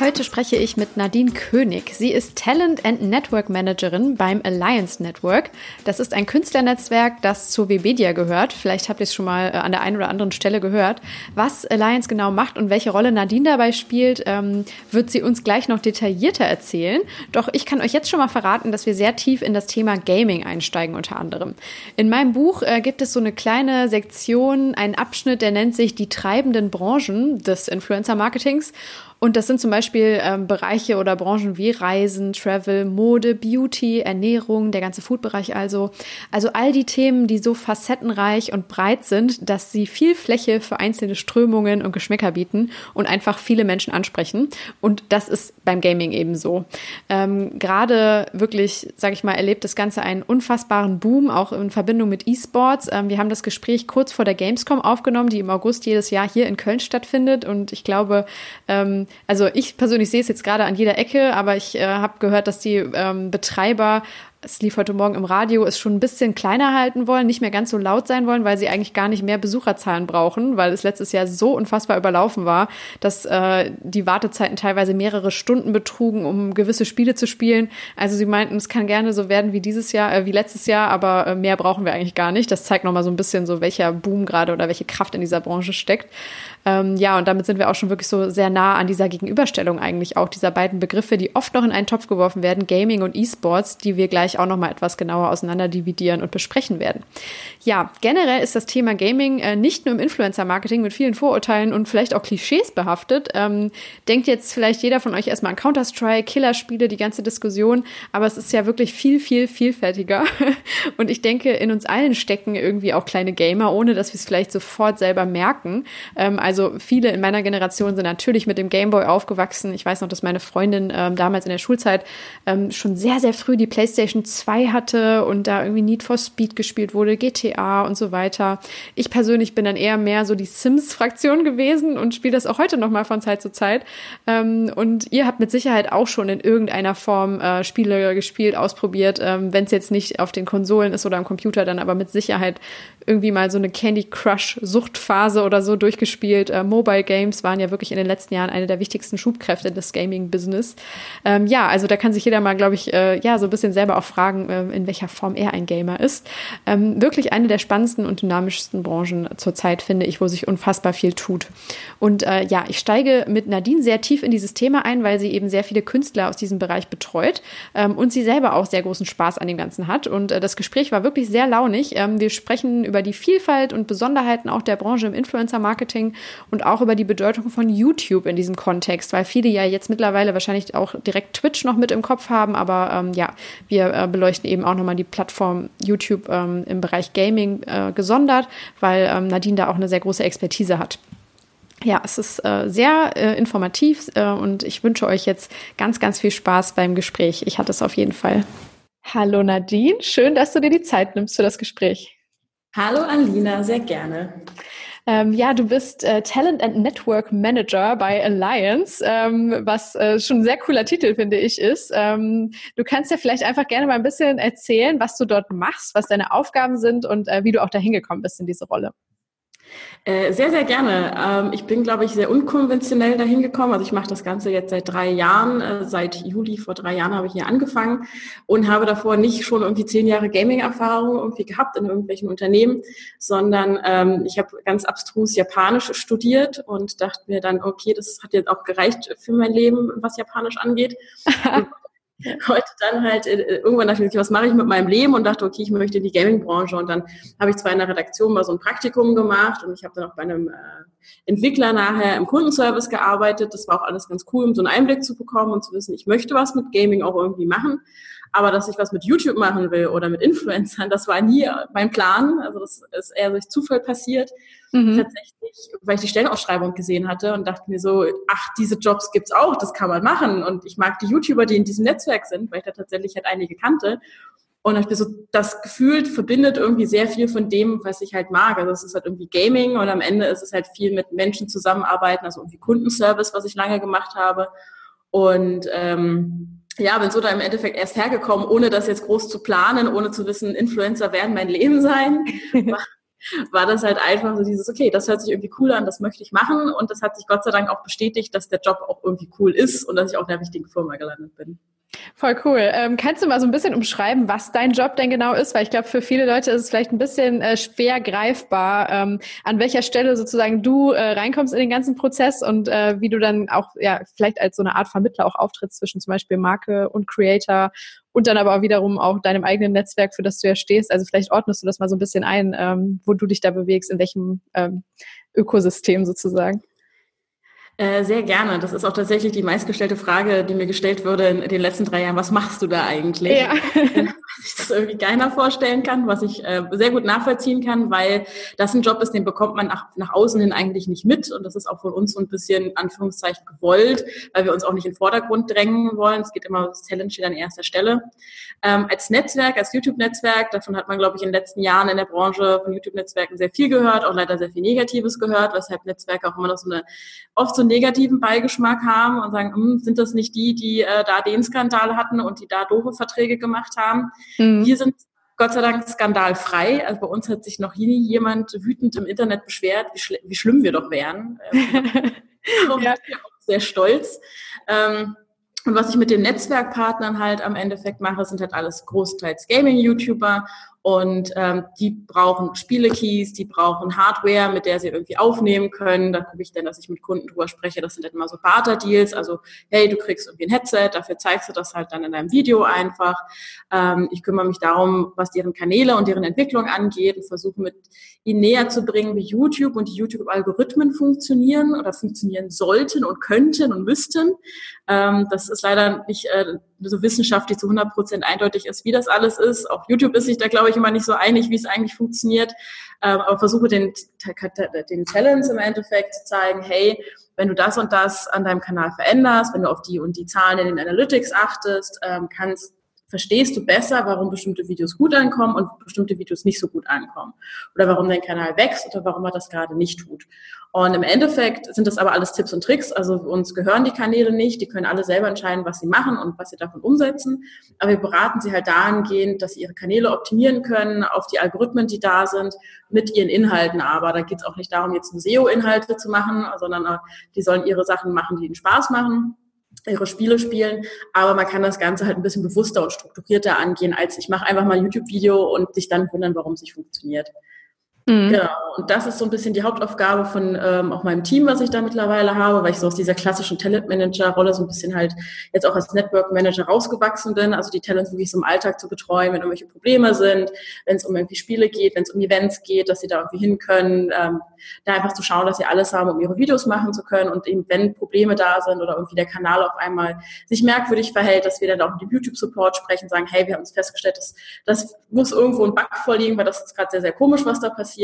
Heute spreche ich mit Nadine König. Sie ist Talent and Network Managerin beim Alliance Network. Das ist ein Künstlernetzwerk, das zur Webedia gehört. Vielleicht habt ihr es schon mal äh, an der einen oder anderen Stelle gehört. Was Alliance genau macht und welche Rolle Nadine dabei spielt, ähm, wird sie uns gleich noch detaillierter erzählen. Doch ich kann euch jetzt schon mal verraten, dass wir sehr tief in das Thema Gaming einsteigen unter anderem. In meinem Buch äh, gibt es so eine kleine Sektion, einen Abschnitt, der nennt sich die treibenden Branchen des Influencer-Marketings. Und das sind zum Beispiel ähm, Bereiche oder Branchen wie Reisen, Travel, Mode, Beauty, Ernährung, der ganze Food-Bereich also. Also all die Themen, die so facettenreich und breit sind, dass sie viel Fläche für einzelne Strömungen und Geschmäcker bieten und einfach viele Menschen ansprechen. Und das ist beim Gaming eben so. Ähm, Gerade wirklich, sage ich mal, erlebt das Ganze einen unfassbaren Boom, auch in Verbindung mit E-Sports. Ähm, wir haben das Gespräch kurz vor der Gamescom aufgenommen, die im August jedes Jahr hier in Köln stattfindet. Und ich glaube, ähm, also ich persönlich sehe es jetzt gerade an jeder Ecke, aber ich äh, habe gehört, dass die ähm, Betreiber es lief heute Morgen im Radio, es schon ein bisschen kleiner halten wollen, nicht mehr ganz so laut sein wollen, weil sie eigentlich gar nicht mehr Besucherzahlen brauchen, weil es letztes Jahr so unfassbar überlaufen war, dass äh, die Wartezeiten teilweise mehrere Stunden betrugen, um gewisse Spiele zu spielen. Also sie meinten, es kann gerne so werden wie dieses Jahr, äh, wie letztes Jahr, aber äh, mehr brauchen wir eigentlich gar nicht. Das zeigt nochmal so ein bisschen so, welcher Boom gerade oder welche Kraft in dieser Branche steckt. Ähm, ja, und damit sind wir auch schon wirklich so sehr nah an dieser Gegenüberstellung eigentlich auch dieser beiden Begriffe, die oft noch in einen Topf geworfen werden, Gaming und E-Sports, die wir gleich auch noch mal etwas genauer auseinander dividieren und besprechen werden. Ja, generell ist das Thema Gaming äh, nicht nur im Influencer-Marketing mit vielen Vorurteilen und vielleicht auch Klischees behaftet. Ähm, denkt jetzt vielleicht jeder von euch erstmal an Counter-Strike, Killerspiele, die ganze Diskussion, aber es ist ja wirklich viel, viel vielfältiger. und ich denke, in uns allen stecken irgendwie auch kleine Gamer, ohne dass wir es vielleicht sofort selber merken. Ähm, also viele in meiner Generation sind natürlich mit dem Gameboy aufgewachsen. Ich weiß noch, dass meine Freundin ähm, damals in der Schulzeit ähm, schon sehr, sehr früh die PlayStation 2 hatte und da irgendwie Need for Speed gespielt wurde, GTA und so weiter. Ich persönlich bin dann eher mehr so die Sims-Fraktion gewesen und spiele das auch heute noch mal von Zeit zu Zeit. Ähm, und ihr habt mit Sicherheit auch schon in irgendeiner Form äh, Spiele gespielt, ausprobiert. Ähm, Wenn es jetzt nicht auf den Konsolen ist oder am Computer, dann aber mit Sicherheit irgendwie mal so eine Candy Crush Suchtphase oder so durchgespielt gespielt. Äh, Mobile Games waren ja wirklich in den letzten Jahren eine der wichtigsten Schubkräfte des Gaming-Business. Ähm, ja, also da kann sich jeder mal, glaube ich, äh, ja, so ein bisschen selber auch fragen, äh, in welcher Form er ein Gamer ist. Ähm, wirklich eine der spannendsten und dynamischsten Branchen zurzeit, finde ich, wo sich unfassbar viel tut. Und äh, ja, ich steige mit Nadine sehr tief in dieses Thema ein, weil sie eben sehr viele Künstler aus diesem Bereich betreut ähm, und sie selber auch sehr großen Spaß an dem Ganzen hat. Und äh, das Gespräch war wirklich sehr launig. Ähm, wir sprechen über die Vielfalt und Besonderheiten auch der Branche im Influencer-Marketing und auch über die Bedeutung von YouTube in diesem Kontext, weil viele ja jetzt mittlerweile wahrscheinlich auch direkt Twitch noch mit im Kopf haben, aber ähm, ja, wir äh, beleuchten eben auch nochmal die Plattform YouTube ähm, im Bereich Gaming äh, gesondert, weil ähm, Nadine da auch eine sehr große Expertise hat. Ja, es ist äh, sehr äh, informativ äh, und ich wünsche euch jetzt ganz, ganz viel Spaß beim Gespräch. Ich hatte es auf jeden Fall. Hallo Nadine, schön, dass du dir die Zeit nimmst für das Gespräch. Hallo Alina, sehr gerne. Ähm, ja, du bist äh, Talent and Network Manager bei Alliance, ähm, was äh, schon ein sehr cooler Titel, finde ich, ist. Ähm, du kannst ja vielleicht einfach gerne mal ein bisschen erzählen, was du dort machst, was deine Aufgaben sind und äh, wie du auch dahin gekommen bist in diese Rolle. Äh, sehr, sehr gerne. Ähm, ich bin, glaube ich, sehr unkonventionell dahin gekommen. Also ich mache das Ganze jetzt seit drei Jahren. Äh, seit Juli vor drei Jahren habe ich hier angefangen und habe davor nicht schon irgendwie zehn Jahre Gaming-Erfahrung irgendwie gehabt in irgendwelchen Unternehmen, sondern ähm, ich habe ganz abstrus Japanisch studiert und dachte mir dann, okay, das hat jetzt auch gereicht für mein Leben, was Japanisch angeht. heute dann halt äh, irgendwann dachte ich, was mache ich mit meinem Leben und dachte, okay, ich möchte in die Gaming-Branche und dann habe ich zwar in der Redaktion mal so ein Praktikum gemacht und ich habe dann auch bei einem äh, Entwickler nachher im Kundenservice gearbeitet. Das war auch alles ganz cool, um so einen Einblick zu bekommen und zu wissen, ich möchte was mit Gaming auch irgendwie machen. Aber dass ich was mit YouTube machen will oder mit Influencern, das war nie mein Plan. Also das ist eher durch Zufall passiert. Mhm. Tatsächlich, weil ich die Stellenausschreibung gesehen hatte und dachte mir so, ach, diese Jobs gibt's auch, das kann man machen. Und ich mag die YouTuber, die in diesem Netzwerk sind, weil ich da tatsächlich halt einige kannte. Und ich bin so, das gefühlt verbindet irgendwie sehr viel von dem, was ich halt mag. Also es ist halt irgendwie Gaming und am Ende ist es halt viel mit Menschen zusammenarbeiten, also irgendwie Kundenservice, was ich lange gemacht habe. Und ähm, ja, bin so da im Endeffekt erst hergekommen, ohne das jetzt groß zu planen, ohne zu wissen, Influencer werden mein Leben sein. War, war das halt einfach so dieses, okay, das hört sich irgendwie cool an, das möchte ich machen. Und das hat sich Gott sei Dank auch bestätigt, dass der Job auch irgendwie cool ist und dass ich auch in der richtigen Firma gelandet bin. Voll cool. Ähm, kannst du mal so ein bisschen umschreiben, was dein Job denn genau ist? Weil ich glaube, für viele Leute ist es vielleicht ein bisschen äh, schwer greifbar, ähm, an welcher Stelle sozusagen du äh, reinkommst in den ganzen Prozess und äh, wie du dann auch ja vielleicht als so eine Art Vermittler auch auftrittst zwischen zum Beispiel Marke und Creator und dann aber auch wiederum auch deinem eigenen Netzwerk, für das du ja stehst. Also vielleicht ordnest du das mal so ein bisschen ein, ähm, wo du dich da bewegst, in welchem ähm, Ökosystem sozusagen. Äh, sehr gerne. Das ist auch tatsächlich die meistgestellte Frage, die mir gestellt wurde in den letzten drei Jahren. Was machst du da eigentlich? Ja. was ich das irgendwie keiner vorstellen kann, was ich äh, sehr gut nachvollziehen kann, weil das ein Job ist, den bekommt man nach, nach außen hin eigentlich nicht mit. Und das ist auch von uns so ein bisschen, Anführungszeichen, gewollt, weil wir uns auch nicht in den Vordergrund drängen wollen. Es geht immer, das Talent steht an erster Stelle. Ähm, als Netzwerk, als YouTube-Netzwerk, davon hat man, glaube ich, in den letzten Jahren in der Branche von YouTube-Netzwerken sehr viel gehört, auch leider sehr viel Negatives gehört, weshalb Netzwerke auch immer noch so eine oft so negativen Beigeschmack haben und sagen, hm, sind das nicht die, die äh, da den Skandal hatten und die da doofe Verträge gemacht haben? Mhm. Wir sind Gott sei Dank skandalfrei. Also bei uns hat sich noch nie jemand wütend im Internet beschwert, wie, schl wie schlimm wir doch wären. Ähm, ja. sind wir auch sehr stolz. Ähm, und was ich mit den Netzwerkpartnern halt am Endeffekt mache, sind halt alles großteils Gaming-YouTuber und ähm, die brauchen Spielekeys, die brauchen Hardware, mit der sie irgendwie aufnehmen können. Da gucke ich dann, dass ich mit Kunden drüber spreche. Das sind dann immer so Barter-Deals. Also, hey, du kriegst irgendwie ein Headset, dafür zeigst du das halt dann in deinem Video einfach. Ähm, ich kümmere mich darum, was deren Kanäle und deren Entwicklung angeht und versuche mit ihnen näher zu bringen, wie YouTube und die YouTube-Algorithmen funktionieren oder funktionieren sollten und könnten und müssten. Ähm, das ist leider nicht äh, so wissenschaftlich zu 100 Prozent eindeutig ist, wie das alles ist. Auch YouTube ist sich da, glaube ich, immer nicht so einig, wie es eigentlich funktioniert. Ähm, aber versuche den, den Talents im Endeffekt zu zeigen, hey, wenn du das und das an deinem Kanal veränderst, wenn du auf die und die Zahlen in den Analytics achtest, ähm, kannst verstehst du besser, warum bestimmte Videos gut ankommen und bestimmte Videos nicht so gut ankommen. Oder warum dein Kanal wächst oder warum er das gerade nicht tut. Und im Endeffekt sind das aber alles Tipps und Tricks. Also uns gehören die Kanäle nicht. Die können alle selber entscheiden, was sie machen und was sie davon umsetzen. Aber wir beraten sie halt dahingehend, dass sie ihre Kanäle optimieren können auf die Algorithmen, die da sind, mit ihren Inhalten. Aber da geht es auch nicht darum, jetzt SEO-Inhalte zu machen, sondern äh, die sollen ihre Sachen machen, die ihnen Spaß machen ihre Spiele spielen, aber man kann das Ganze halt ein bisschen bewusster und strukturierter angehen, als ich mache einfach mal YouTube-Video und sich dann wundern, warum es nicht funktioniert. Mhm. Genau. Und das ist so ein bisschen die Hauptaufgabe von ähm, auch meinem Team, was ich da mittlerweile habe, weil ich so aus dieser klassischen Talent-Manager-Rolle so ein bisschen halt jetzt auch als Network-Manager rausgewachsen bin. Also die Talents wirklich so im Alltag zu betreuen, wenn irgendwelche Probleme sind, wenn es um irgendwie Spiele geht, wenn es um Events geht, dass sie da irgendwie hin können, ähm, da einfach zu schauen, dass sie alles haben, um ihre Videos machen zu können und eben wenn Probleme da sind oder irgendwie der Kanal auf einmal sich merkwürdig verhält, dass wir dann auch mit dem YouTube-Support sprechen, sagen, hey, wir haben uns festgestellt, dass das muss irgendwo ein Bug vorliegen, weil das ist gerade sehr, sehr komisch, was da passiert.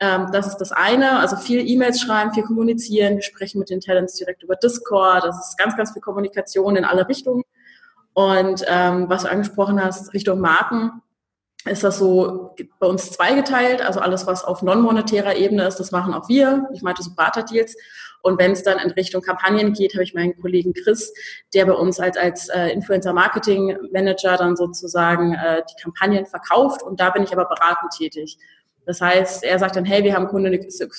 Ähm, das ist das eine, also viel E-Mails schreiben, viel kommunizieren. Wir sprechen mit den Talents direkt über Discord. Das ist ganz, ganz viel Kommunikation in alle Richtungen. Und ähm, was du angesprochen hast, Richtung Marken, ist das so bei uns zweigeteilt. Also alles, was auf non-monetärer Ebene ist, das machen auch wir. Ich meinte so Barter-Deals. Und wenn es dann in Richtung Kampagnen geht, habe ich meinen Kollegen Chris, der bei uns als, als äh, Influencer-Marketing-Manager dann sozusagen äh, die Kampagnen verkauft. Und da bin ich aber beratend tätig. Das heißt, er sagt dann, hey, wir haben Kunden XY,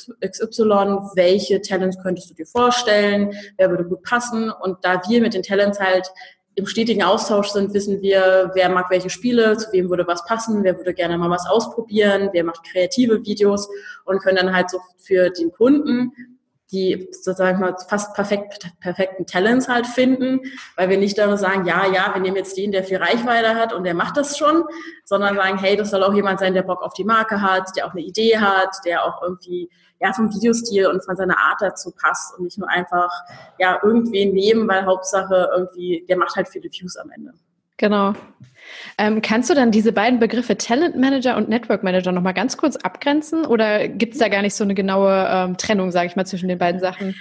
welche Talents könntest du dir vorstellen, wer würde gut passen? Und da wir mit den Talents halt im stetigen Austausch sind, wissen wir, wer mag welche Spiele, zu wem würde was passen, wer würde gerne mal was ausprobieren, wer macht kreative Videos und können dann halt so für den Kunden die sozusagen mal fast perfekt, perfekten Talents halt finden, weil wir nicht nur sagen, ja, ja, wir nehmen jetzt den, der viel Reichweite hat und der macht das schon, sondern sagen, hey, das soll auch jemand sein, der Bock auf die Marke hat, der auch eine Idee hat, der auch irgendwie ja, vom Videostil und von seiner Art dazu passt und nicht nur einfach ja irgendwen nehmen, weil Hauptsache irgendwie, der macht halt viele Views am Ende. Genau. Ähm, kannst du dann diese beiden Begriffe Talent Manager und Network Manager nochmal ganz kurz abgrenzen oder gibt es da gar nicht so eine genaue ähm, Trennung, sage ich mal, zwischen den beiden Sachen?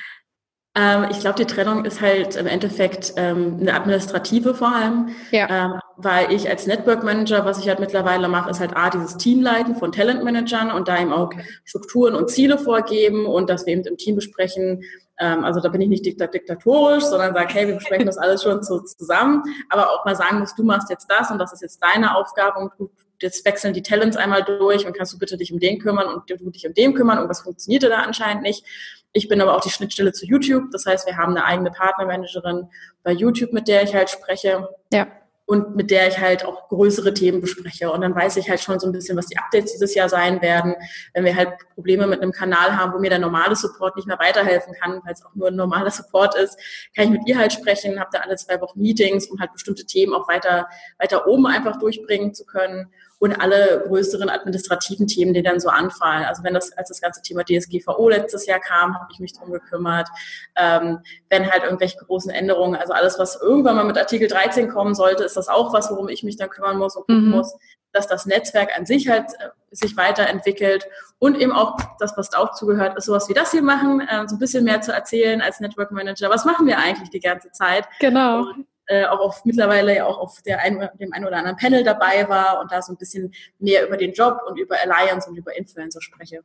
Ähm, ich glaube, die Trennung ist halt im Endeffekt ähm, eine administrative vor allem, ja. ähm, weil ich als Network Manager, was ich halt mittlerweile mache, ist halt A, dieses Teamleiten von Talent Managern und da eben auch Strukturen und Ziele vorgeben und dass wir eben im Team besprechen, also da bin ich nicht diktatorisch, sondern sage, hey, wir besprechen das alles schon so zusammen, aber auch mal sagen muss, du machst jetzt das und das ist jetzt deine Aufgabe und du jetzt wechseln die Talents einmal durch und kannst du bitte dich um den kümmern und du dich um den kümmern und was funktionierte da anscheinend nicht. Ich bin aber auch die Schnittstelle zu YouTube. Das heißt, wir haben eine eigene Partnermanagerin bei YouTube, mit der ich halt spreche. Ja. Und mit der ich halt auch größere Themen bespreche. Und dann weiß ich halt schon so ein bisschen, was die Updates dieses Jahr sein werden. Wenn wir halt Probleme mit einem Kanal haben, wo mir der normale Support nicht mehr weiterhelfen kann, weil es auch nur ein normaler Support ist, kann ich mit ihr halt sprechen, habe da alle zwei Wochen Meetings, um halt bestimmte Themen auch weiter, weiter oben einfach durchbringen zu können und alle größeren administrativen Themen, die dann so anfallen. Also wenn das, als das ganze Thema DSGVO letztes Jahr kam, habe ich mich drum gekümmert. Ähm, wenn halt irgendwelche großen Änderungen, also alles, was irgendwann mal mit Artikel 13 kommen sollte, ist das auch was, worum ich mich dann kümmern muss und gucken mhm. muss, dass das Netzwerk an sich halt äh, sich weiterentwickelt und eben auch das, was da auch zugehört, ist sowas wie das hier machen, äh, so ein bisschen mehr zu erzählen als Network Manager. Was machen wir eigentlich die ganze Zeit? Genau. Und äh, auch auf mittlerweile ja auch auf der ein, dem einen oder anderen Panel dabei war und da so ein bisschen mehr über den Job und über Alliance und über Influencer spreche.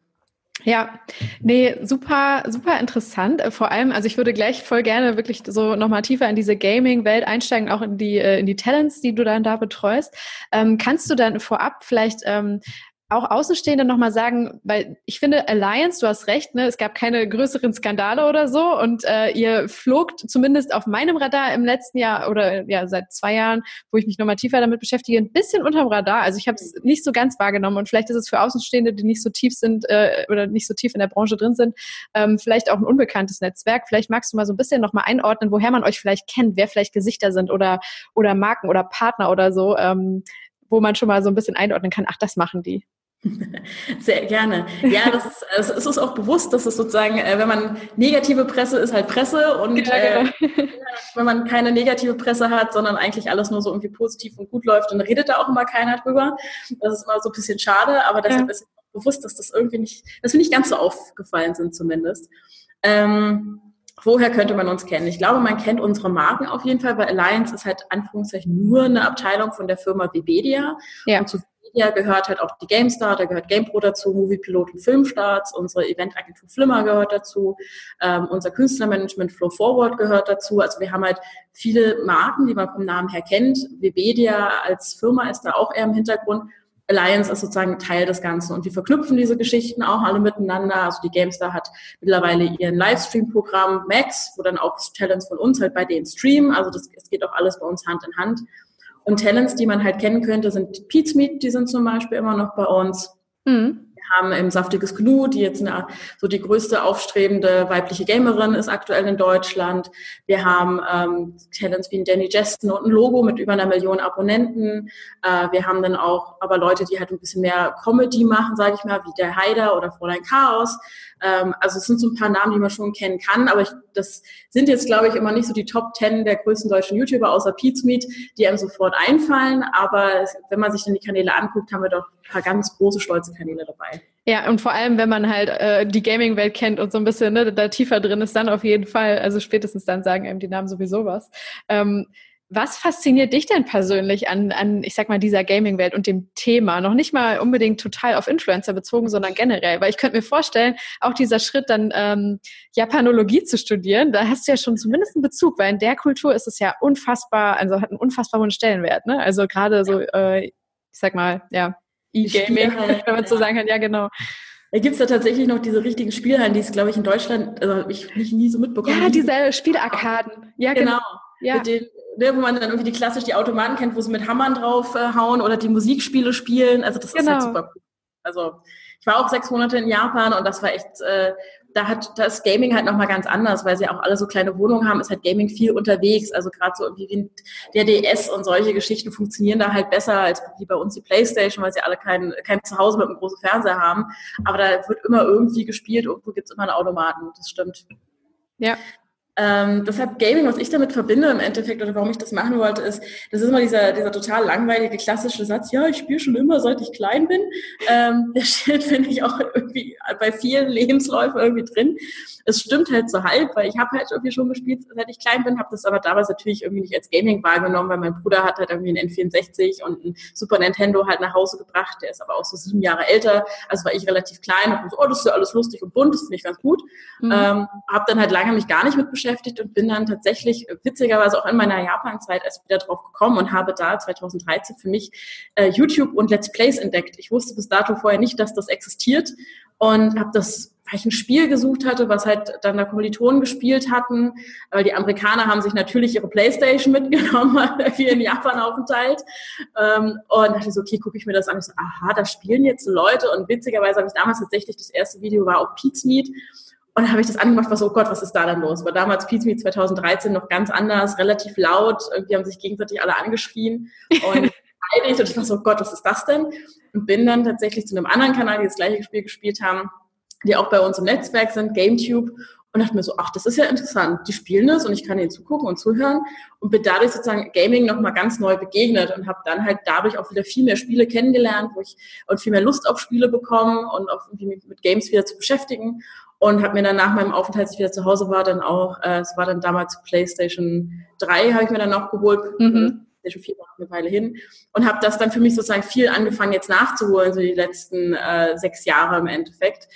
Ja, nee, super, super interessant. Äh, vor allem, also ich würde gleich voll gerne wirklich so nochmal tiefer in diese Gaming-Welt einsteigen, auch in die, äh, in die Talents, die du dann da betreust. Ähm, kannst du dann vorab vielleicht ähm, auch Außenstehende nochmal sagen, weil ich finde, Alliance, du hast recht, ne, es gab keine größeren Skandale oder so und äh, ihr flogt zumindest auf meinem Radar im letzten Jahr oder ja seit zwei Jahren, wo ich mich nochmal tiefer damit beschäftige, ein bisschen unterm Radar. Also ich habe es nicht so ganz wahrgenommen und vielleicht ist es für Außenstehende, die nicht so tief sind äh, oder nicht so tief in der Branche drin sind, ähm, vielleicht auch ein unbekanntes Netzwerk. Vielleicht magst du mal so ein bisschen nochmal einordnen, woher man euch vielleicht kennt, wer vielleicht Gesichter sind oder, oder Marken oder Partner oder so. Ähm, wo man schon mal so ein bisschen einordnen kann, ach, das machen die. Sehr gerne. Ja, das ist, also es ist auch bewusst, dass es sozusagen, äh, wenn man negative Presse ist, halt Presse und ja, genau. äh, wenn man keine negative Presse hat, sondern eigentlich alles nur so irgendwie positiv und gut läuft, dann redet da auch immer keiner drüber. Das ist immer so ein bisschen schade, aber deshalb ja. ist bewusst, dass das irgendwie nicht, dass wir nicht ganz so aufgefallen sind zumindest. Ähm, Woher könnte man uns kennen? Ich glaube, man kennt unsere Marken auf jeden Fall, weil Alliance ist halt Anführungszeichen nur eine Abteilung von der Firma Webedia. Ja. Und zu Media gehört halt auch die GameStar, da gehört GamePro dazu, Moviepilot und Filmstarts, unsere Eventagentur Flimmer gehört dazu, ähm, unser Künstlermanagement Flow Forward gehört dazu. Also wir haben halt viele Marken, die man vom Namen her kennt. Webedia als Firma ist da auch eher im Hintergrund. Alliance ist sozusagen Teil des Ganzen und wir verknüpfen diese Geschichten auch alle miteinander. Also die GameStar hat mittlerweile ihren Livestream-Programm Max, wo dann auch Talents von uns halt bei denen streamen. Also das, das geht auch alles bei uns Hand in Hand. Und Talents, die man halt kennen könnte, sind Meat, die sind zum Beispiel immer noch bei uns. Mhm haben im Saftiges Gnu, die jetzt eine, so die größte aufstrebende weibliche Gamerin ist aktuell in Deutschland. Wir haben ähm, Talents wie Danny Jesten und ein Logo mit über einer Million Abonnenten. Äh, wir haben dann auch aber Leute, die halt ein bisschen mehr Comedy machen, sage ich mal, wie der Haider oder Fräulein Chaos. Ähm, also es sind so ein paar Namen, die man schon kennen kann, aber ich, das sind jetzt, glaube ich, immer nicht so die Top Ten der größten deutschen YouTuber, außer Meat, die einem sofort einfallen. Aber wenn man sich dann die Kanäle anguckt, haben wir doch ein paar ganz große, stolze Kanäle dabei. Ja, und vor allem, wenn man halt äh, die Gaming-Welt kennt und so ein bisschen ne, da tiefer drin ist, dann auf jeden Fall, also spätestens dann sagen einem die Namen sowieso was. Ähm, was fasziniert dich denn persönlich an, an ich sag mal, dieser Gaming-Welt und dem Thema? Noch nicht mal unbedingt total auf Influencer bezogen, sondern generell. Weil ich könnte mir vorstellen, auch dieser Schritt dann ähm, Japanologie zu studieren, da hast du ja schon zumindest einen Bezug, weil in der Kultur ist es ja unfassbar, also hat einen unfassbar hohen Stellenwert. Ne? Also gerade so, äh, ich sag mal, ja, E-Gaming, wenn man so sagen kann, ja genau. Da gibt es da tatsächlich noch diese richtigen Spielhallen, die es, glaube ich, in Deutschland, also ich nicht nie so mitbekommen. Ja, diese Spielarkaden. Ja, genau. genau. Ja. Den ne, wo man dann irgendwie die klassisch die Automaten kennt, wo sie mit Hammern drauf äh, hauen oder die Musikspiele spielen. Also das genau. ist halt genau. super cool. Also ich war auch sechs Monate in Japan und das war echt, äh, da hat das Gaming halt nochmal ganz anders, weil sie auch alle so kleine Wohnungen haben, ist halt Gaming viel unterwegs. Also gerade so irgendwie wie der DS und solche Geschichten funktionieren da halt besser als wie bei uns die Playstation, weil sie alle kein, kein Zuhause mit einem großen Fernseher haben. Aber da wird immer irgendwie gespielt, irgendwo gibt's immer einen Automaten, das stimmt. Ja. Ähm, deshalb Gaming, was ich damit verbinde im Endeffekt oder warum ich das machen wollte, ist, das ist immer dieser, dieser total langweilige klassische Satz, ja, ich spiele schon immer, seit ich klein bin. Ähm, der steht, finde ich, auch irgendwie bei vielen Lebensläufen irgendwie drin es stimmt halt so halb, weil ich habe halt irgendwie schon gespielt, seit ich klein bin, habe das aber damals natürlich irgendwie nicht als Gaming wahrgenommen, weil mein Bruder hat halt irgendwie einen N64 und ein Super Nintendo halt nach Hause gebracht, der ist aber auch so sieben Jahre älter, also war ich relativ klein und so, oh, das ist ja alles lustig und bunt, das finde ich ganz gut. Mhm. Ähm, habe dann halt lange mich gar nicht mit beschäftigt und bin dann tatsächlich witzigerweise auch in meiner Japan-Zeit erst wieder drauf gekommen und habe da 2013 für mich äh, YouTube und Let's Plays entdeckt. Ich wusste bis dato vorher nicht, dass das existiert und habe das weil ich ein Spiel gesucht hatte, was halt dann da Kommilitonen gespielt hatten, weil die Amerikaner haben sich natürlich ihre Playstation mitgenommen, wir in Japan aufenteilt. Ähm, und dachte so, okay, gucke ich mir das an. Ich so, aha, da spielen jetzt Leute. Und witzigerweise habe ich damals tatsächlich, das erste Video war auf Pete's Meet. Und dann habe ich das angemacht, war so, oh Gott, was ist da denn los? War damals Pete's Meet 2013 noch ganz anders, relativ laut. Irgendwie haben sich gegenseitig alle angeschrien. Und und ich war so, oh Gott, was ist das denn? Und bin dann tatsächlich zu einem anderen Kanal, die das gleiche Spiel gespielt haben, die auch bei uns im Netzwerk sind, GameTube, und dachte mir so, ach, das ist ja interessant. Die spielen das und ich kann ihnen zugucken und zuhören und bin dadurch sozusagen Gaming nochmal ganz neu begegnet und habe dann halt dadurch auch wieder viel mehr Spiele kennengelernt, wo ich und viel mehr Lust auf Spiele bekommen und auch irgendwie mit Games wieder zu beschäftigen und habe mir dann nach meinem Aufenthalt, als ich wieder zu Hause war, dann auch, äh, es war dann damals PlayStation 3, habe ich mir dann noch geholt. Mhm. PlayStation 4 war eine Weile hin und habe das dann für mich sozusagen viel angefangen jetzt nachzuholen, so die letzten äh, sechs Jahre im Endeffekt.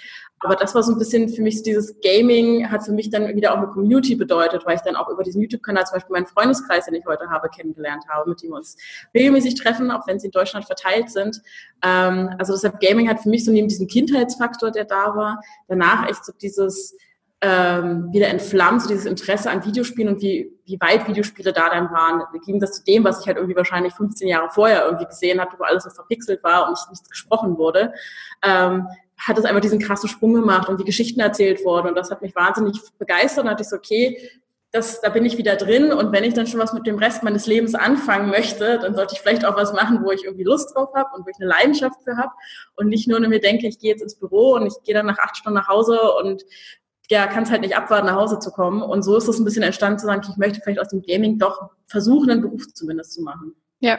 Aber das war so ein bisschen für mich, dieses Gaming hat für mich dann wieder auch eine Community bedeutet, weil ich dann auch über diesen YouTube-Kanal zum Beispiel meinen Freundeskreis, den ich heute habe, kennengelernt habe, mit dem wir uns regelmäßig treffen, auch wenn sie in Deutschland verteilt sind. Ähm, also deshalb Gaming hat für mich so neben diesem Kindheitsfaktor, der da war, danach echt so dieses ähm, wieder entflammt, so dieses Interesse an Videospielen und wie, wie weit Videospiele da dann waren. Ging das zu dem, was ich halt irgendwie wahrscheinlich 15 Jahre vorher irgendwie gesehen habe, wo alles so verpixelt war und nicht, nichts gesprochen wurde. Ähm, hat es einfach diesen krassen Sprung gemacht und die Geschichten erzählt wurden. Und das hat mich wahnsinnig begeistert. Und da hatte ich so, okay, das, da bin ich wieder drin. Und wenn ich dann schon was mit dem Rest meines Lebens anfangen möchte, dann sollte ich vielleicht auch was machen, wo ich irgendwie Lust drauf habe und wo ich eine Leidenschaft für habe. Und nicht nur mir denke, ich gehe jetzt ins Büro und ich gehe dann nach acht Stunden nach Hause und ja, kann es halt nicht abwarten, nach Hause zu kommen. Und so ist es ein bisschen entstanden zu sagen, ich möchte vielleicht aus dem Gaming doch versuchen, einen Beruf zumindest zu machen. Ja,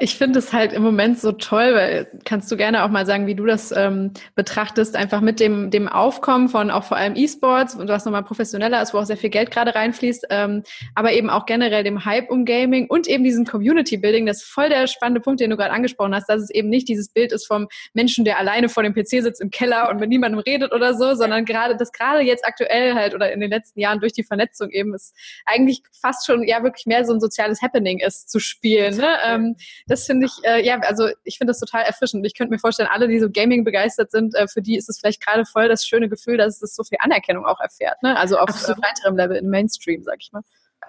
ich finde es halt im Moment so toll, weil kannst du gerne auch mal sagen, wie du das ähm, betrachtest, einfach mit dem, dem Aufkommen von auch vor allem E-Sports und was nochmal professioneller ist, wo auch sehr viel Geld gerade reinfließt, ähm, aber eben auch generell dem Hype um Gaming und eben diesem Community-Building, das ist voll der spannende Punkt, den du gerade angesprochen hast, dass es eben nicht dieses Bild ist vom Menschen, der alleine vor dem PC sitzt im Keller und mit niemandem redet oder so, sondern gerade, das gerade jetzt aktuell halt oder in den letzten Jahren durch die Vernetzung eben ist eigentlich fast schon ja wirklich mehr so ein soziales Happening ist zu spielen spielen. Ne? Ähm, das finde ich, äh, ja, also ich finde das total erfrischend. Ich könnte mir vorstellen, alle, die so Gaming begeistert sind, äh, für die ist es vielleicht gerade voll das schöne Gefühl, dass es so viel Anerkennung auch erfährt. Ne? Also auf Absolut. weiterem Level im Mainstream, sag ich mal.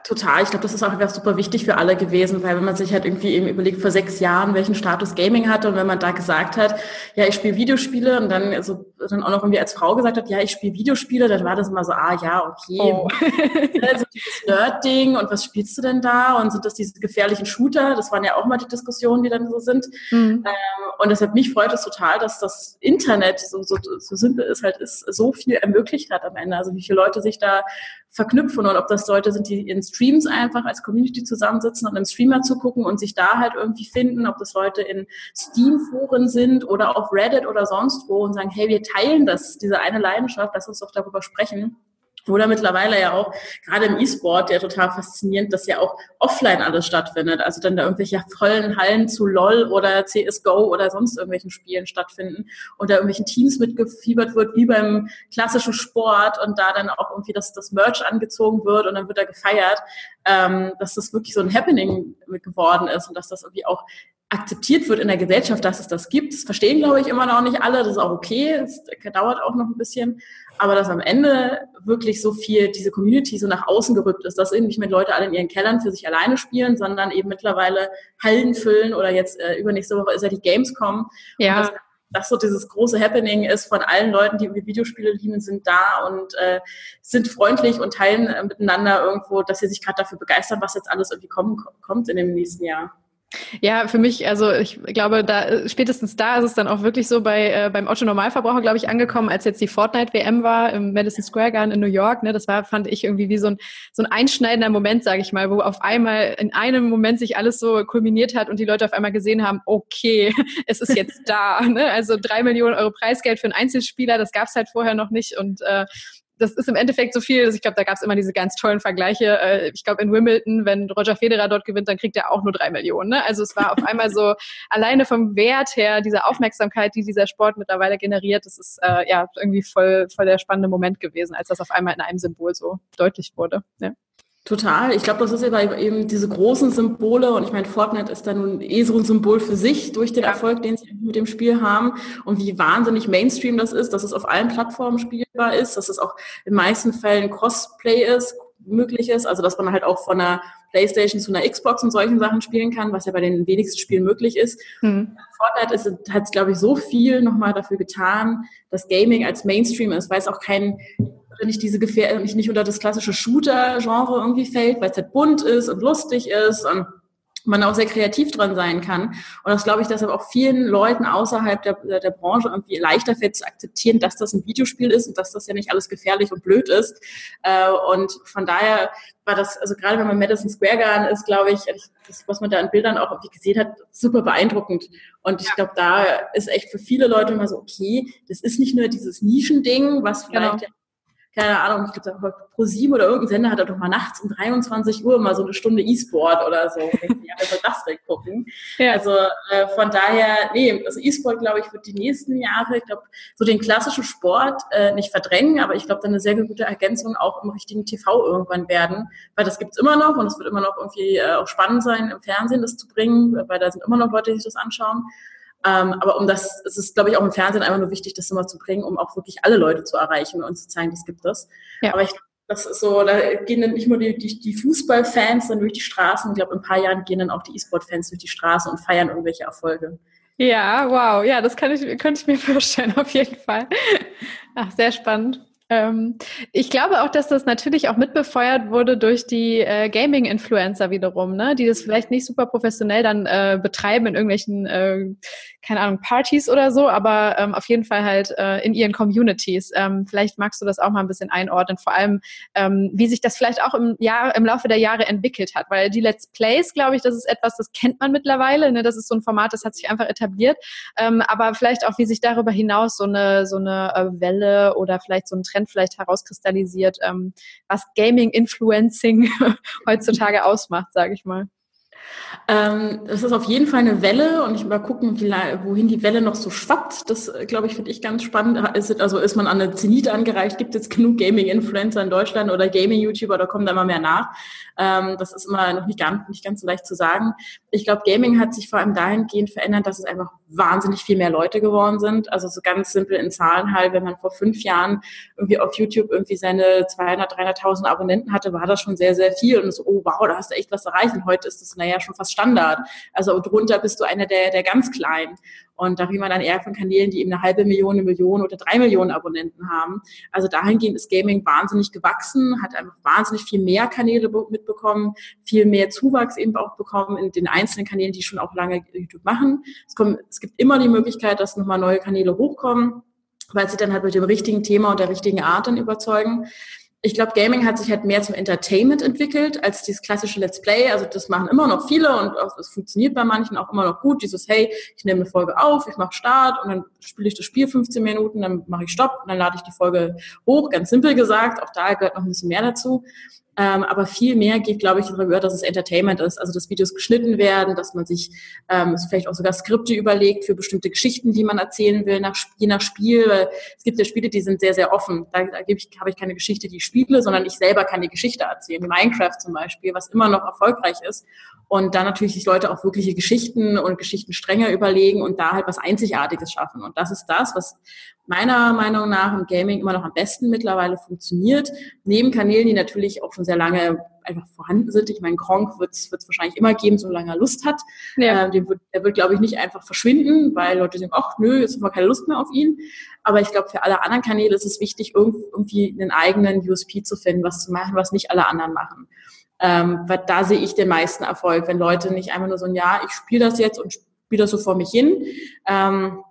Total. Ich glaube, das ist auch einfach super wichtig für alle gewesen, weil wenn man sich halt irgendwie eben überlegt, vor sechs Jahren, welchen Status Gaming hatte und wenn man da gesagt hat, ja, ich spiele Videospiele und dann, also, dann auch noch irgendwie als Frau gesagt hat, ja, ich spiele Videospiele, dann war das immer so, ah, ja, okay. Oh. also dieses Nerd-Ding und was spielst du denn da? Und sind das diese gefährlichen Shooter? Das waren ja auch mal die Diskussionen, die dann so sind. Mhm. Ähm, und deshalb mich freut es total, dass das Internet, so, so, so simpel ist halt, ist, so viel ermöglicht hat am Ende. Also wie viele Leute sich da verknüpfen und ob das Leute sind, die in Streams einfach als Community zusammensitzen und einen Streamer zu gucken und sich da halt irgendwie finden, ob das Leute in Steam-Foren sind oder auf Reddit oder sonst wo und sagen, hey, wir teilen das, diese eine Leidenschaft, lass uns doch darüber sprechen. Oder mittlerweile ja auch, gerade im E-Sport, ja total faszinierend, dass ja auch offline alles stattfindet. Also dann da irgendwelche vollen Hallen zu LOL oder CSGO oder sonst irgendwelchen Spielen stattfinden und da irgendwelchen Teams mitgefiebert wird, wie beim klassischen Sport und da dann auch irgendwie das, das Merch angezogen wird und dann wird da gefeiert, ähm, dass das wirklich so ein Happening geworden ist und dass das irgendwie auch akzeptiert wird in der Gesellschaft, dass es das gibt. Das verstehen, glaube ich, immer noch nicht alle. Das ist auch okay. Es dauert auch noch ein bisschen aber dass am Ende wirklich so viel diese Community so nach außen gerückt ist, dass eben nicht mehr Leute alle in ihren Kellern für sich alleine spielen, sondern eben mittlerweile Hallen füllen oder jetzt äh, übernächste Woche ist ja die Gamescom. Ja. Und das das so dieses große Happening ist von allen Leuten, die irgendwie Videospiele lieben, sind da und äh, sind freundlich und teilen äh, miteinander irgendwo, dass sie sich gerade dafür begeistern, was jetzt alles irgendwie kommen, kommt in dem nächsten Jahr. Ja, für mich, also ich glaube, da spätestens da ist es dann auch wirklich so bei äh, beim Otto Normalverbraucher, glaube ich, angekommen, als jetzt die Fortnite WM war im Madison Square Garden in New York. Ne, das war, fand ich irgendwie wie so ein so ein einschneidender Moment, sage ich mal, wo auf einmal in einem Moment sich alles so kulminiert hat und die Leute auf einmal gesehen haben, okay, es ist jetzt da. Ne? Also drei Millionen Euro Preisgeld für einen Einzelspieler, das gab es halt vorher noch nicht und äh, das ist im Endeffekt so viel, dass ich glaube, da gab es immer diese ganz tollen Vergleiche. Äh, ich glaube, in Wimbledon, wenn Roger Federer dort gewinnt, dann kriegt er auch nur drei Millionen. Ne? Also es war auf einmal so alleine vom Wert her, diese Aufmerksamkeit, die dieser Sport mittlerweile generiert, das ist äh, ja irgendwie voll, voll der spannende Moment gewesen, als das auf einmal in einem Symbol so deutlich wurde. Ja. Total. Ich glaube, das ist eben diese großen Symbole und ich meine, Fortnite ist da nun eh so ein Symbol für sich durch den ja. Erfolg, den sie mit dem Spiel haben und wie wahnsinnig Mainstream das ist, dass es auf allen Plattformen spielbar ist, dass es auch in meisten Fällen Crossplay ist, möglich ist, also dass man halt auch von einer Playstation zu einer Xbox und solchen Sachen spielen kann, was ja bei den wenigsten Spielen möglich ist. Mhm. Fortnite hat es, glaube ich, so viel nochmal dafür getan, dass Gaming als Mainstream ist, weil es auch kein nicht diese Gefähr nicht, nicht unter das klassische Shooter-Genre irgendwie fällt, weil es halt bunt ist und lustig ist und man auch sehr kreativ dran sein kann. Und das glaube ich, deshalb auch vielen Leuten außerhalb der, der Branche irgendwie leichter fällt zu akzeptieren, dass das ein Videospiel ist und dass das ja nicht alles gefährlich und blöd ist. Äh, und von daher war das, also gerade wenn man Madison Square Garden ist, glaube ich, das, was man da an Bildern auch irgendwie gesehen hat, super beeindruckend. Und ich glaube, da ist echt für viele Leute immer so, okay, das ist nicht nur dieses Nischending, was vielleicht genau keine Ahnung, ich glaube, pro sieben oder irgendein Sender hat er doch mal nachts um 23 Uhr mal so eine Stunde E-Sport oder so. ja, wer soll das denn gucken? Ja. Also äh, von daher, nee, also E-Sport, glaube ich, wird die nächsten Jahre, ich glaube, so den klassischen Sport äh, nicht verdrängen, aber ich glaube, dann eine sehr gute Ergänzung auch im richtigen TV irgendwann werden, weil das gibt's immer noch und es wird immer noch irgendwie äh, auch spannend sein, im Fernsehen das zu bringen, weil da sind immer noch Leute, die sich das anschauen. Ähm, aber um das, es ist, glaube ich, auch im Fernsehen einfach nur wichtig, das immer zu bringen, um auch wirklich alle Leute zu erreichen und zu zeigen, das gibt es. Ja. Aber ich das ist so, da gehen dann nicht nur die, die, die Fußballfans dann durch die Straßen, ich glaube, in ein paar Jahren gehen dann auch die E-Sport-Fans durch die Straße und feiern irgendwelche Erfolge. Ja, wow, ja, das kann ich, könnte ich mir vorstellen, auf jeden Fall. Ach, sehr spannend. Ähm, ich glaube auch, dass das natürlich auch mitbefeuert wurde durch die äh, Gaming-Influencer wiederum, ne? die das vielleicht nicht super professionell dann äh, betreiben in irgendwelchen, äh, keine Ahnung, Partys oder so, aber ähm, auf jeden Fall halt äh, in ihren Communities. Ähm, vielleicht magst du das auch mal ein bisschen einordnen, vor allem, ähm, wie sich das vielleicht auch im, Jahr, im Laufe der Jahre entwickelt hat, weil die Let's Plays, glaube ich, das ist etwas, das kennt man mittlerweile, ne? das ist so ein Format, das hat sich einfach etabliert, ähm, aber vielleicht auch, wie sich darüber hinaus so eine, so eine äh, Welle oder vielleicht so ein Trend vielleicht herauskristallisiert, ähm, was Gaming-Influencing heutzutage ausmacht, sage ich mal. Ähm, das ist auf jeden Fall eine Welle und ich mal gucken, wohin die Welle noch so schwappt. Das, äh, glaube ich, finde ich ganz spannend. Ist, also ist man an eine Zenit angereicht? Gibt es genug Gaming-Influencer in Deutschland oder Gaming-YouTuber da kommen da immer mehr nach? Ähm, das ist immer noch nicht ganz, nicht ganz so leicht zu sagen. Ich glaube, Gaming hat sich vor allem dahingehend verändert, dass es einfach wahnsinnig viel mehr Leute geworden sind. Also so ganz simpel in Zahlen halt, wenn man vor fünf Jahren irgendwie auf YouTube irgendwie seine 200, 300.000 Abonnenten hatte, war das schon sehr, sehr viel. Und so, oh wow, da hast du echt was erreicht. Und heute ist das, naja, schon fast Standard. Also drunter bist du einer der, der ganz Kleinen. Und da reden wir dann eher von Kanälen, die eben eine halbe Million, eine Million oder drei Millionen Abonnenten haben. Also dahingehend ist Gaming wahnsinnig gewachsen, hat einfach wahnsinnig viel mehr Kanäle mitbekommen, viel mehr Zuwachs eben auch bekommen in den einzelnen Kanälen, die schon auch lange YouTube machen. Es, kommen, es gibt immer die Möglichkeit, dass nochmal neue Kanäle hochkommen weil sie dann halt mit dem richtigen Thema und der richtigen Art dann überzeugen ich glaube, Gaming hat sich halt mehr zum Entertainment entwickelt als dieses klassische Let's Play. Also das machen immer noch viele und es funktioniert bei manchen auch immer noch gut. Dieses, hey, ich nehme eine Folge auf, ich mache Start und dann spiele ich das Spiel 15 Minuten, dann mache ich Stopp und dann lade ich die Folge hoch. Ganz simpel gesagt, auch da gehört noch ein bisschen mehr dazu. Ähm, aber viel mehr geht, glaube ich, darüber, dass es Entertainment ist, also dass Videos geschnitten werden, dass man sich ähm, vielleicht auch sogar Skripte überlegt für bestimmte Geschichten, die man erzählen will, nach, je nach Spiel. Es gibt ja Spiele, die sind sehr, sehr offen. Da, da habe ich, hab ich keine Geschichte, die ich spiele, sondern ich selber kann die Geschichte erzählen. Minecraft zum Beispiel, was immer noch erfolgreich ist. Und dann natürlich sich Leute auch wirkliche Geschichten und Geschichtenstränge überlegen und da halt was Einzigartiges schaffen. Und das ist das, was meiner Meinung nach im Gaming immer noch am besten mittlerweile funktioniert. Neben Kanälen, die natürlich auch schon sehr lange einfach vorhanden sind. Ich meine, Gronk wird es wahrscheinlich immer geben, solange er Lust hat. Ja. Ähm, wird, der wird, glaube ich, nicht einfach verschwinden, weil Leute sagen, ach nö, jetzt haben wir keine Lust mehr auf ihn. Aber ich glaube, für alle anderen Kanäle ist es wichtig, irgendwie einen eigenen USP zu finden, was zu machen, was nicht alle anderen machen. Ähm, weil da sehe ich den meisten Erfolg, wenn Leute nicht einfach nur so ein Ja, ich spiele das jetzt und spiele das so vor mich hin. Ähm,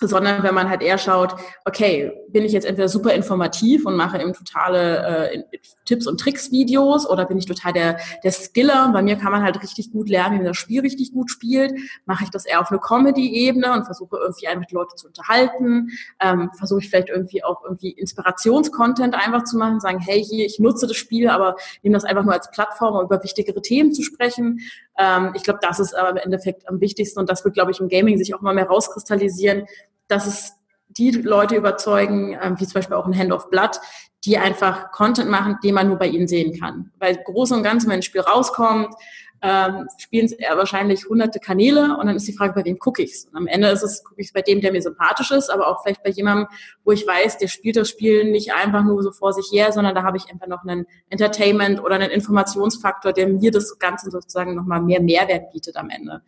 sondern wenn man halt eher schaut, okay, bin ich jetzt entweder super informativ und mache eben totale äh, Tipps und Tricks Videos oder bin ich total der der Skiller und bei mir kann man halt richtig gut lernen, wie man das Spiel richtig gut spielt. Mache ich das eher auf eine Comedy-Ebene und versuche irgendwie einfach Leute zu unterhalten, ähm, versuche ich vielleicht irgendwie auch irgendwie Inspirationscontent einfach zu machen, sagen, hey, hier, ich nutze das Spiel, aber nehme das einfach nur als Plattform, um über wichtigere Themen zu sprechen. Ähm, ich glaube, das ist aber im Endeffekt am wichtigsten und das wird, glaube ich, im Gaming sich auch mal mehr rauskristallisieren, dass es die Leute überzeugen, ähm, wie zum Beispiel auch ein Hand of Blood, die einfach Content machen, den man nur bei ihnen sehen kann. Weil groß und ganz, wenn ein Spiel rauskommt, ähm, spielen wahrscheinlich hunderte Kanäle und dann ist die Frage, bei wem gucke ich's? Und am Ende ist es, gucke ich bei dem, der mir sympathisch ist, aber auch vielleicht bei jemandem, wo ich weiß, der spielt das Spiel nicht einfach nur so vor sich her, sondern da habe ich einfach noch einen Entertainment oder einen Informationsfaktor, der mir das Ganze sozusagen nochmal mehr Mehrwert bietet am Ende.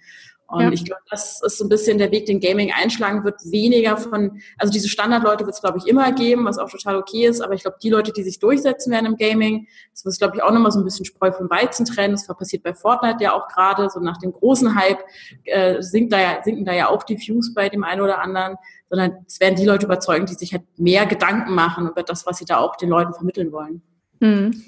Und ja. ich glaube, das ist so ein bisschen der Weg, den Gaming einschlagen wird. Weniger von, also diese Standardleute wird es, glaube ich, immer geben, was auch total okay ist. Aber ich glaube, die Leute, die sich durchsetzen werden im Gaming, das wird, glaube ich, auch nochmal so ein bisschen Spreu vom Weizen trennen. Das passiert bei Fortnite ja auch gerade. So nach dem großen Hype äh, sinkt da ja, sinken da ja auch die Views bei dem einen oder anderen. Sondern es werden die Leute überzeugen, die sich halt mehr Gedanken machen über das, was sie da auch den Leuten vermitteln wollen. Mhm.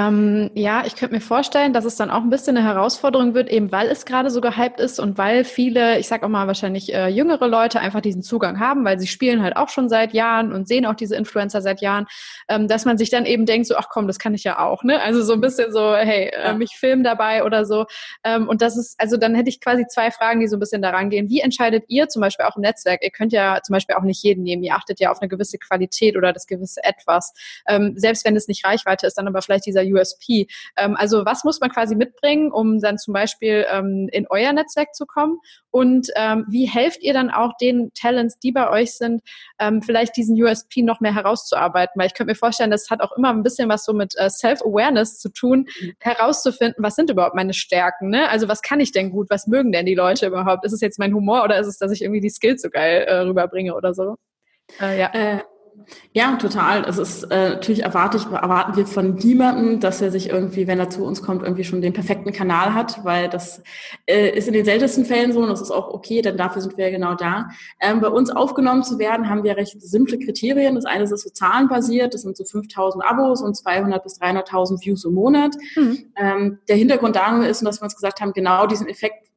Ähm, ja, ich könnte mir vorstellen, dass es dann auch ein bisschen eine Herausforderung wird, eben weil es gerade so gehypt ist und weil viele, ich sag auch mal wahrscheinlich äh, jüngere Leute einfach diesen Zugang haben, weil sie spielen halt auch schon seit Jahren und sehen auch diese Influencer seit Jahren, ähm, dass man sich dann eben denkt, so, ach komm, das kann ich ja auch, ne? Also so ein bisschen so, hey, äh, mich filmen dabei oder so. Ähm, und das ist, also dann hätte ich quasi zwei Fragen, die so ein bisschen daran gehen. Wie entscheidet ihr zum Beispiel auch im Netzwerk? Ihr könnt ja zum Beispiel auch nicht jeden nehmen. Ihr achtet ja auf eine gewisse Qualität oder das gewisse Etwas. Ähm, selbst wenn es nicht Reichweite ist, dann aber vielleicht dieser USP. Ähm, also was muss man quasi mitbringen, um dann zum Beispiel ähm, in euer Netzwerk zu kommen? Und ähm, wie helft ihr dann auch den Talents, die bei euch sind, ähm, vielleicht diesen USP noch mehr herauszuarbeiten? Weil ich könnte mir vorstellen, das hat auch immer ein bisschen was so mit äh, Self-Awareness zu tun, mhm. herauszufinden, was sind überhaupt meine Stärken? Ne? Also was kann ich denn gut? Was mögen denn die Leute überhaupt? Ist es jetzt mein Humor oder ist es, dass ich irgendwie die Skills so geil äh, rüberbringe oder so? Äh, ja. Äh, ja, total. Es ist äh, natürlich erwarte ich, erwarten wir von niemandem, dass er sich irgendwie, wenn er zu uns kommt, irgendwie schon den perfekten Kanal hat, weil das äh, ist in den seltensten Fällen so und das ist auch okay, denn dafür sind wir ja genau da. Ähm, bei uns aufgenommen zu werden, haben wir recht simple Kriterien. Das eine ist so zahlenbasiert, das sind so 5000 Abos und 200 bis 300.000 Views im Monat. Mhm. Ähm, der Hintergrund darum ist, dass wir uns gesagt haben, genau diesen Effekt,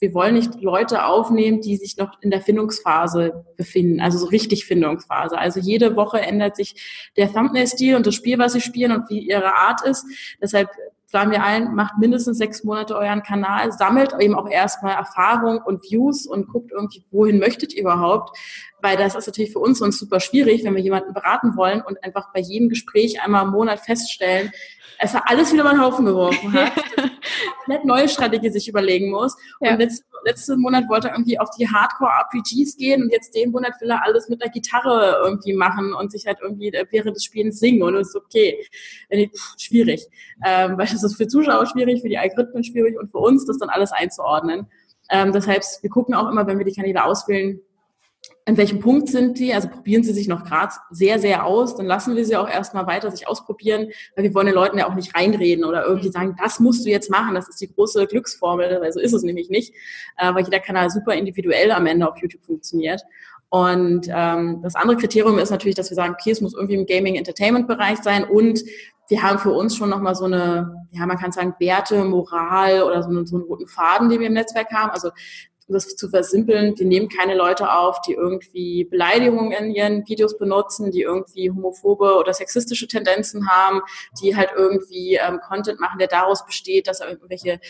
wir wollen nicht Leute aufnehmen, die sich noch in der Findungsphase befinden, also so richtig Findungsphase. Also jede Woche ändert sich der Thumbnail-Stil und das Spiel, was sie spielen und wie ihre Art ist. Deshalb sagen wir allen, macht mindestens sechs Monate euren Kanal, sammelt eben auch erstmal Erfahrung und Views und guckt irgendwie, wohin möchtet ihr überhaupt? Weil das ist natürlich für uns uns super schwierig, wenn wir jemanden beraten wollen und einfach bei jedem Gespräch einmal im Monat feststellen, es hat alles wieder über den Haufen geworfen hat, komplett neue Strategie sich überlegen muss. Ja. Und letzten, letzten Monat wollte er irgendwie auf die Hardcore-RPGs gehen und jetzt den Monat will er alles mit der Gitarre irgendwie machen und sich halt irgendwie während des Spielens singen. Und es ist okay. Pff, schwierig. Ähm, weil das ist für Zuschauer schwierig, für die Algorithmen schwierig und für uns, das dann alles einzuordnen. Ähm, das heißt, wir gucken auch immer, wenn wir die Kanäle auswählen, an welchem Punkt sind die? Also probieren sie sich noch gerade sehr, sehr aus, dann lassen wir sie auch erstmal weiter sich ausprobieren, weil wir wollen den Leuten ja auch nicht reinreden oder irgendwie mhm. sagen, das musst du jetzt machen, das ist die große Glücksformel, weil so ist es nämlich nicht, äh, weil jeder Kanal super individuell am Ende auf YouTube funktioniert. Und ähm, das andere Kriterium ist natürlich, dass wir sagen, okay, es muss irgendwie im Gaming-Entertainment-Bereich sein und wir haben für uns schon nochmal so eine, ja, man kann sagen, Werte, Moral oder so einen, so einen roten Faden, den wir im Netzwerk haben. Also um das zu versimpeln, wir nehmen keine Leute auf, die irgendwie Beleidigungen in ihren Videos benutzen, die irgendwie homophobe oder sexistische Tendenzen haben, die halt irgendwie ähm, Content machen, der daraus besteht, dass irgendwelche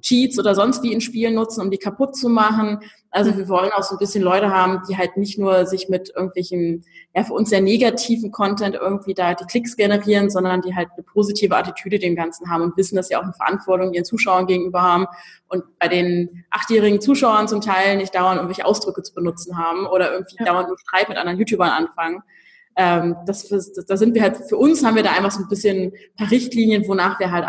Cheats oder sonst wie in Spielen nutzen, um die kaputt zu machen. Also wir wollen auch so ein bisschen Leute haben, die halt nicht nur sich mit irgendwelchen, ja, für uns sehr negativen Content irgendwie da die Klicks generieren, sondern die halt eine positive Attitüde dem Ganzen haben und wissen, dass sie auch eine Verantwortung ihren Zuschauern gegenüber haben und bei den achtjährigen Zuschauern zum Teil nicht dauernd irgendwelche Ausdrücke zu benutzen haben oder irgendwie ja. dauernd nur Streit mit anderen YouTubern anfangen. Ähm, das, das, da sind wir halt, für uns haben wir da einfach so ein bisschen ein paar Richtlinien, wonach wir halt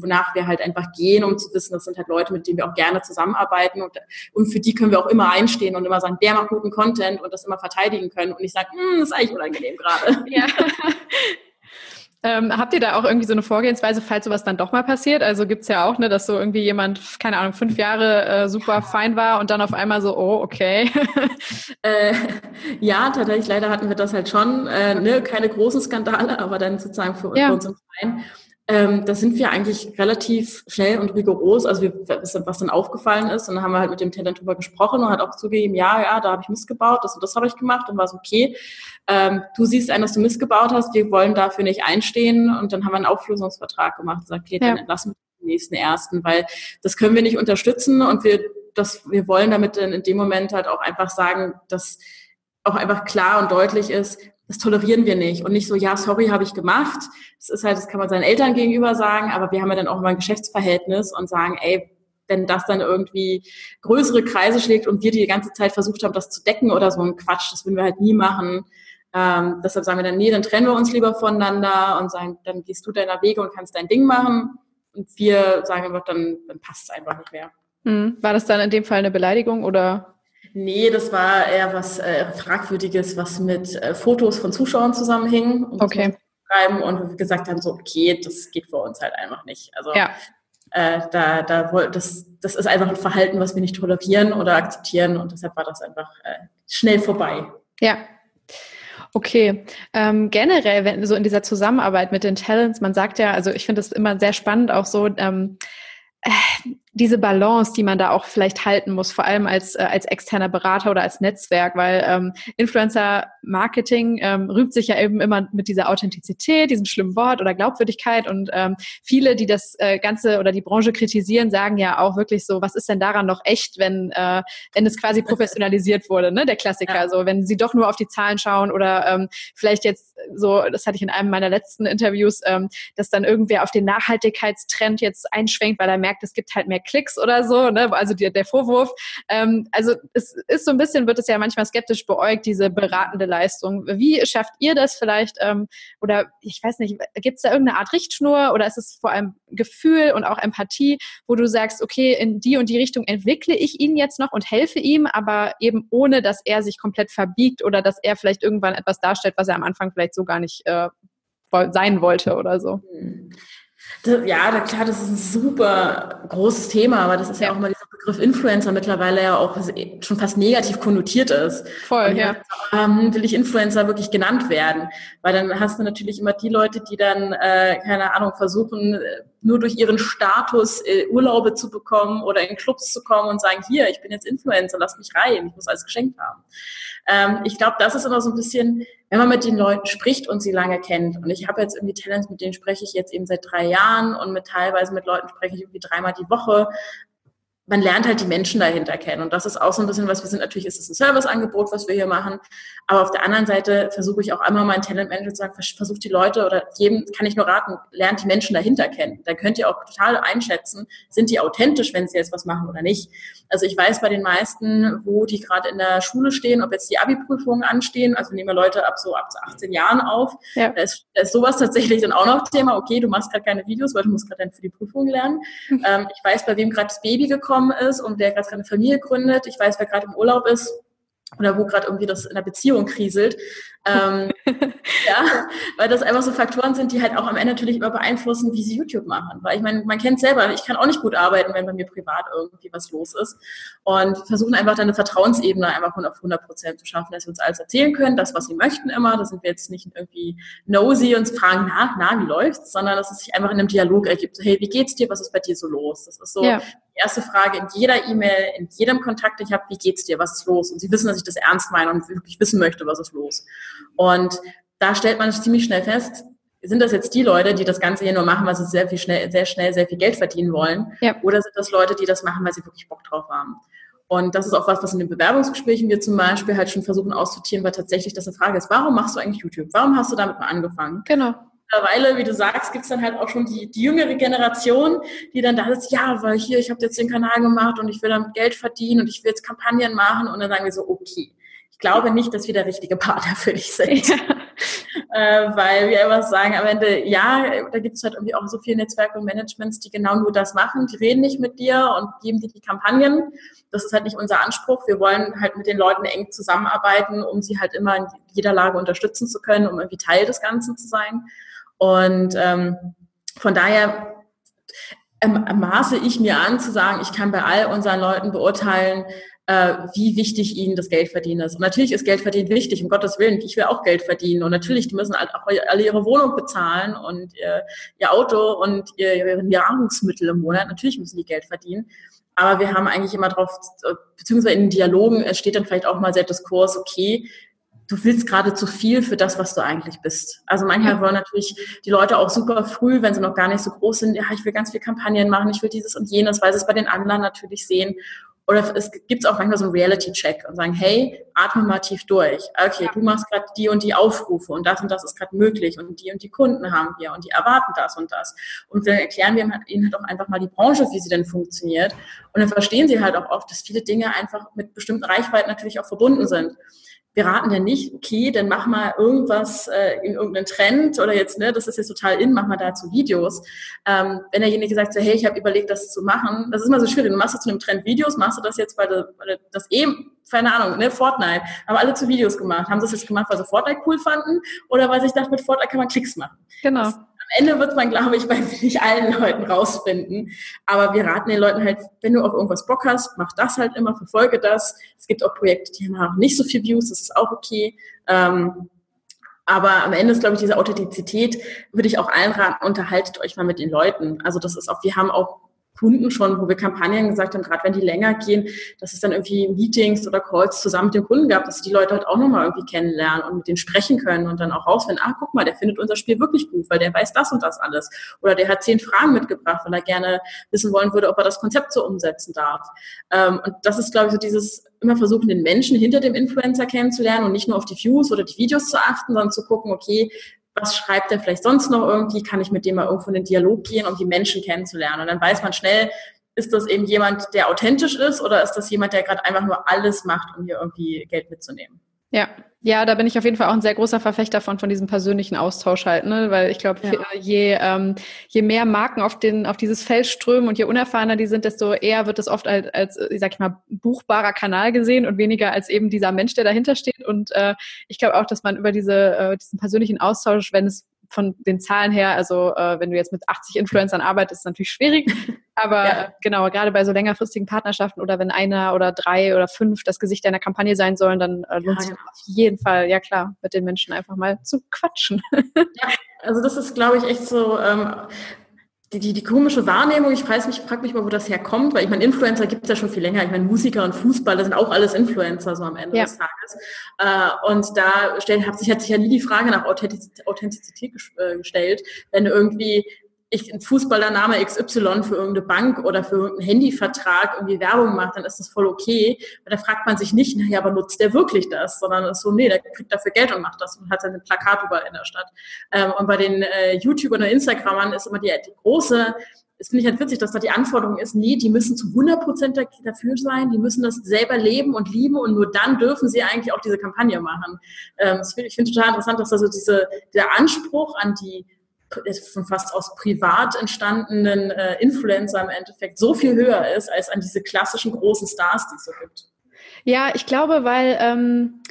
wonach wir halt einfach gehen, um zu wissen, das sind halt Leute, mit denen wir auch gerne zusammenarbeiten und, und für die können wir auch immer einstehen und immer sagen, der macht guten Content und das immer verteidigen können und nicht sagen, hm, das ist eigentlich unangenehm gerade. Ja. Ähm, habt ihr da auch irgendwie so eine Vorgehensweise, falls sowas dann doch mal passiert? Also gibt's ja auch, ne, dass so irgendwie jemand, keine Ahnung, fünf Jahre äh, super fein war und dann auf einmal so, oh, okay. äh, ja, tatsächlich, leider hatten wir das halt schon. Äh, ne, keine großen Skandale, aber dann sozusagen für, ja. für uns im Verein. Ähm, da sind wir eigentlich relativ schnell und rigoros. Also wir, was dann aufgefallen ist, und dann haben wir halt mit dem Talent drüber gesprochen und hat auch zugegeben, ja, ja, da habe ich missgebaut, das und das habe ich gemacht und war es okay. Ähm, du siehst ein, dass du missgebaut hast, wir wollen dafür nicht einstehen und dann haben wir einen Auflösungsvertrag gemacht und gesagt, okay, dann ja. entlassen wir den nächsten ersten, weil das können wir nicht unterstützen und wir, das, wir wollen damit in, in dem Moment halt auch einfach sagen, dass auch einfach klar und deutlich ist, das tolerieren wir nicht. Und nicht so, ja, sorry, habe ich gemacht. Das ist halt, das kann man seinen Eltern gegenüber sagen, aber wir haben ja dann auch immer ein Geschäftsverhältnis und sagen, ey, wenn das dann irgendwie größere Kreise schlägt und wir die ganze Zeit versucht haben, das zu decken oder so ein Quatsch, das würden wir halt nie machen. Ähm, deshalb sagen wir dann, nee, dann trennen wir uns lieber voneinander und sagen, dann gehst du deiner Wege und kannst dein Ding machen. Und wir sagen einfach, dann, dann passt es einfach nicht mehr. Hm. War das dann in dem Fall eine Beleidigung oder? Nee, das war eher was äh, Fragwürdiges, was mit äh, Fotos von Zuschauern zusammenhing. Um okay. Schreiben und wir gesagt haben, so, okay, das geht für uns halt einfach nicht. Also ja. äh, da, da das, das ist einfach ein Verhalten, was wir nicht tolerieren oder akzeptieren und deshalb war das einfach äh, schnell vorbei. Ja, Okay, ähm, generell, wenn so in dieser Zusammenarbeit mit den Talents, man sagt ja, also ich finde das immer sehr spannend, auch so, ähm, äh, diese Balance, die man da auch vielleicht halten muss, vor allem als, äh, als externer Berater oder als Netzwerk, weil ähm, Influencer-Marketing ähm, rühmt sich ja eben immer mit dieser Authentizität, diesem schlimmen Wort oder Glaubwürdigkeit und ähm, viele, die das äh, Ganze oder die Branche kritisieren, sagen ja auch wirklich so, was ist denn daran noch echt, wenn, äh, wenn es quasi professionalisiert wurde, ne? der Klassiker, ja. so wenn sie doch nur auf die Zahlen schauen oder ähm, vielleicht jetzt so, das hatte ich in einem meiner letzten Interviews, ähm, dass dann irgendwer auf den Nachhaltigkeitstrend jetzt einschwenkt, weil er merkt, es gibt halt mehr Klicks oder so, ne? also die, der Vorwurf. Ähm, also es ist so ein bisschen, wird es ja manchmal skeptisch beäugt, diese beratende Leistung. Wie schafft ihr das vielleicht? Ähm, oder ich weiß nicht, gibt es da irgendeine Art Richtschnur oder ist es vor allem Gefühl und auch Empathie, wo du sagst, okay, in die und die Richtung entwickle ich ihn jetzt noch und helfe ihm, aber eben ohne, dass er sich komplett verbiegt oder dass er vielleicht irgendwann etwas darstellt, was er am Anfang vielleicht so gar nicht äh, sein wollte oder so. Hm. Ja, klar, das ist ein super großes Thema, aber das ist ja, ja auch dieser Begriff Influencer mittlerweile ja auch schon fast negativ konnotiert ist. Voll, ja. Ähm, will ich Influencer wirklich genannt werden? Weil dann hast du natürlich immer die Leute, die dann, äh, keine Ahnung, versuchen, äh, nur durch ihren Status äh, Urlaube zu bekommen oder in Clubs zu kommen und sagen, hier, ich bin jetzt Influencer, lass mich rein, ich muss alles geschenkt haben. Ähm, ich glaube, das ist immer so ein bisschen, wenn man mit den Leuten spricht und sie lange kennt. Und ich habe jetzt irgendwie Talents, mit denen spreche ich jetzt eben seit drei Jahren und mit teilweise mit Leuten spreche ich irgendwie dreimal die Woche man lernt halt die Menschen dahinter kennen. Und das ist auch so ein bisschen was, wir sind natürlich, ist es ein Serviceangebot, was wir hier machen. Aber auf der anderen Seite versuche ich auch einmal meinen Talentmanager zu sagen, versucht die Leute oder jedem kann ich nur raten, lernt die Menschen dahinter kennen. Dann könnt ihr auch total einschätzen, sind die authentisch, wenn sie jetzt was machen oder nicht. Also ich weiß bei den meisten, wo die gerade in der Schule stehen, ob jetzt die Abi-Prüfungen anstehen, also nehmen wir Leute ab so ab 18 Jahren auf. Ja. Da, ist, da ist sowas tatsächlich dann auch noch Thema. Okay, du machst gerade keine Videos, weil du musst gerade dann für die Prüfung lernen. Mhm. Ähm, ich weiß, bei wem gerade das Baby gekommen ist und wer gerade eine Familie gründet. Ich weiß, wer gerade im Urlaub ist oder wo gerade irgendwie das in der Beziehung kriselt. Ähm, ja, weil das einfach so Faktoren sind, die halt auch am Ende natürlich immer beeinflussen, wie sie YouTube machen. Weil ich meine, man kennt selber, ich kann auch nicht gut arbeiten, wenn bei mir privat irgendwie was los ist. Und versuchen einfach dann eine Vertrauensebene einfach auf 100 Prozent zu schaffen, dass wir uns alles erzählen können, das, was sie möchten immer. Da sind wir jetzt nicht irgendwie nosy und fragen nach, na, wie läuft's, sondern dass es sich einfach in einem Dialog ergibt. So, hey, wie geht's dir? Was ist bei dir so los? Das ist so ja. Erste Frage in jeder E-Mail, in jedem Kontakt, den ich habe, wie geht's dir? Was ist los? Und sie wissen, dass ich das ernst meine und wirklich wissen möchte, was ist los. Und da stellt man ziemlich schnell fest, sind das jetzt die Leute, die das Ganze hier nur machen, weil sie sehr viel schnell, sehr schnell, sehr viel Geld verdienen wollen? Ja. Oder sind das Leute, die das machen, weil sie wirklich Bock drauf haben? Und das ist auch was, was in den Bewerbungsgesprächen wir zum Beispiel halt schon versuchen auszutieren, weil tatsächlich das eine Frage ist, warum machst du eigentlich YouTube? Warum hast du damit mal angefangen? Genau. Mittlerweile, wie du sagst, gibt es dann halt auch schon die, die jüngere Generation, die dann da ist, ja, weil hier, ich habe jetzt den Kanal gemacht und ich will damit Geld verdienen und ich will jetzt Kampagnen machen und dann sagen wir so, okay, ich glaube nicht, dass wir der richtige Partner für dich sind. Ja. äh, weil wir immer sagen, am Ende, ja, da gibt es halt irgendwie auch so viele Netzwerke und Managements, die genau nur das machen. Die reden nicht mit dir und geben dir die Kampagnen. Das ist halt nicht unser Anspruch. Wir wollen halt mit den Leuten eng zusammenarbeiten, um sie halt immer in jeder Lage unterstützen zu können, um irgendwie Teil des Ganzen zu sein. Und ähm, von daher ähm, maße ich mir an zu sagen, ich kann bei all unseren Leuten beurteilen, äh, wie wichtig ihnen das Geldverdienen ist. Und natürlich ist Geldverdienen wichtig, um Gottes Willen. Ich will auch Geld verdienen. Und natürlich, die müssen halt auch alle ihre Wohnung bezahlen und ihr, ihr Auto und ihr, ihre Nahrungsmittel im Monat. Natürlich müssen die Geld verdienen. Aber wir haben eigentlich immer drauf, beziehungsweise in den Dialogen steht dann vielleicht auch mal sehr Diskurs, okay, du willst gerade zu viel für das, was du eigentlich bist. Also manchmal wollen natürlich die Leute auch super früh, wenn sie noch gar nicht so groß sind, ja, ich will ganz viel Kampagnen machen, ich will dieses und jenes, weil sie es bei den anderen natürlich sehen. Oder es gibt auch manchmal so einen Reality-Check und sagen, hey, atme mal tief durch. Okay, ja. du machst gerade die und die Aufrufe und das und das ist gerade möglich und die und die Kunden haben wir und die erwarten das und das. Und dann erklären wir ihnen halt auch einfach mal die Branche, wie sie denn funktioniert. Und dann verstehen sie halt auch oft, dass viele Dinge einfach mit bestimmten Reichweiten natürlich auch verbunden sind wir raten ja nicht, okay, dann mach mal irgendwas äh, in irgendeinen Trend oder jetzt, ne, das ist jetzt total in, mach mal dazu Videos. Ähm, wenn derjenige sagt so, hey, ich habe überlegt, das zu machen, das ist immer so schwierig. Du machst du zu einem Trend Videos, machst du das jetzt, weil, du, weil das eben, keine Ahnung, ne, Fortnite, haben alle zu Videos gemacht. Haben sie das jetzt gemacht, weil sie Fortnite cool fanden oder weil sie dachten, mit Fortnite kann man Klicks machen. Genau. Das, Ende wird man, glaube ich, bei nicht allen Leuten rausfinden. Aber wir raten den Leuten halt, wenn du auf irgendwas Bock hast, mach das halt immer, verfolge das. Es gibt auch Projekte, die haben auch nicht so viel Views, das ist auch okay. Ähm, aber am Ende ist, glaube ich, diese Authentizität, würde ich auch allen raten, unterhaltet euch mal mit den Leuten. Also das ist auch, wir haben auch Kunden schon, wo wir Kampagnen gesagt haben, gerade wenn die länger gehen, dass es dann irgendwie Meetings oder Calls zusammen mit dem Kunden gab, dass die Leute halt auch nochmal irgendwie kennenlernen und mit denen sprechen können und dann auch rausfinden, ah, guck mal, der findet unser Spiel wirklich gut, weil der weiß das und das alles. Oder der hat zehn Fragen mitgebracht, weil er gerne wissen wollen würde, ob er das Konzept so umsetzen darf. Ähm, und das ist, glaube ich, so dieses immer versuchen, den Menschen hinter dem Influencer kennenzulernen und nicht nur auf die Views oder die Videos zu achten, sondern zu gucken, okay, was schreibt er vielleicht sonst noch irgendwie, kann ich mit dem mal irgendwo in den Dialog gehen, um die Menschen kennenzulernen. Und dann weiß man schnell, ist das eben jemand, der authentisch ist oder ist das jemand, der gerade einfach nur alles macht, um hier irgendwie Geld mitzunehmen? Ja, ja, da bin ich auf jeden Fall auch ein sehr großer Verfechter von, von diesem persönlichen Austausch halt, ne? Weil ich glaube, ja. je, ähm, je mehr Marken auf den, auf dieses Feld strömen und je unerfahrener die sind, desto eher wird es oft als, als, ich sag ich mal, buchbarer Kanal gesehen und weniger als eben dieser Mensch, der dahinter steht. Und äh, ich glaube auch, dass man über diese, äh, diesen persönlichen Austausch, wenn es von den Zahlen her, also äh, wenn du jetzt mit 80 Influencern arbeitest, ist natürlich schwierig. Aber ja. äh, genau, gerade bei so längerfristigen Partnerschaften oder wenn einer oder drei oder fünf das Gesicht deiner Kampagne sein sollen, dann äh, lohnt ja, sich auf jeden Fall, ja klar, mit den Menschen einfach mal zu quatschen. ja, also das ist, glaube ich, echt so, ähm, die, die, die komische Wahrnehmung, ich frage mich, frag mich mal, wo das herkommt, weil ich meine, Influencer gibt es ja schon viel länger. Ich meine, Musiker und Fußballer sind auch alles Influencer so am Ende ja. des Tages. Äh, und da stellt, hat sich, hat sich ja nie die Frage nach Authentizität, Authentizität äh, gestellt, wenn irgendwie ich ein Fußballername XY für irgendeine Bank oder für irgendeinen Handyvertrag irgendwie Werbung macht, dann ist das voll okay. Weil da fragt man sich nicht, naja, aber nutzt der wirklich das? Sondern ist so, nee, der kriegt dafür Geld und macht das und hat seine Plakat überall in der Stadt. Ähm, und bei den äh, YouTubern oder Instagramern ist immer die, die große, das finde ich halt witzig, dass da die Anforderung ist, nee, die müssen zu 100 Prozent dafür sein, die müssen das selber leben und lieben und nur dann dürfen sie eigentlich auch diese Kampagne machen. Ähm, ich finde total interessant, dass also diese, dieser Anspruch an die von fast aus privat entstandenen äh, Influencer im Endeffekt so viel höher ist als an diese klassischen großen Stars, die es so gibt. Ja, ich glaube, weil ähm,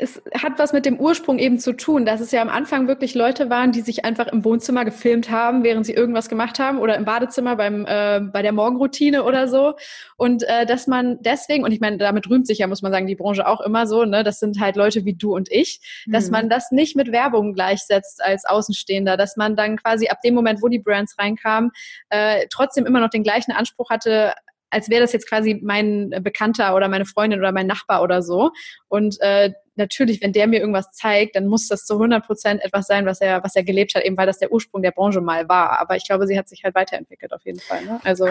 es hat was mit dem Ursprung eben zu tun, dass es ja am Anfang wirklich Leute waren, die sich einfach im Wohnzimmer gefilmt haben, während sie irgendwas gemacht haben oder im Badezimmer beim äh, bei der Morgenroutine oder so und äh, dass man deswegen und ich meine, damit rühmt sich ja muss man sagen die Branche auch immer so, ne, das sind halt Leute wie du und ich, mhm. dass man das nicht mit Werbung gleichsetzt als Außenstehender, dass man dann quasi ab dem Moment, wo die Brands reinkamen, äh, trotzdem immer noch den gleichen Anspruch hatte als wäre das jetzt quasi mein Bekannter oder meine Freundin oder mein Nachbar oder so. Und äh, natürlich, wenn der mir irgendwas zeigt, dann muss das zu 100 Prozent etwas sein, was er, was er gelebt hat, eben weil das der Ursprung der Branche mal war. Aber ich glaube, sie hat sich halt weiterentwickelt auf jeden Fall. Ne? Also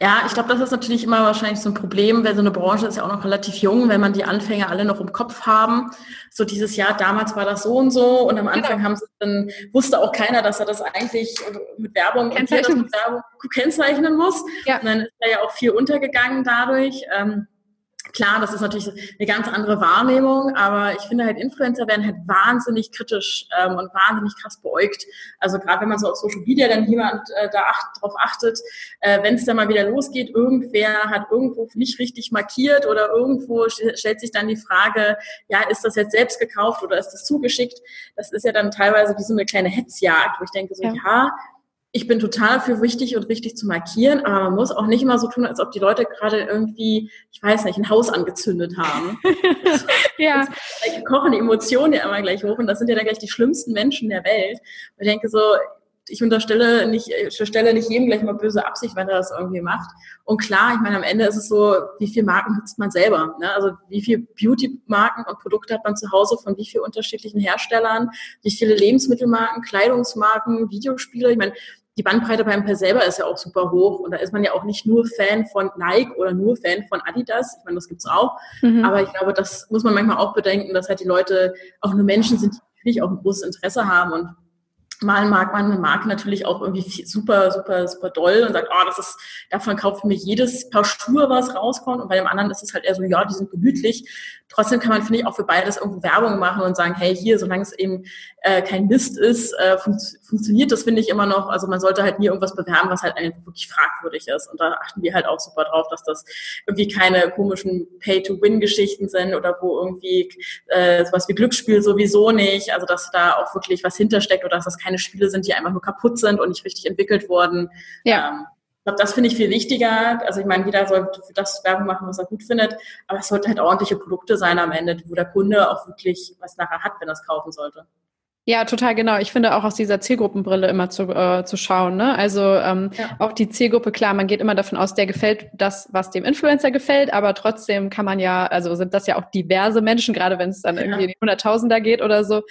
ja, ich glaube, das ist natürlich immer wahrscheinlich so ein Problem, weil so eine Branche ist ja auch noch relativ jung, wenn man die Anfänger alle noch im Kopf haben. So dieses Jahr, damals war das so und so und am. Anfang genau. haben sie dann wusste auch keiner, dass er das eigentlich mit Werbung, kennzeichnen, mit Werbung kennzeichnen muss. Ja. Und dann ist da ja auch viel untergegangen dadurch. Ähm, Klar, das ist natürlich eine ganz andere Wahrnehmung, aber ich finde halt, Influencer werden halt wahnsinnig kritisch ähm, und wahnsinnig krass beäugt. Also gerade wenn man so auf Social Media dann jemand äh, da acht, drauf achtet, äh, wenn es dann mal wieder losgeht, irgendwer hat irgendwo nicht richtig markiert oder irgendwo stellt sich dann die Frage, ja, ist das jetzt selbst gekauft oder ist das zugeschickt? Das ist ja dann teilweise wie so eine kleine Hetzjagd, wo ich denke so, ja, ja ich bin total für wichtig und richtig zu markieren, aber man muss auch nicht immer so tun, als ob die Leute gerade irgendwie, ich weiß nicht, ein Haus angezündet haben. ja. Das, kochen die Emotionen ja immer gleich hoch und das sind ja dann gleich die schlimmsten Menschen der Welt. Und ich denke so, ich unterstelle nicht, ich unterstelle nicht jedem gleich mal böse Absicht, wenn er das irgendwie macht. Und klar, ich meine, am Ende ist es so, wie viele Marken nutzt man selber? Ne? Also wie viele Beauty-Marken und Produkte hat man zu Hause von wie vielen unterschiedlichen Herstellern? Wie viele Lebensmittelmarken, Kleidungsmarken, Videospiele? Ich meine, die Bandbreite beim Per selber ist ja auch super hoch und da ist man ja auch nicht nur Fan von Nike oder nur Fan von Adidas. Ich meine, das gibt's auch. Mhm. Aber ich glaube, das muss man manchmal auch bedenken, dass halt die Leute auch nur Menschen sind, die natürlich auch ein großes Interesse haben und mal mag man eine Marke natürlich auch irgendwie super, super, super doll und sagt, oh, das ist, davon kauft mir jedes Paar Schuhe, was rauskommt. Und bei dem anderen ist es halt eher so, ja, die sind gemütlich. Trotzdem kann man, finde ich, auch für beides irgendwo Werbung machen und sagen, hey, hier, solange es eben äh, kein Mist ist, äh, fun funktioniert das, finde ich, immer noch. Also man sollte halt nie irgendwas bewerben, was halt einfach wirklich fragwürdig ist. Und da achten wir halt auch super drauf, dass das irgendwie keine komischen Pay-to-Win-Geschichten sind oder wo irgendwie äh, sowas wie Glücksspiel sowieso nicht. Also dass da auch wirklich was hintersteckt oder dass das keine Spiele sind, die einfach nur kaputt sind und nicht richtig entwickelt wurden. Ja. Ähm, ich glaube, das finde ich viel wichtiger. Also ich meine, jeder sollte für das Werbung machen, was er gut findet, aber es sollte halt ordentliche Produkte sein am Ende, wo der Kunde auch wirklich was nachher hat, wenn er es kaufen sollte. Ja, total genau. Ich finde auch aus dieser Zielgruppenbrille immer zu, äh, zu schauen. Ne? Also ähm, ja. auch die Zielgruppe, klar, man geht immer davon aus, der gefällt das, was dem Influencer gefällt, aber trotzdem kann man ja, also sind das ja auch diverse Menschen, gerade wenn es dann ja. irgendwie in die Hunderttausender geht oder so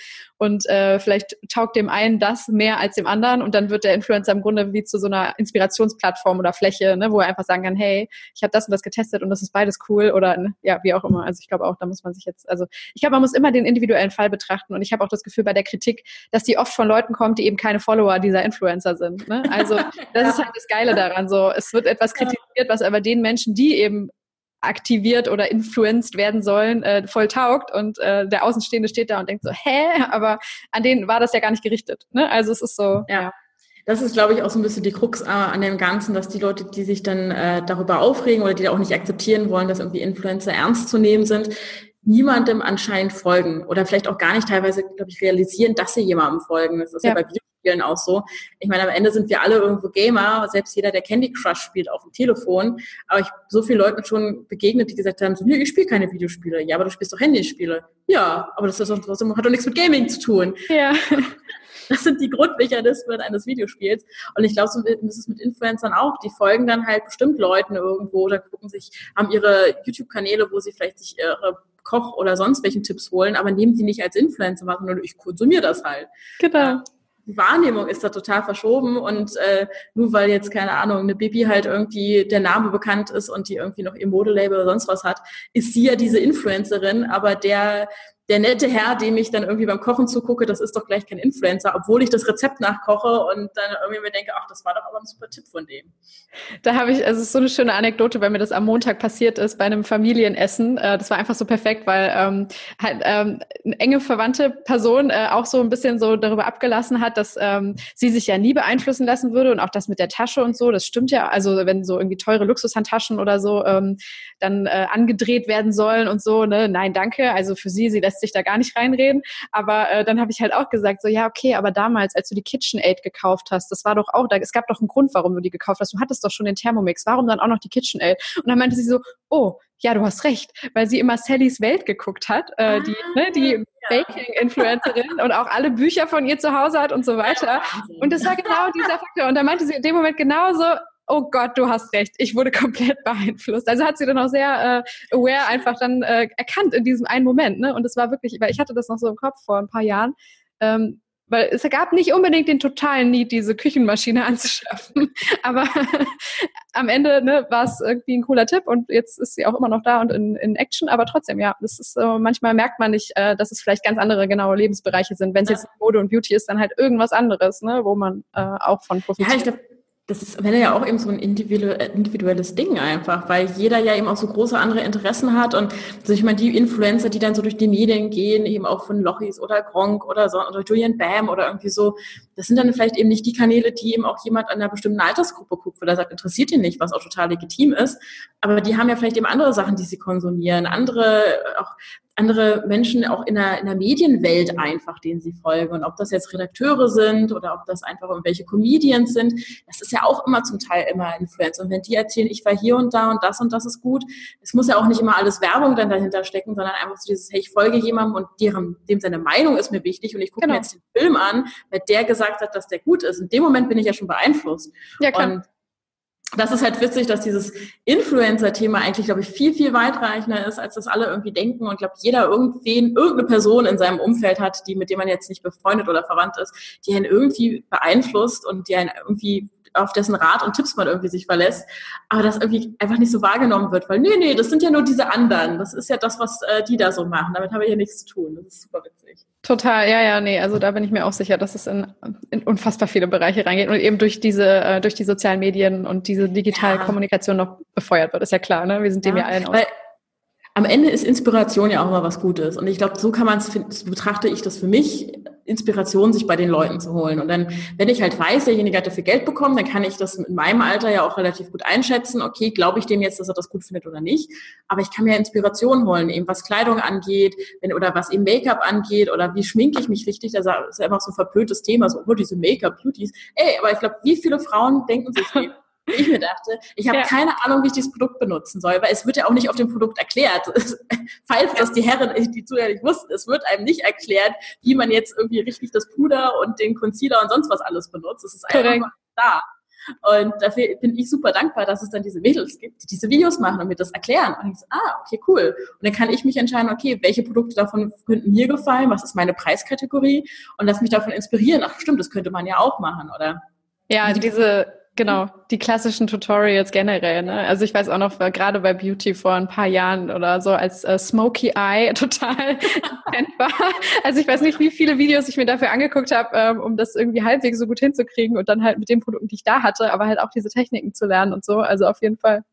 und äh, vielleicht taugt dem einen das mehr als dem anderen und dann wird der Influencer im Grunde wie zu so einer Inspirationsplattform oder Fläche, ne, wo er einfach sagen kann, hey, ich habe das und das getestet und das ist beides cool oder ne, ja, wie auch immer. Also ich glaube auch, da muss man sich jetzt, also ich glaube, man muss immer den individuellen Fall betrachten und ich habe auch das Gefühl bei der Kritik, dass die oft von Leuten kommt, die eben keine Follower dieser Influencer sind. Ne? Also das ist halt das Geile daran. So, es wird etwas kritisiert, was aber den Menschen, die eben aktiviert oder influenced werden sollen, äh, voll taugt und äh, der Außenstehende steht da und denkt so, hä? Aber an denen war das ja gar nicht gerichtet. Ne? Also es ist so, ja. ja. Das ist, glaube ich, auch so ein bisschen die Krux äh, an dem Ganzen, dass die Leute, die sich dann äh, darüber aufregen oder die auch nicht akzeptieren wollen, dass irgendwie Influencer ernst zu nehmen sind, niemandem anscheinend folgen oder vielleicht auch gar nicht teilweise, glaube ich, realisieren, dass sie jemandem folgen. Das ist ja, ja bei Videospielen auch so. Ich meine, am Ende sind wir alle irgendwo Gamer, selbst jeder, der Candy Crush spielt auf dem Telefon. Aber ich so vielen Leuten schon begegnet, die gesagt haben, so, nee, ich spiele keine Videospiele. Ja, aber du spielst doch Handyspiele. Ja, aber das ist doch trotzdem, hat doch nichts mit Gaming zu tun. Ja. Das sind die Grundmechanismen eines Videospiels. Und ich glaube, so ist es mit Influencern auch. Die folgen dann halt bestimmt Leuten irgendwo oder gucken sich, haben ihre YouTube-Kanäle, wo sie vielleicht sich ihre Koch oder sonst welchen Tipps holen, aber nehmen die nicht als Influencer wahr, sondern ich konsumiere das halt. Genau. Die Wahrnehmung ist da total verschoben und äh, nur weil jetzt, keine Ahnung, eine Bibi halt irgendwie der Name bekannt ist und die irgendwie noch ihr Modelabel oder sonst was hat, ist sie ja diese Influencerin, aber der der nette Herr, dem ich dann irgendwie beim Kochen zugucke, das ist doch gleich kein Influencer, obwohl ich das Rezept nachkoche und dann irgendwie mir denke, ach, das war doch aber ein super Tipp von dem. Da habe ich, also es ist so eine schöne Anekdote, weil mir das am Montag passiert ist bei einem Familienessen. Äh, das war einfach so perfekt, weil ähm, halt, ähm, eine enge verwandte Person äh, auch so ein bisschen so darüber abgelassen hat, dass ähm, sie sich ja nie beeinflussen lassen würde und auch das mit der Tasche und so, das stimmt ja. Also wenn so irgendwie teure Luxushandtaschen oder so ähm, dann äh, angedreht werden sollen und so, ne, nein, danke. Also für sie, sie lässt sich da gar nicht reinreden. Aber äh, dann habe ich halt auch gesagt, so ja, okay, aber damals, als du die KitchenAid gekauft hast, das war doch auch, da, es gab doch einen Grund, warum du die gekauft hast. Du hattest doch schon den Thermomix. Warum dann auch noch die KitchenAid? Und dann meinte sie so, oh, ja, du hast recht, weil sie immer Sallys Welt geguckt hat, äh, die, ah, ne, die ja. Baking-Influencerin und auch alle Bücher von ihr zu Hause hat und so weiter. Und das war genau dieser Faktor. Und da meinte sie in dem Moment genauso, oh Gott, du hast recht, ich wurde komplett beeinflusst. Also hat sie dann auch sehr äh, aware einfach dann äh, erkannt in diesem einen Moment. Ne? Und es war wirklich, weil ich hatte das noch so im Kopf vor ein paar Jahren. Ähm, weil es gab nicht unbedingt den totalen Need, diese Küchenmaschine anzuschaffen. Aber am Ende ne, war es irgendwie ein cooler Tipp und jetzt ist sie auch immer noch da und in, in Action. Aber trotzdem, ja, das ist äh, manchmal merkt man nicht, äh, dass es vielleicht ganz andere genaue Lebensbereiche sind. Wenn es ja. jetzt Mode und Beauty ist, dann halt irgendwas anderes, ne, wo man äh, auch von profitiert. Ja, das ist am Ende ja auch eben so ein individuelles Ding einfach, weil jeder ja eben auch so große andere Interessen hat und also ich meine, die Influencer, die dann so durch die Medien gehen, eben auch von Lochis oder Gronk oder so, oder Julian Bam oder irgendwie so, das sind dann vielleicht eben nicht die Kanäle, die eben auch jemand an einer bestimmten Altersgruppe guckt, weil er sagt, interessiert ihn nicht, was auch total legitim ist, aber die haben ja vielleicht eben andere Sachen, die sie konsumieren, andere, auch andere Menschen auch in der, in der Medienwelt einfach, denen sie folgen. Und ob das jetzt Redakteure sind oder ob das einfach irgendwelche Comedians sind, das ist ja auch immer zum Teil immer Influencer. Und wenn die erzählen, ich war hier und da und das und das ist gut, es muss ja auch nicht immer alles Werbung dann dahinter stecken, sondern einfach so dieses, hey, ich folge jemandem und deren, dem seine Meinung ist mir wichtig und ich gucke genau. mir jetzt den Film an, weil der gesagt hat, dass der gut ist. In dem Moment bin ich ja schon beeinflusst. Ja, klar. Und das ist halt witzig, dass dieses Influencer-Thema eigentlich, glaube ich, viel, viel weitreichender ist, als das alle irgendwie denken. Und glaube, jeder irgendwen, irgendeine Person in seinem Umfeld hat, die, mit dem man jetzt nicht befreundet oder verwandt ist, die einen irgendwie beeinflusst und die einen irgendwie auf dessen Rat und Tipps man irgendwie sich verlässt, aber das irgendwie einfach nicht so wahrgenommen wird, weil nee, nee, das sind ja nur diese anderen. Das ist ja das, was äh, die da so machen. Damit habe ich ja nichts zu tun. Das ist super witzig. Total, ja, ja, nee, also da bin ich mir auch sicher, dass es in, in unfassbar viele Bereiche reingeht und eben durch diese, äh, durch die sozialen Medien und diese digitale ja. Kommunikation noch befeuert wird, ist ja klar, ne? Wir sind dem ja, allen aus. Am Ende ist Inspiration ja auch immer was Gutes. Und ich glaube, so kann man es, betrachte ich das für mich, Inspiration sich bei den Leuten zu holen. Und dann, wenn ich halt weiß, derjenige hat dafür Geld bekommen, dann kann ich das in meinem Alter ja auch relativ gut einschätzen. Okay, glaube ich dem jetzt, dass er das gut findet oder nicht. Aber ich kann mir Inspiration holen, eben was Kleidung angeht, wenn, oder was eben Make-up angeht, oder wie schminke ich mich richtig. Das ist ja immer so ein verpöntes Thema, so, oh, diese Make-up-Beauties. Ey, aber ich glaube, wie viele Frauen denken sich, ich mir dachte, ich habe ja. keine Ahnung, wie ich dieses Produkt benutzen soll, weil es wird ja auch nicht auf dem Produkt erklärt. Falls das die Herren, die Zuhörer nicht wussten, es wird einem nicht erklärt, wie man jetzt irgendwie richtig das Puder und den Concealer und sonst was alles benutzt. Es ist einfach mal da. Und dafür bin ich super dankbar, dass es dann diese Mädels gibt, die diese Videos machen und mir das erklären. Und ich so, ah, okay, cool. Und dann kann ich mich entscheiden, okay, welche Produkte davon könnten mir gefallen, was ist meine Preiskategorie und lass mich davon inspirieren. Ach stimmt, das könnte man ja auch machen, oder? Ja, diese, Genau, die klassischen Tutorials generell. Ne? Also ich weiß auch noch, gerade bei Beauty vor ein paar Jahren oder so als äh, Smoky Eye total war. Also ich weiß nicht, wie viele Videos ich mir dafür angeguckt habe, ähm, um das irgendwie halbwegs so gut hinzukriegen und dann halt mit den Produkten, die ich da hatte, aber halt auch diese Techniken zu lernen und so. Also auf jeden Fall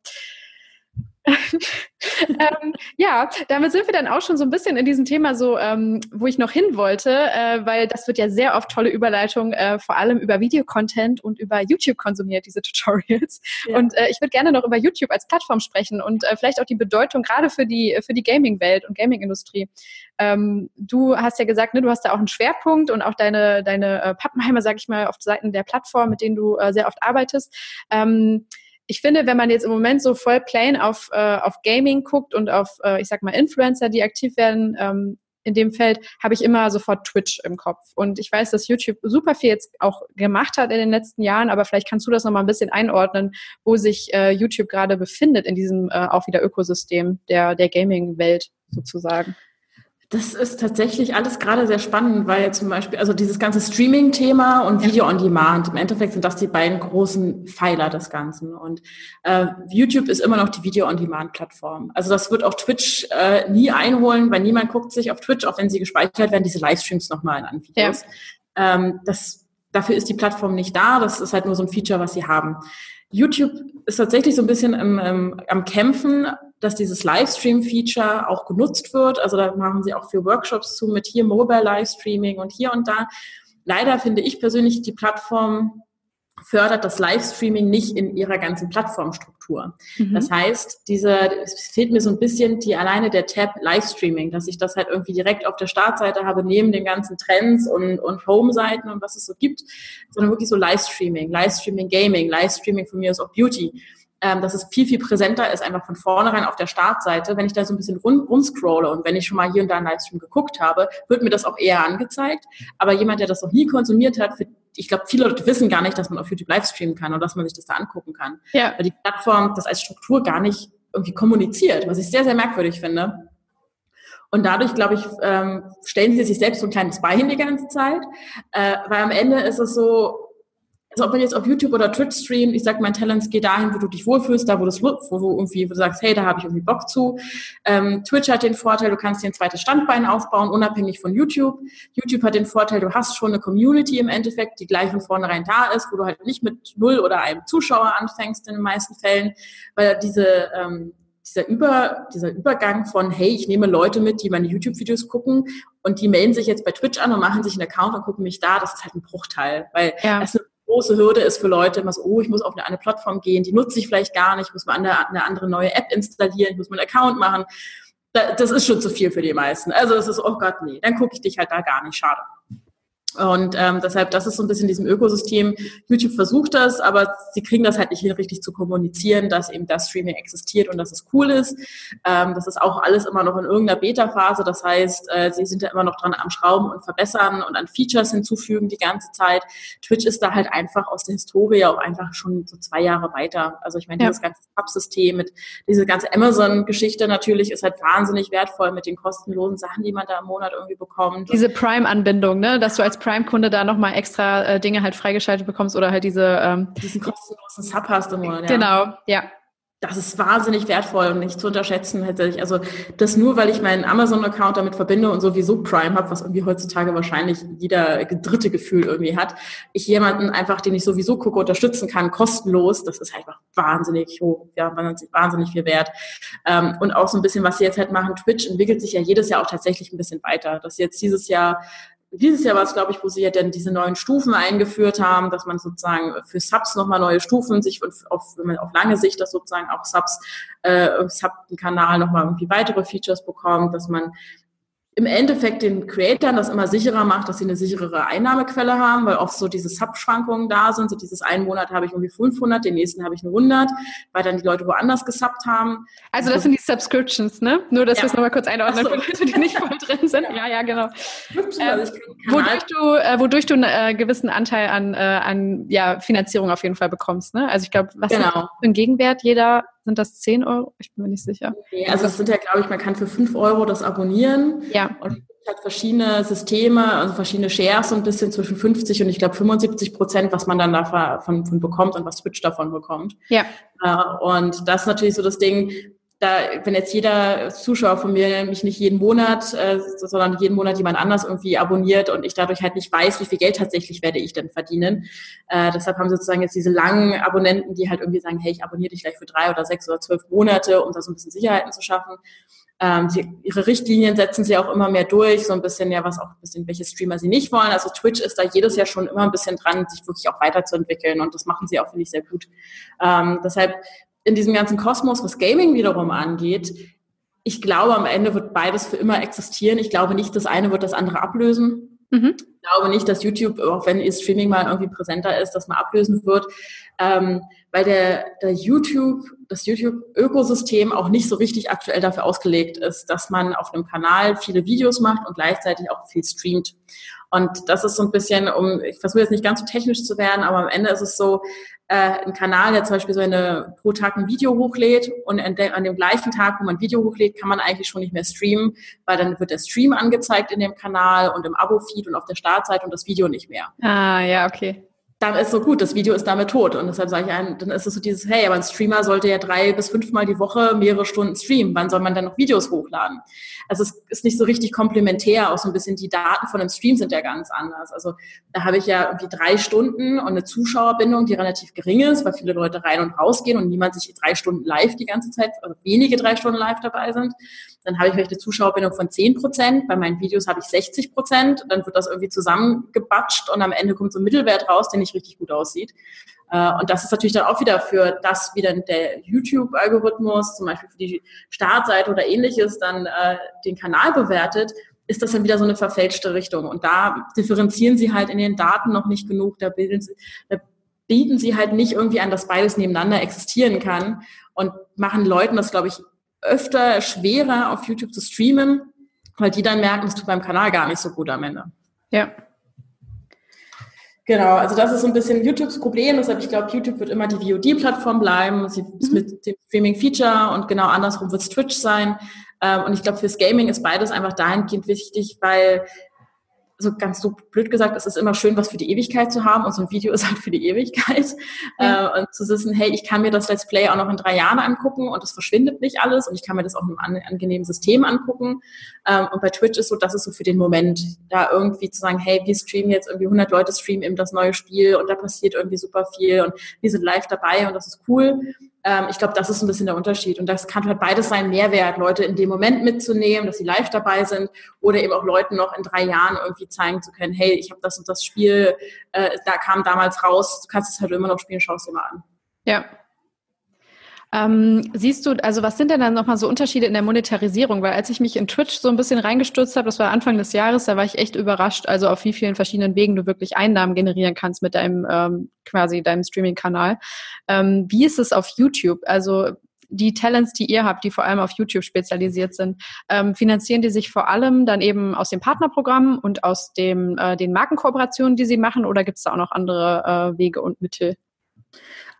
ähm, ja, damit sind wir dann auch schon so ein bisschen in diesem Thema so, ähm, wo ich noch hin wollte, äh, weil das wird ja sehr oft tolle Überleitung, äh, vor allem über Videocontent und über YouTube konsumiert, diese Tutorials. Ja. Und äh, ich würde gerne noch über YouTube als Plattform sprechen und äh, vielleicht auch die Bedeutung gerade für die, für die Gaming-Welt und Gaming-Industrie. Ähm, du hast ja gesagt, ne, du hast da auch einen Schwerpunkt und auch deine, deine äh, Pappenheimer, sag ich mal, auf Seiten der Plattform, mit denen du äh, sehr oft arbeitest. Ich finde, wenn man jetzt im Moment so voll plain auf, äh, auf Gaming guckt und auf, äh, ich sag mal, Influencer, die aktiv werden, ähm, in dem Feld habe ich immer sofort Twitch im Kopf. Und ich weiß, dass YouTube super viel jetzt auch gemacht hat in den letzten Jahren, aber vielleicht kannst du das nochmal ein bisschen einordnen, wo sich äh, YouTube gerade befindet in diesem äh, auch wieder Ökosystem der, der Gaming-Welt sozusagen. Das ist tatsächlich alles gerade sehr spannend, weil zum Beispiel, also dieses ganze Streaming-Thema und Video on Demand, im Endeffekt sind das die beiden großen Pfeiler des Ganzen. Und äh, YouTube ist immer noch die Video on Demand-Plattform. Also das wird auch Twitch äh, nie einholen, weil niemand guckt sich auf Twitch, auch wenn sie gespeichert werden, diese Livestreams nochmal an Videos. Ja. Ähm, das, dafür ist die Plattform nicht da. Das ist halt nur so ein Feature, was sie haben. YouTube ist tatsächlich so ein bisschen im, im, am Kämpfen, dass dieses Livestream-Feature auch genutzt wird. Also da machen sie auch für Workshops zu mit hier Mobile Livestreaming und hier und da. Leider finde ich persönlich die Plattform fördert das Livestreaming nicht in ihrer ganzen Plattformstruktur. Mhm. Das heißt, diese, es fehlt mir so ein bisschen die alleine der Tab Livestreaming, dass ich das halt irgendwie direkt auf der Startseite habe, neben den ganzen Trends und, und Home-Seiten und was es so gibt, sondern wirklich so Livestreaming, Livestreaming Gaming, Livestreaming von mir aus auch Beauty. Ähm, dass es viel, viel präsenter ist, einfach von vornherein auf der Startseite. Wenn ich da so ein bisschen rum, rumscrolle und wenn ich schon mal hier und da einen Livestream geguckt habe, wird mir das auch eher angezeigt. Aber jemand, der das noch nie konsumiert hat, für, ich glaube, viele Leute wissen gar nicht, dass man auf YouTube live streamen kann und dass man sich das da angucken kann. Ja. Weil die Plattform das als Struktur gar nicht irgendwie kommuniziert, was ich sehr, sehr merkwürdig finde. Und dadurch, glaube ich, ähm, stellen sie sich selbst so ein kleines Bein die ganze Zeit. Äh, weil am Ende ist es so, also ob man jetzt auf YouTube oder Twitch streamt, ich sag, mein Talents geht dahin, wo du dich wohlfühlst, da wo, wo du irgendwie, wo du sagst, hey, da habe ich irgendwie Bock zu. Ähm, Twitch hat den Vorteil, du kannst dir ein zweites Standbein aufbauen, unabhängig von YouTube. YouTube hat den Vorteil, du hast schon eine Community im Endeffekt, die gleich von vornherein da ist, wo du halt nicht mit null oder einem Zuschauer anfängst in den meisten Fällen, weil diese ähm, dieser, Über, dieser Übergang von, hey, ich nehme Leute mit, die meine YouTube-Videos gucken und die melden sich jetzt bei Twitch an und machen sich einen Account und gucken mich da, das ist halt ein Bruchteil, weil ja. das eine große Hürde ist für Leute, immer so, oh, ich muss auf eine, eine Plattform gehen, die nutze ich vielleicht gar nicht, ich muss mal eine, eine andere neue App installieren, ich muss meinen Account machen. Das ist schon zu viel für die meisten. Also es ist, oh Gott, nee, dann gucke ich dich halt da gar nicht, schade. Und ähm, deshalb, das ist so ein bisschen diesem Ökosystem. YouTube versucht das, aber sie kriegen das halt nicht hin, richtig zu kommunizieren, dass eben das Streaming existiert und dass es cool ist. Ähm, das ist auch alles immer noch in irgendeiner Beta-Phase. Das heißt, äh, sie sind ja immer noch dran am Schrauben und verbessern und an Features hinzufügen die ganze Zeit. Twitch ist da halt einfach aus der Historie auch einfach schon so zwei Jahre weiter. Also ich meine, ja. dieses ganze Subsystem mit diese ganze Amazon-Geschichte natürlich ist halt wahnsinnig wertvoll mit den kostenlosen Sachen, die man da im Monat irgendwie bekommt. Diese Prime-Anbindung, ne? dass du als Prime-Kunde da nochmal extra äh, Dinge halt freigeschaltet bekommst oder halt diese ähm, diesen kostenlosen Sub hast im Monat. Ja. Genau, ja. Das ist wahnsinnig wertvoll und nicht zu unterschätzen hätte ich. Also das nur, weil ich meinen Amazon-Account damit verbinde und sowieso Prime habe, was irgendwie heutzutage wahrscheinlich jeder dritte Gefühl irgendwie hat. Ich jemanden einfach, den ich sowieso gucke, unterstützen kann, kostenlos, das ist einfach wahnsinnig hoch, ja, wahnsinnig viel wert. Ähm, und auch so ein bisschen, was sie jetzt halt machen, Twitch entwickelt sich ja jedes Jahr auch tatsächlich ein bisschen weiter. Dass jetzt dieses Jahr dieses Jahr war es, glaube ich, wo sie ja dann diese neuen Stufen eingeführt haben, dass man sozusagen für Subs nochmal neue Stufen sich und auf, wenn man auf lange Sicht, dass sozusagen auch Subs, äh, Sub-Kanal nochmal irgendwie weitere Features bekommt, dass man im Endeffekt den Creatoren das immer sicherer macht, dass sie eine sicherere Einnahmequelle haben, weil oft so diese Sub-Schwankungen da sind. So dieses einen Monat habe ich irgendwie 500, den nächsten habe ich eine 100, weil dann die Leute woanders gesubbt haben. Also das sind die Subscriptions, ne? Nur, dass ja. wir es nochmal kurz einordnen so. für Leute, die nicht voll drin sind. Ja, ja, genau. Ähm, wodurch du, äh, wodurch du einen äh, gewissen Anteil an, äh, an ja, Finanzierung auf jeden Fall bekommst, ne? Also ich glaube, was genau. für einen Gegenwert jeder sind das 10 Euro? Ich bin mir nicht sicher. Okay, also es sind ja, glaube ich, man kann für 5 Euro das abonnieren. Ja. Und es hat verschiedene Systeme, also verschiedene Shares, so ein bisschen zwischen 50 und ich glaube 75 Prozent, was man dann davon bekommt und was Twitch davon bekommt. Ja. Äh, und das ist natürlich so das Ding, da, wenn jetzt jeder Zuschauer von mir mich nicht jeden Monat, äh, sondern jeden Monat jemand anders irgendwie abonniert und ich dadurch halt nicht weiß, wie viel Geld tatsächlich werde ich denn verdienen. Äh, deshalb haben sozusagen jetzt diese langen Abonnenten, die halt irgendwie sagen, hey, ich abonniere dich gleich für drei oder sechs oder zwölf Monate, um da so ein bisschen Sicherheiten zu schaffen. Ähm, sie, ihre Richtlinien setzen sie auch immer mehr durch, so ein bisschen ja, was auch ein bisschen, welche Streamer sie nicht wollen. Also Twitch ist da jedes Jahr schon immer ein bisschen dran, sich wirklich auch weiterzuentwickeln und das machen sie auch, finde ich, sehr gut. Ähm, deshalb in diesem ganzen Kosmos, was Gaming wiederum angeht, ich glaube, am Ende wird beides für immer existieren. Ich glaube nicht, das eine wird das andere ablösen. Mhm. Ich glaube nicht, dass YouTube, auch wenn ihr Streaming mal irgendwie präsenter ist, das mal ablösen wird, ähm, weil der, der YouTube, das YouTube-Ökosystem auch nicht so richtig aktuell dafür ausgelegt ist, dass man auf einem Kanal viele Videos macht und gleichzeitig auch viel streamt. Und das ist so ein bisschen, um, ich versuche jetzt nicht ganz so technisch zu werden, aber am Ende ist es so, äh, ein Kanal, der zum Beispiel so eine pro Tag ein Video hochlädt und an, de, an dem gleichen Tag, wo man ein Video hochlädt, kann man eigentlich schon nicht mehr streamen, weil dann wird der Stream angezeigt in dem Kanal und im Abo-Feed und auf der Startseite und das Video nicht mehr. Ah, ja, okay dann ist so gut, das Video ist damit tot. Und deshalb sage ich ein, dann ist es so dieses, hey, aber ein Streamer sollte ja drei bis fünfmal die Woche mehrere Stunden streamen. Wann soll man dann noch Videos hochladen? Also es ist nicht so richtig komplementär, auch so ein bisschen die Daten von einem Stream sind ja ganz anders. Also da habe ich ja irgendwie drei Stunden und eine Zuschauerbindung, die relativ gering ist, weil viele Leute rein und rausgehen und niemand sich drei Stunden live die ganze Zeit, also wenige drei Stunden live dabei sind. Dann habe ich vielleicht eine Zuschauerbindung von 10 Prozent. Bei meinen Videos habe ich 60 Prozent. Dann wird das irgendwie zusammengebatscht und am Ende kommt so ein Mittelwert raus, der nicht richtig gut aussieht. Äh, und das ist natürlich dann auch wieder für das wieder der YouTube-Algorithmus, zum Beispiel für die Startseite oder ähnliches, dann äh, den Kanal bewertet, ist das dann wieder so eine verfälschte Richtung. Und da differenzieren sie halt in den Daten noch nicht genug. Da bilden da bieten sie halt nicht irgendwie an, dass beides nebeneinander existieren kann und machen Leuten das, glaube ich, öfter schwerer auf YouTube zu streamen, weil die dann merken, es tut beim Kanal gar nicht so gut am Ende. Ja. Genau, also das ist so ein bisschen YouTubes Problem. Deshalb, ich glaube, YouTube wird immer die VOD-Plattform bleiben. Sie mhm. mit dem Streaming-Feature und genau andersrum wird es Twitch sein. Ähm, und ich glaube, fürs Gaming ist beides einfach dahingehend wichtig, weil so ganz so blöd gesagt, es ist immer schön, was für die Ewigkeit zu haben und so ein Video ist halt für die Ewigkeit. Ja. Äh, und zu wissen, hey, ich kann mir das Let's Play auch noch in drei Jahren angucken und es verschwindet nicht alles und ich kann mir das auch in einem angenehmen System angucken. Ähm, und bei Twitch ist so, das ist so für den Moment, da irgendwie zu sagen, hey, wir streamen jetzt irgendwie 100 Leute streamen eben das neue Spiel und da passiert irgendwie super viel und wir sind live dabei und das ist cool. Ähm, ich glaube, das ist ein bisschen der Unterschied. Und das kann halt beides sein, Mehrwert, Leute in dem Moment mitzunehmen, dass sie live dabei sind oder eben auch Leuten noch in drei Jahren irgendwie zeigen zu können, hey, ich habe das und das Spiel, äh, da kam damals raus, du kannst es halt immer noch spielen, schau es dir mal an. Ja, ähm, siehst du, also was sind denn dann nochmal so Unterschiede in der Monetarisierung? Weil als ich mich in Twitch so ein bisschen reingestürzt habe, das war Anfang des Jahres, da war ich echt überrascht, also auf wie vielen verschiedenen Wegen du wirklich Einnahmen generieren kannst mit deinem ähm, quasi deinem Streaming-Kanal. Ähm, wie ist es auf YouTube? Also die Talents, die ihr habt, die vor allem auf YouTube spezialisiert sind, ähm, finanzieren die sich vor allem dann eben aus dem Partnerprogramm und aus dem, äh, den Markenkooperationen, die sie machen, oder gibt es da auch noch andere äh, Wege und Mittel?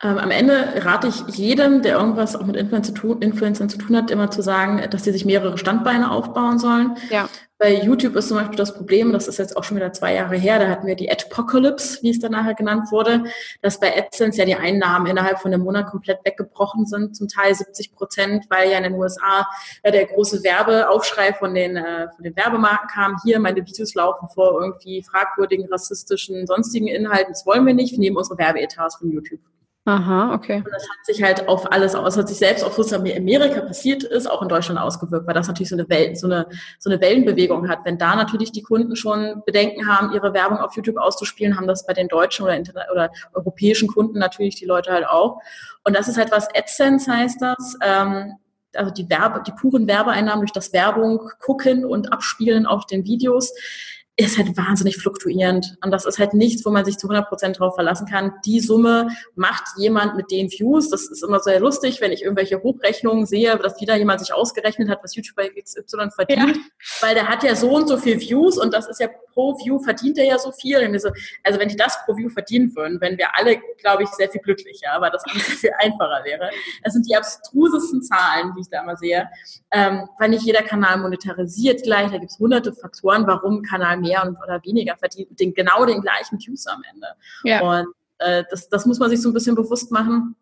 Ähm, am Ende rate ich jedem, der irgendwas auch mit Influencern zu, tun, Influencern zu tun hat, immer zu sagen, dass sie sich mehrere Standbeine aufbauen sollen. Ja. Bei YouTube ist zum Beispiel das Problem, das ist jetzt auch schon wieder zwei Jahre her, da hatten wir die Adpocalypse, wie es dann nachher genannt wurde, dass bei AdSense ja die Einnahmen innerhalb von einem Monat komplett weggebrochen sind, zum Teil 70 Prozent, weil ja in den USA der große Werbeaufschrei von den, äh, von den Werbemarken kam, hier meine Videos laufen vor irgendwie fragwürdigen, rassistischen, sonstigen Inhalten, das wollen wir nicht, wir nehmen unsere Werbeetats von YouTube. Aha, okay. Und das hat sich halt auf alles aus, hat sich selbst auf Amerika passiert ist, auch in Deutschland ausgewirkt, weil das natürlich so eine Welt, so eine, so eine Wellenbewegung hat. Wenn da natürlich die Kunden schon Bedenken haben, ihre Werbung auf YouTube auszuspielen, haben das bei den deutschen oder, oder europäischen Kunden natürlich die Leute halt auch. Und das ist halt was AdSense heißt das. Ähm, also die Werbe, die puren Werbeeinnahmen durch das Werbung gucken und abspielen auf den Videos ist halt wahnsinnig fluktuierend. Und das ist halt nichts, wo man sich zu 100 Prozent drauf verlassen kann. Die Summe macht jemand mit den Views. Das ist immer sehr lustig, wenn ich irgendwelche Hochrechnungen sehe, dass wieder jemand sich ausgerechnet hat, was YouTuber XY verdient. Ja. Weil der hat ja so und so viel Views und das ist ja pro View verdient er ja so viel. So, also wenn die das pro View verdienen würden, wären wir alle, glaube ich, sehr viel glücklicher, aber das alles viel einfacher wäre. Das sind die abstrusesten Zahlen, die ich da immer sehe. Ähm, weil nicht jeder Kanal monetarisiert gleich. Da gibt es hunderte Faktoren, warum Kanal mehr mehr oder weniger verdient den, genau den gleichen Views am Ende. Ja. Und äh, das, das muss man sich so ein bisschen bewusst machen.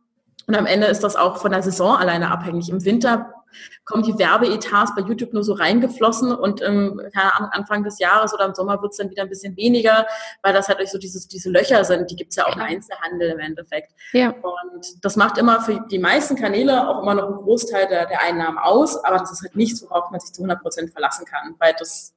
Und am Ende ist das auch von der Saison alleine abhängig. Im Winter kommen die Werbeetats bei YouTube nur so reingeflossen und im Anfang des Jahres oder im Sommer wird es dann wieder ein bisschen weniger, weil das halt so dieses, diese Löcher sind, die gibt es ja auch im Einzelhandel im Endeffekt. Ja. Und das macht immer für die meisten Kanäle auch immer noch einen Großteil der, der Einnahmen aus, aber das ist halt nichts, worauf man sich zu 100 Prozent verlassen kann, weil das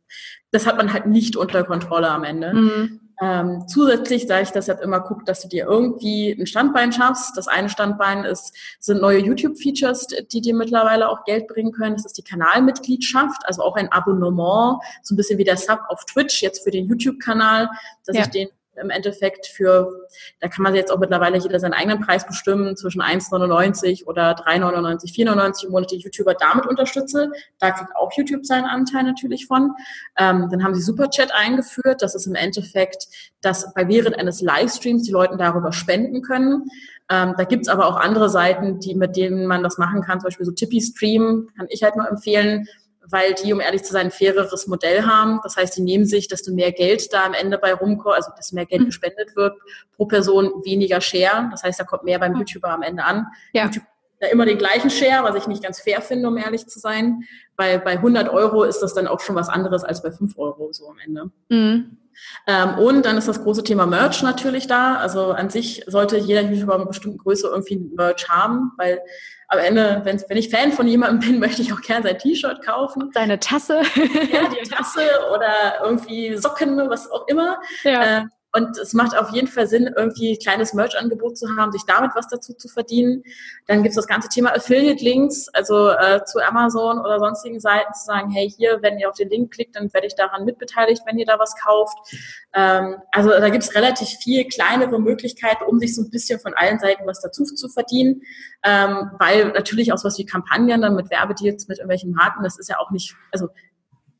das hat man halt nicht unter Kontrolle am Ende. Mhm. Ähm, zusätzlich, da ich deshalb immer gucke, dass du dir irgendwie ein Standbein schaffst. Das eine Standbein ist, sind neue YouTube-Features, die dir mittlerweile auch Geld bringen können. Das ist die Kanalmitgliedschaft, also auch ein Abonnement, so ein bisschen wie der Sub auf Twitch, jetzt für den YouTube-Kanal, dass ja. ich den im Endeffekt für, da kann man jetzt auch mittlerweile jeder seinen eigenen Preis bestimmen, zwischen 1,99 oder 3,99, 4,99 im Monat die YouTuber damit unterstütze. Da kriegt auch YouTube seinen Anteil natürlich von. Ähm, dann haben sie Superchat eingeführt. Das ist im Endeffekt, dass bei während eines Livestreams die Leute darüber spenden können. Ähm, da gibt's aber auch andere Seiten, die, mit denen man das machen kann, zum Beispiel so Tippy Stream, kann ich halt nur empfehlen weil die, um ehrlich zu sein, ein faireres Modell haben. Das heißt, die nehmen sich, desto mehr Geld da am Ende bei rumkommt, also desto mehr Geld mhm. gespendet wird, pro Person weniger Share. Das heißt, da kommt mehr beim YouTuber am Ende an. Ja. YouTube da immer den gleichen Share, was ich nicht ganz fair finde, um ehrlich zu sein. Weil bei 100 Euro ist das dann auch schon was anderes als bei 5 Euro so am Ende. Mhm. Ähm, und dann ist das große Thema Merch natürlich da. Also an sich sollte jeder YouTuber mit bestimmten Größe irgendwie Merch haben, weil am Ende, wenn, wenn ich Fan von jemandem bin, möchte ich auch gerne sein T-Shirt kaufen. Seine Tasse. Ja, die Tasse oder irgendwie Socken, was auch immer. Ja. Äh, Und es macht auf jeden Fall Sinn, irgendwie ein kleines Merch-Angebot zu haben, sich damit was dazu zu verdienen. Dann gibt es das ganze Thema Affiliate-Links, also äh, zu Amazon oder sonstigen Seiten zu sagen, hey, hier, wenn ihr auf den Link klickt, dann werde ich daran mitbeteiligt, wenn ihr da was kauft. Ähm, also da gibt es relativ viel kleinere Möglichkeiten, um sich so ein bisschen von allen Seiten was dazu zu verdienen. Ähm, weil natürlich auch sowas wie Kampagnen dann mit Werbedeals, mit irgendwelchen Marken, das ist ja auch nicht, also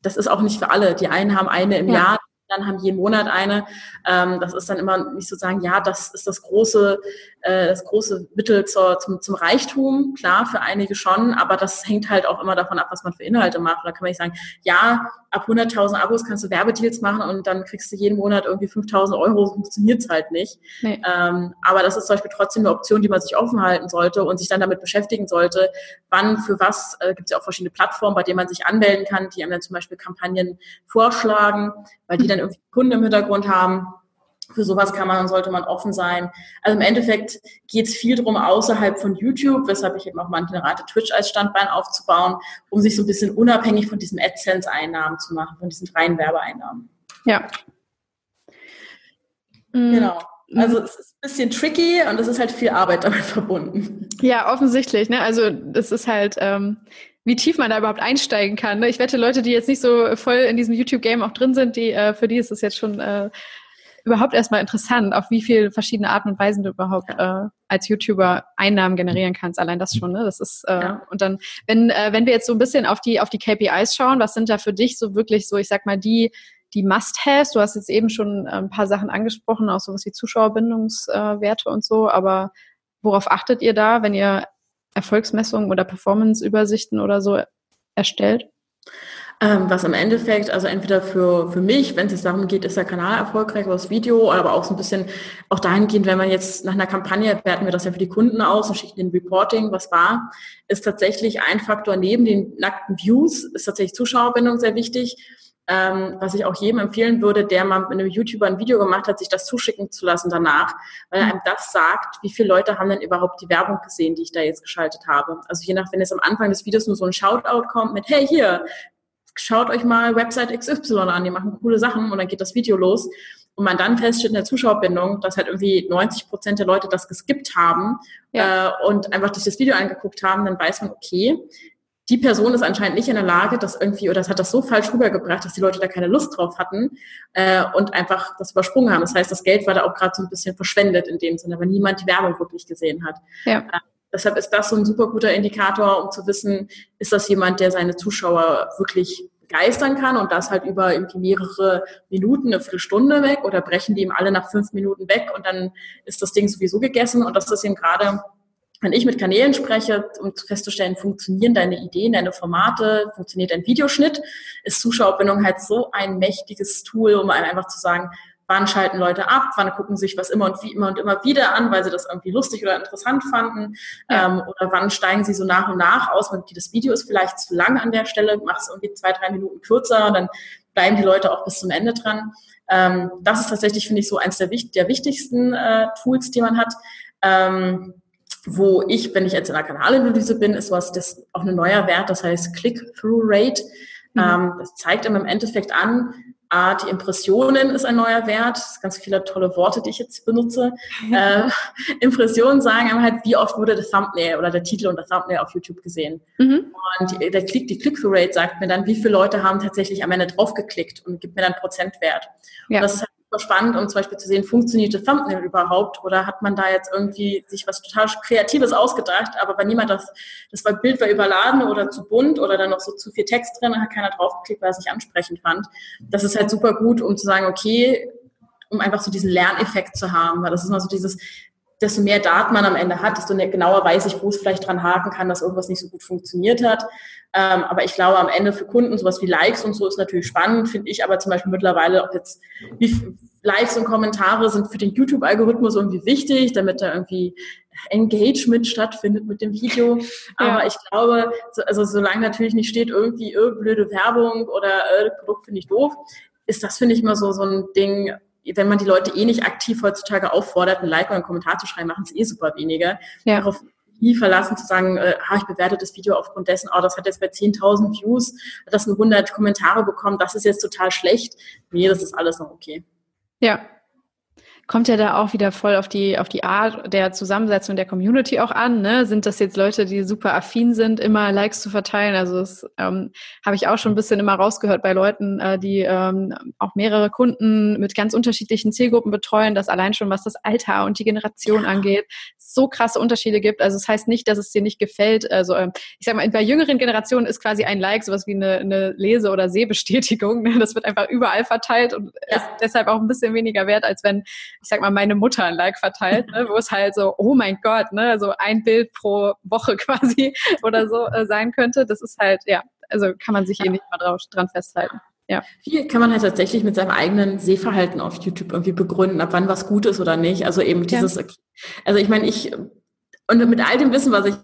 das ist auch nicht für alle. Die einen haben eine im ja. Jahr, haben jeden Monat eine. Ähm, das ist dann immer nicht so sagen, ja, das ist das große, äh, das große Mittel zur, zum, zum Reichtum. Klar, für einige schon, aber das hängt halt auch immer davon ab, was man für Inhalte macht. Da kann man nicht sagen, ja, ab 100.000 Abos kannst du Werbedeals machen und dann kriegst du jeden Monat irgendwie 5.000 Euro. Funktioniert's halt nicht. Nee. Ähm, aber das ist zum Beispiel trotzdem eine Option, die man sich offen halten sollte und sich dann damit beschäftigen sollte, wann, für was. Äh, gibt es ja auch verschiedene Plattformen, bei denen man sich anmelden kann, die einem dann zum Beispiel Kampagnen vorschlagen, weil die dann irgendwie Kunden im Hintergrund haben. Für sowas kann man und sollte man offen sein. Also im Endeffekt geht es viel drum außerhalb von YouTube, weshalb ich eben auch manchmal rate, Twitch als Standbein aufzubauen, um sich so ein bisschen unabhängig von diesen AdSense-Einnahmen zu machen, von diesen freien Werbeeinnahmen. Ja. Genau. Mhm. Also es ist ein bisschen tricky und es ist halt viel Arbeit damit verbunden. Ja, offensichtlich. Ne? Also es ist halt, ähm, wie tief man da überhaupt einsteigen kann. Ne? Ich wette, Leute, die jetzt nicht so voll in diesem YouTube-Game auch drin sind, die, äh, für die ist es jetzt schon äh, überhaupt erstmal interessant, auf wie viele verschiedene Arten und Weisen du überhaupt äh, als YouTuber Einnahmen generieren kannst. Allein das schon, ne? Das ist äh, ja. und dann, wenn äh, wenn wir jetzt so ein bisschen auf die auf die KPIs schauen, was sind da für dich so wirklich so, ich sag mal die die Must-Haves? Du hast jetzt eben schon äh, ein paar Sachen angesprochen, auch sowas wie Zuschauerbindungswerte und so. Aber worauf achtet ihr da, wenn ihr Erfolgsmessungen oder Performance-Übersichten oder so erstellt? Ähm, was im Endeffekt, also entweder für, für mich, wenn es darum geht, ist der Kanal erfolgreich oder das Video, aber auch so ein bisschen auch dahingehend, wenn man jetzt nach einer Kampagne, werten wir das ja für die Kunden aus und schicken den Reporting, was war, ist tatsächlich ein Faktor neben den nackten Views, ist tatsächlich Zuschauerbindung sehr wichtig. Ähm, was ich auch jedem empfehlen würde, der mal mit einem YouTuber ein Video gemacht hat, sich das zuschicken zu lassen danach, weil er einem das sagt, wie viele Leute haben denn überhaupt die Werbung gesehen, die ich da jetzt geschaltet habe. Also je nach, wenn jetzt am Anfang des Videos nur so ein Shoutout kommt mit, hey, hier, schaut euch mal Website XY an, die machen coole Sachen und dann geht das Video los. Und man dann feststellt in der Zuschauerbindung, dass halt irgendwie 90 Prozent der Leute das geskippt haben ja. äh, und einfach sich das Video angeguckt haben, dann weiß man, okay, die Person ist anscheinend nicht in der Lage, das irgendwie, oder das hat das so falsch rübergebracht, dass die Leute da keine Lust drauf hatten äh, und einfach das übersprungen haben. Das heißt, das Geld war da auch gerade so ein bisschen verschwendet in dem Sinne, weil niemand die Werbung wirklich gesehen hat. Ja. Deshalb ist das so ein super guter Indikator, um zu wissen, ist das jemand, der seine Zuschauer wirklich begeistern kann? Und das halt über irgendwie mehrere Minuten, eine Viertelstunde weg? Oder brechen die ihm alle nach fünf Minuten weg? Und dann ist das Ding sowieso gegessen? Und das ist eben gerade wenn ich mit Kanälen spreche, um festzustellen, funktionieren deine Ideen, deine Formate, funktioniert dein Videoschnitt, ist Zuschauerbindung halt so ein mächtiges Tool, um einfach zu sagen, wann schalten Leute ab, wann gucken sich was immer und wie immer und immer wieder an, weil sie das irgendwie lustig oder interessant fanden, ja. ähm, oder wann steigen sie so nach und nach aus, weil das Video ist vielleicht zu lang an der Stelle, mach es irgendwie zwei, drei Minuten kürzer, dann bleiben die Leute auch bis zum Ende dran. Ähm, das ist tatsächlich, finde ich, so eins der, der wichtigsten äh, Tools, die man hat. Ähm, wo ich, wenn ich jetzt in der Kanalanalyse bin, ist was, das auch ein neuer Wert, das heißt Click-Through-Rate. Mhm. Ähm, das zeigt einem im Endeffekt an, A, die Impressionen ist ein neuer Wert. Das sind ganz viele tolle Worte, die ich jetzt benutze. äh, Impressionen sagen einem halt, wie oft wurde der Thumbnail oder der Titel und der Thumbnail auf YouTube gesehen. Mhm. Und die, der Klick, die Click-Through-Rate sagt mir dann, wie viele Leute haben tatsächlich am Ende draufgeklickt und gibt mir dann Prozentwert. Ja. Und das ist halt spannend, um zum Beispiel zu sehen, funktioniert das Thumbnail überhaupt oder hat man da jetzt irgendwie sich was total Kreatives ausgedacht, aber wenn niemand das, das Bild war überladen oder zu bunt oder dann noch so zu viel Text drin, hat keiner draufgeklickt, weil er es nicht ansprechend fand. Das ist halt super gut, um zu sagen, okay, um einfach so diesen Lerneffekt zu haben, weil das ist immer so dieses, desto mehr Daten man am Ende hat, desto genauer weiß ich, wo es vielleicht dran haken kann, dass irgendwas nicht so gut funktioniert hat. Ähm, aber ich glaube, am Ende für Kunden sowas wie Likes und so ist natürlich spannend, finde ich aber zum Beispiel mittlerweile, ob jetzt wie Likes und Kommentare sind für den YouTube-Algorithmus irgendwie wichtig, damit da irgendwie Engagement stattfindet mit dem Video. Aber ja. ich glaube, also solange natürlich nicht steht, irgendwie blöde Werbung oder äh, Produkt finde ich doof, ist das, finde ich, immer so, so ein Ding, wenn man die Leute eh nicht aktiv heutzutage auffordert, ein Like oder einen Kommentar zu schreiben, machen es eh super wenige. Ja. Darauf nie verlassen zu sagen, äh, ah, ich bewerte das Video aufgrund dessen, oh, das hat jetzt bei 10.000 Views, hat das nur 100 Kommentare bekommen, das ist jetzt total schlecht. Nee, das ist alles noch okay. Ja, kommt ja da auch wieder voll auf die, auf die Art der Zusammensetzung der Community auch an. Ne? Sind das jetzt Leute, die super affin sind, immer Likes zu verteilen? Also das ähm, habe ich auch schon ein bisschen immer rausgehört bei Leuten, äh, die ähm, auch mehrere Kunden mit ganz unterschiedlichen Zielgruppen betreuen, dass allein schon was das Alter und die Generation ja. angeht, so krasse Unterschiede gibt. Also es das heißt nicht, dass es dir nicht gefällt. Also ähm, ich sag mal, bei jüngeren Generationen ist quasi ein Like sowas wie eine, eine Lese- oder Sehbestätigung. Ne? Das wird einfach überall verteilt und ja. ist deshalb auch ein bisschen weniger wert, als wenn ich sag mal, meine Mutter ein Like verteilt, ne, wo es halt so, oh mein Gott, ne, so ein Bild pro Woche quasi oder so äh, sein könnte. Das ist halt, ja, also kann man sich eh nicht mal drauf, dran festhalten. Ja. Viel kann man halt tatsächlich mit seinem eigenen Sehverhalten auf YouTube irgendwie begründen, ab wann was gut ist oder nicht. Also eben dieses, ja. also ich meine, ich, und mit all dem Wissen, was ich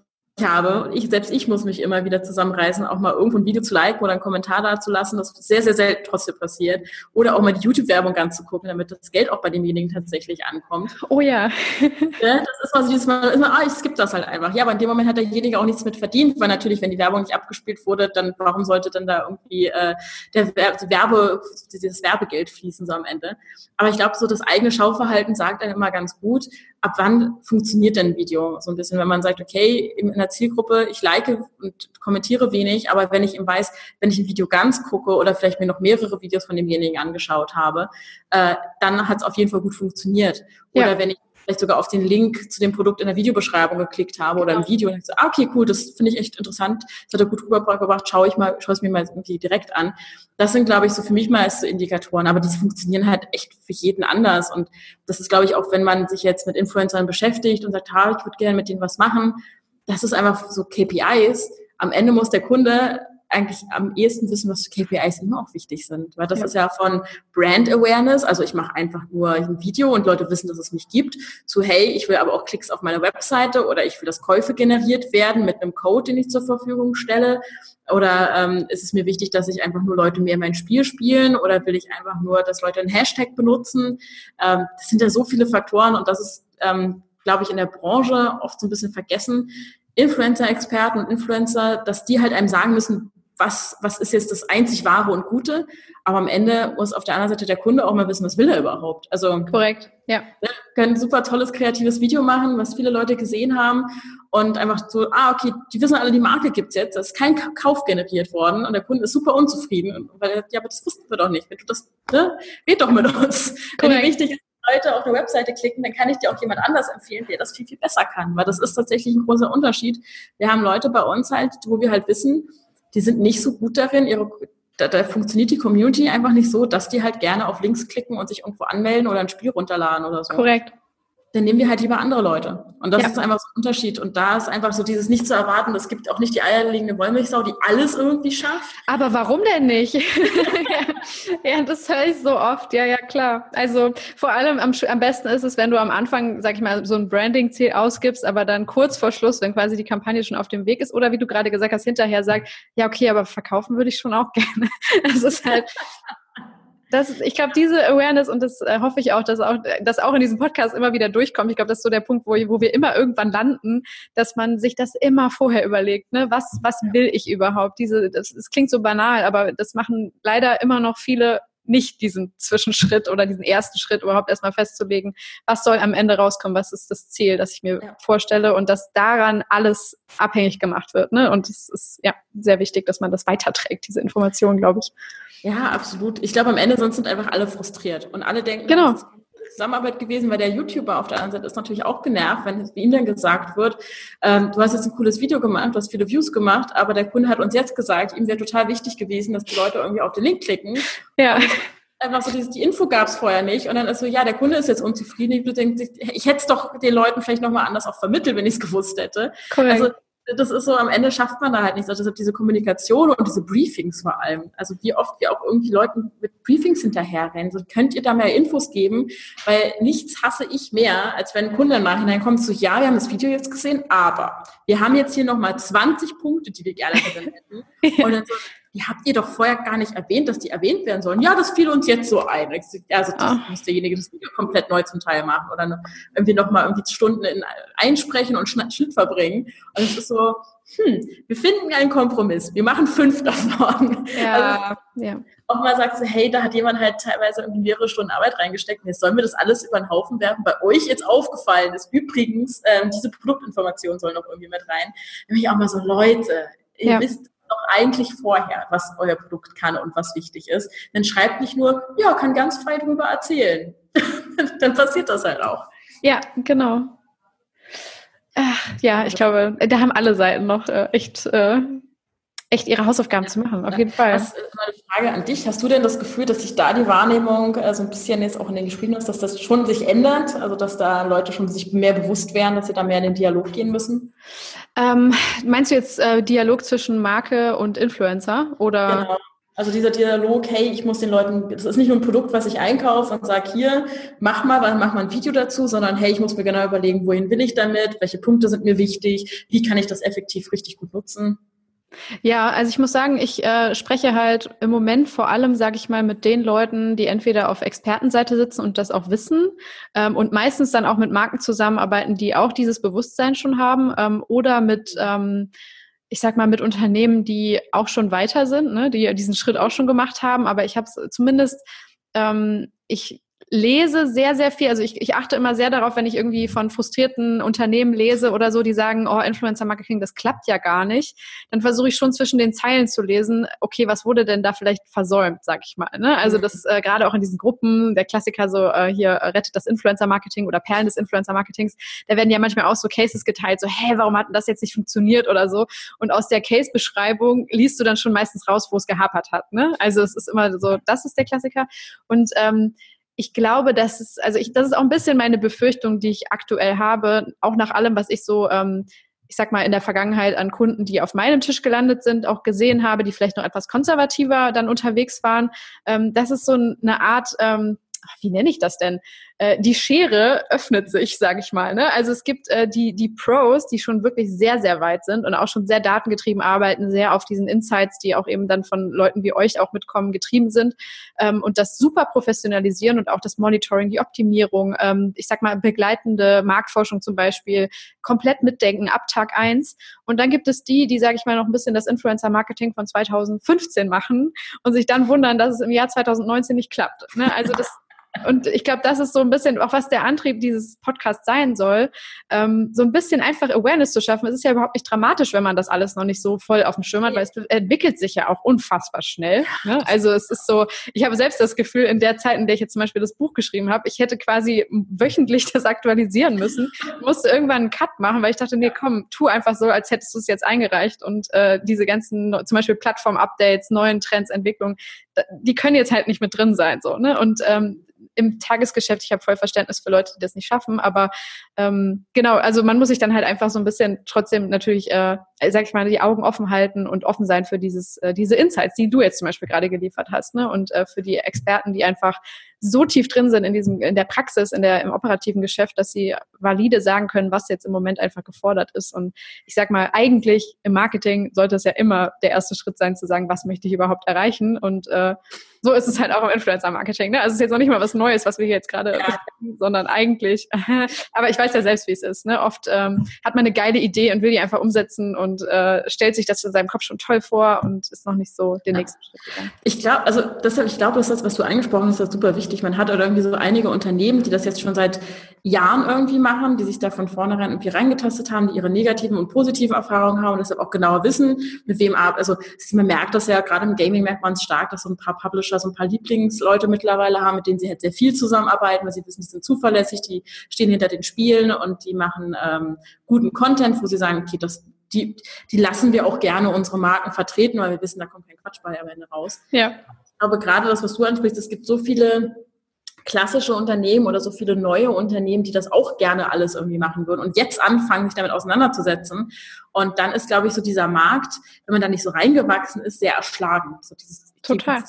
habe. Ich, selbst ich muss mich immer wieder zusammenreißen, auch mal irgendwo ein Video zu liken oder einen Kommentar da zu lassen. Das sehr, sehr selten trotzdem passiert. Oder auch mal die YouTube-Werbung anzugucken, damit das Geld auch bei demjenigen tatsächlich ankommt. Oh ja. ja das ist mal so dieses Mal, immer, ah, ich skippe das halt einfach. Ja, aber in dem Moment hat derjenige auch nichts mit verdient, weil natürlich, wenn die Werbung nicht abgespielt wurde, dann warum sollte dann da irgendwie äh, der Werbe, dieses Werbegeld fließen so am Ende? Aber ich glaube, so das eigene Schauverhalten sagt dann immer ganz gut, ab wann funktioniert denn ein Video? So ein bisschen, wenn man sagt, okay, in der Zielgruppe, ich like und kommentiere wenig, aber wenn ich ihm weiß, wenn ich ein Video ganz gucke oder vielleicht mir noch mehrere Videos von demjenigen angeschaut habe, äh, dann hat es auf jeden Fall gut funktioniert. Oder ja. wenn ich vielleicht sogar auf den Link zu dem Produkt in der Videobeschreibung geklickt habe oder im genau. Video und so, ah, okay, cool, das finde ich echt interessant, das hat er gut rübergebracht, schaue ich mal, schaue es mir mal irgendwie direkt an. Das sind, glaube ich, so für mich mal so Indikatoren, aber die funktionieren halt echt für jeden anders und das ist, glaube ich, auch wenn man sich jetzt mit Influencern beschäftigt und sagt, ha, ich würde gerne mit denen was machen, das ist einfach so KPIs. Am Ende muss der Kunde eigentlich am ehesten wissen, was KPIs immer auch wichtig sind. Weil das ja. ist ja von Brand Awareness, also ich mache einfach nur ein Video und Leute wissen, dass es mich gibt, zu hey, ich will aber auch Klicks auf meine Webseite oder ich will, dass Käufe generiert werden mit einem Code, den ich zur Verfügung stelle. Oder ähm, ist es mir wichtig, dass ich einfach nur Leute mehr mein Spiel spielen oder will ich einfach nur, dass Leute einen Hashtag benutzen? Ähm, das sind ja so viele Faktoren und das ist, ähm, glaube ich, in der Branche oft so ein bisschen vergessen, Influencer-Experten und Influencer, dass die halt einem sagen müssen, was, was ist jetzt das einzig Wahre und Gute. Aber am Ende muss auf der anderen Seite der Kunde auch mal wissen, was will er überhaupt. Also korrekt, ja. Wir können ein super tolles kreatives Video machen, was viele Leute gesehen haben und einfach so, ah, okay, die wissen alle, die Marke gibt's jetzt, da ist kein Kauf generiert worden und der Kunde ist super unzufrieden, weil er, ja, aber das wussten wir doch nicht. Wenn du das, ne, red doch mit uns. Korrekt. Wenn dir wichtig ist, Leute auf eine Webseite klicken, dann kann ich dir auch jemand anders empfehlen, der das viel, viel besser kann, weil das ist tatsächlich ein großer Unterschied. Wir haben Leute bei uns halt, wo wir halt wissen, die sind nicht so gut darin, ihre, da, da funktioniert die Community einfach nicht so, dass die halt gerne auf Links klicken und sich irgendwo anmelden oder ein Spiel runterladen oder so. Korrekt dann nehmen wir halt lieber andere Leute. Und das ja. ist einfach so ein Unterschied. Und da ist einfach so dieses nicht zu erwarten, es gibt auch nicht die eierlegende Wollmilchsau, die alles irgendwie schafft. Aber warum denn nicht? ja, das höre ich so oft. Ja, ja, klar. Also vor allem am, am besten ist es, wenn du am Anfang, sag ich mal, so ein Branding-Ziel ausgibst, aber dann kurz vor Schluss, wenn quasi die Kampagne schon auf dem Weg ist, oder wie du gerade gesagt hast, hinterher sagt, ja, okay, aber verkaufen würde ich schon auch gerne. Das ist halt, das ich glaube, diese Awareness und das äh, hoffe ich auch, dass auch, dass auch in diesem Podcast immer wieder durchkommt. Ich glaube, das ist so der Punkt, wo, wo wir immer irgendwann landen, dass man sich das immer vorher überlegt, ne? Was, was will ich überhaupt? Diese, das, das klingt so banal, aber das machen leider immer noch viele nicht diesen Zwischenschritt oder diesen ersten Schritt überhaupt erstmal festzulegen, was soll am Ende rauskommen, was ist das Ziel, das ich mir ja. vorstelle und dass daran alles abhängig gemacht wird. Ne? Und es ist ja sehr wichtig, dass man das weiterträgt, diese Information, glaube ich. Ja, absolut. Ich glaube, am Ende sonst sind einfach alle frustriert und alle denken, genau. Zusammenarbeit gewesen, weil der YouTuber auf der anderen Seite ist natürlich auch genervt, wenn ihm dann gesagt wird, ähm, du hast jetzt ein cooles Video gemacht, du hast viele Views gemacht, aber der Kunde hat uns jetzt gesagt, ihm wäre total wichtig gewesen, dass die Leute irgendwie auf den Link klicken. Ja. einfach so dieses, die Info gab es vorher nicht und dann ist so, ja, der Kunde ist jetzt unzufrieden. Ich, denke, ich hätte es doch den Leuten vielleicht nochmal anders auch vermittelt, wenn ich es gewusst hätte. Cool. Also das ist so, am Ende schafft man da halt nichts. Also deshalb diese Kommunikation und diese Briefings vor allem. Also wie oft wir auch irgendwie Leuten mit Briefings hinterherrennen. So, könnt ihr da mehr Infos geben? Weil nichts hasse ich mehr, als wenn ein Kunde im Nachhinein kommt, so, ja, wir haben das Video jetzt gesehen, aber wir haben jetzt hier nochmal 20 Punkte, die wir gerne hätten. Und dann so, die habt ihr doch vorher gar nicht erwähnt, dass die erwähnt werden sollen. Ja, das fiel uns jetzt so ein. Also das oh. muss derjenige das Video komplett neu zum Teil machen oder irgendwie nochmal irgendwie Stunden in, einsprechen und Schnitt verbringen. Und es ist so, hm, wir finden einen Kompromiss. Wir machen fünf davon. Ja, also, ja. Auch mal sagst du, hey, da hat jemand halt teilweise irgendwie mehrere Stunden Arbeit reingesteckt. Jetzt sollen wir das alles über den Haufen werfen. Bei euch jetzt aufgefallen ist übrigens, ähm, diese Produktinformationen sollen noch irgendwie mit rein. Nämlich auch mal so, Leute, ihr ja. wisst doch eigentlich vorher, was euer Produkt kann und was wichtig ist. Dann schreibt nicht nur, ja, kann ganz frei drüber erzählen. Dann passiert das halt auch. Ja, genau. Ja, ich glaube, da haben alle Seiten noch äh, echt, äh, echt ihre Hausaufgaben ja, zu machen, auf jeden Fall. Was, eine Frage an dich. Hast du denn das Gefühl, dass sich da die Wahrnehmung äh, so ein bisschen jetzt auch in den Gesprächen ist, dass das schon sich ändert? Also, dass da Leute schon sich mehr bewusst werden, dass sie da mehr in den Dialog gehen müssen? Ähm, meinst du jetzt äh, Dialog zwischen Marke und Influencer? Oder? Genau. Also dieser Dialog, hey, ich muss den Leuten, das ist nicht nur ein Produkt, was ich einkaufe und sage, hier, mach mal, mach mal ein Video dazu, sondern hey, ich muss mir genau überlegen, wohin will ich damit, welche Punkte sind mir wichtig, wie kann ich das effektiv richtig gut nutzen. Ja, also ich muss sagen, ich äh, spreche halt im Moment vor allem, sage ich mal, mit den Leuten, die entweder auf Expertenseite sitzen und das auch wissen ähm, und meistens dann auch mit Marken zusammenarbeiten, die auch dieses Bewusstsein schon haben ähm, oder mit ähm, ich sag mal, mit Unternehmen, die auch schon weiter sind, ne, die diesen Schritt auch schon gemacht haben. Aber ich habe es zumindest, ähm, ich lese sehr, sehr viel. Also ich, ich achte immer sehr darauf, wenn ich irgendwie von frustrierten Unternehmen lese oder so, die sagen, oh, Influencer-Marketing, das klappt ja gar nicht. Dann versuche ich schon zwischen den Zeilen zu lesen, okay, was wurde denn da vielleicht versäumt, sag ich mal. Ne? Also das äh, gerade auch in diesen Gruppen, der Klassiker so, äh, hier äh, rettet das Influencer-Marketing oder Perlen des Influencer-Marketings, da werden ja manchmal auch so Cases geteilt, so, hä, warum hat das jetzt nicht funktioniert oder so. Und aus der Case-Beschreibung liest du dann schon meistens raus, wo es gehapert hat. Ne? Also es ist immer so, das ist der Klassiker. Und ähm, ich glaube, dass es, also ich, das ist auch ein bisschen meine Befürchtung, die ich aktuell habe, auch nach allem, was ich so, ähm, ich sag mal, in der Vergangenheit an Kunden, die auf meinem Tisch gelandet sind, auch gesehen habe, die vielleicht noch etwas konservativer dann unterwegs waren. Ähm, das ist so eine Art, ähm, wie nenne ich das denn? Äh, die Schere öffnet sich, sage ich mal. Ne? Also es gibt äh, die, die Pros, die schon wirklich sehr, sehr weit sind und auch schon sehr datengetrieben arbeiten, sehr auf diesen Insights, die auch eben dann von Leuten wie euch auch mitkommen, getrieben sind ähm, und das super professionalisieren und auch das Monitoring, die Optimierung, ähm, ich sag mal begleitende Marktforschung zum Beispiel, komplett mitdenken ab Tag eins. Und dann gibt es die, die, sage ich mal, noch ein bisschen das Influencer-Marketing von 2015 machen und sich dann wundern, dass es im Jahr 2019 nicht klappt. Ne? Also das und ich glaube, das ist so ein bisschen auch, was der Antrieb dieses Podcasts sein soll, ähm, so ein bisschen einfach Awareness zu schaffen. Es ist ja überhaupt nicht dramatisch, wenn man das alles noch nicht so voll auf dem Schirm hat, weil es entwickelt sich ja auch unfassbar schnell. Ne? Also es ist so, ich habe selbst das Gefühl, in der Zeit, in der ich jetzt zum Beispiel das Buch geschrieben habe, ich hätte quasi wöchentlich das aktualisieren müssen, musste irgendwann einen Cut machen, weil ich dachte, nee, komm, tu einfach so, als hättest du es jetzt eingereicht und äh, diese ganzen, zum Beispiel Plattform-Updates, neuen Trends, Entwicklungen, die können jetzt halt nicht mit drin sein. so ne? Und ähm, im Tagesgeschäft, ich habe voll Verständnis für Leute, die das nicht schaffen, aber ähm, genau, also man muss sich dann halt einfach so ein bisschen trotzdem natürlich, äh, sag ich mal, die Augen offen halten und offen sein für dieses, äh, diese Insights, die du jetzt zum Beispiel gerade geliefert hast, ne? Und äh, für die Experten, die einfach so tief drin sind in diesem, in der Praxis, in der, im operativen Geschäft, dass sie valide sagen können, was jetzt im Moment einfach gefordert ist. Und ich sag mal, eigentlich im Marketing sollte es ja immer der erste Schritt sein, zu sagen, was möchte ich überhaupt erreichen? Und äh, so ist es halt auch im Influencer-Marketing. Ne? Also es ist jetzt noch nicht mal was Neues, was wir hier jetzt gerade ja. sondern eigentlich, aber ich weiß ja selbst, wie es ist. Ne? Oft ähm, hat man eine geile Idee und will die einfach umsetzen und äh, stellt sich das in seinem Kopf schon toll vor und ist noch nicht so den ja. nächsten Schritt gegangen. Ich glaube, also deshalb, ich glaube, das, was du angesprochen hast, ist super wichtig. Man hat oder irgendwie so einige Unternehmen, die das jetzt schon seit Jahren irgendwie machen, die sich da von vornherein irgendwie reingetastet haben, die ihre negativen und positiven Erfahrungen haben und deshalb auch genauer wissen, mit wem, also man merkt das ja, gerade im Gaming merkt man es stark, dass so ein paar Publisher so ein paar Lieblingsleute mittlerweile haben, mit denen sie halt sehr viel zusammenarbeiten, weil sie wissen, die sind zuverlässig, die stehen hinter den Spielen und die machen ähm, guten Content, wo sie sagen, okay, das die, die lassen wir auch gerne unsere Marken vertreten, weil wir wissen, da kommt kein Quatsch bei am Ende raus. Ja. Aber gerade das, was du ansprichst, es gibt so viele klassische Unternehmen oder so viele neue Unternehmen, die das auch gerne alles irgendwie machen würden und jetzt anfangen, sich damit auseinanderzusetzen. Und dann ist, glaube ich, so dieser Markt, wenn man da nicht so reingewachsen ist, sehr erschlagen. So dieses Total.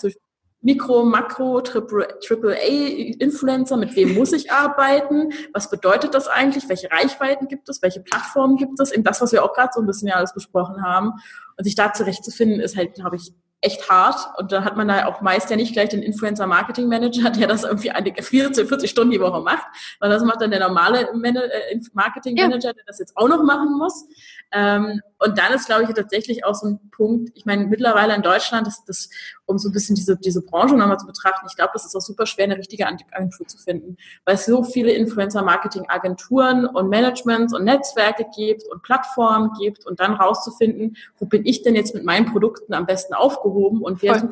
Mikro, Makro, Triple, A Influencer, mit wem muss ich arbeiten? Was bedeutet das eigentlich? Welche Reichweiten gibt es? Welche Plattformen gibt es? Eben das, was wir auch gerade so ein bisschen ja alles besprochen haben. Und sich da zurechtzufinden, ist halt, glaube ich, echt hart. Und da hat man da auch meist ja nicht gleich den Influencer Marketing Manager, der das irgendwie 40, 40 Stunden die Woche macht, weil das macht dann der normale äh, Marketing Manager, der das jetzt auch noch machen muss. Ähm, und dann ist, glaube ich, tatsächlich auch so ein Punkt, ich meine, mittlerweile in Deutschland ist das, um so ein bisschen diese, diese Branche nochmal zu betrachten, ich glaube, das ist auch super schwer, eine richtige Agentur zu finden, weil es so viele Influencer-Marketing-Agenturen und Managements und Netzwerke gibt und Plattformen gibt und dann rauszufinden, wo bin ich denn jetzt mit meinen Produkten am besten aufgehoben und wer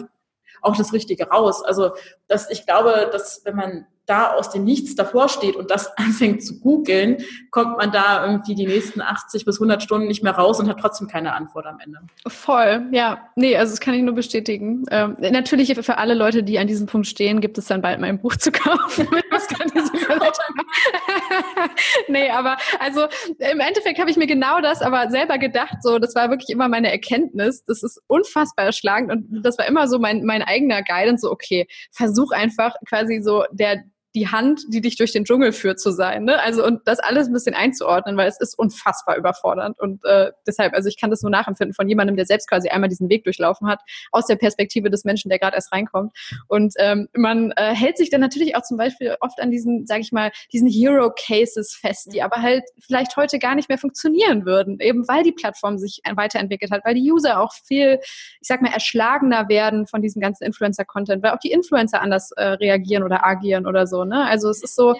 auch das Richtige raus. Also das, ich glaube, dass wenn man da aus dem Nichts davor steht und das anfängt zu googeln, kommt man da irgendwie die nächsten 80 bis 100 Stunden nicht mehr raus und hat trotzdem keine Antwort am Ende. Voll, ja. Nee, also das kann ich nur bestätigen. Ähm, natürlich für alle Leute, die an diesem Punkt stehen, gibt es dann bald mein Buch zu kaufen. Nee, aber also im Endeffekt habe ich mir genau das aber selber gedacht, so, das war wirklich immer meine Erkenntnis. Das ist unfassbar erschlagend und das war immer so mein, mein eigener Guidance, so, okay, versuch einfach quasi so der, die Hand, die dich durch den Dschungel führt, zu sein. Ne? Also und das alles ein bisschen einzuordnen, weil es ist unfassbar überfordernd. Und äh, deshalb, also ich kann das nur nachempfinden von jemandem, der selbst quasi einmal diesen Weg durchlaufen hat, aus der Perspektive des Menschen, der gerade erst reinkommt. Und ähm, man äh, hält sich dann natürlich auch zum Beispiel oft an diesen, sage ich mal, diesen Hero Cases fest, die aber halt vielleicht heute gar nicht mehr funktionieren würden, eben weil die Plattform sich weiterentwickelt hat, weil die User auch viel, ich sag mal, erschlagener werden von diesem ganzen Influencer-Content, weil auch die Influencer anders äh, reagieren oder agieren oder so. Ne? Also es ist so.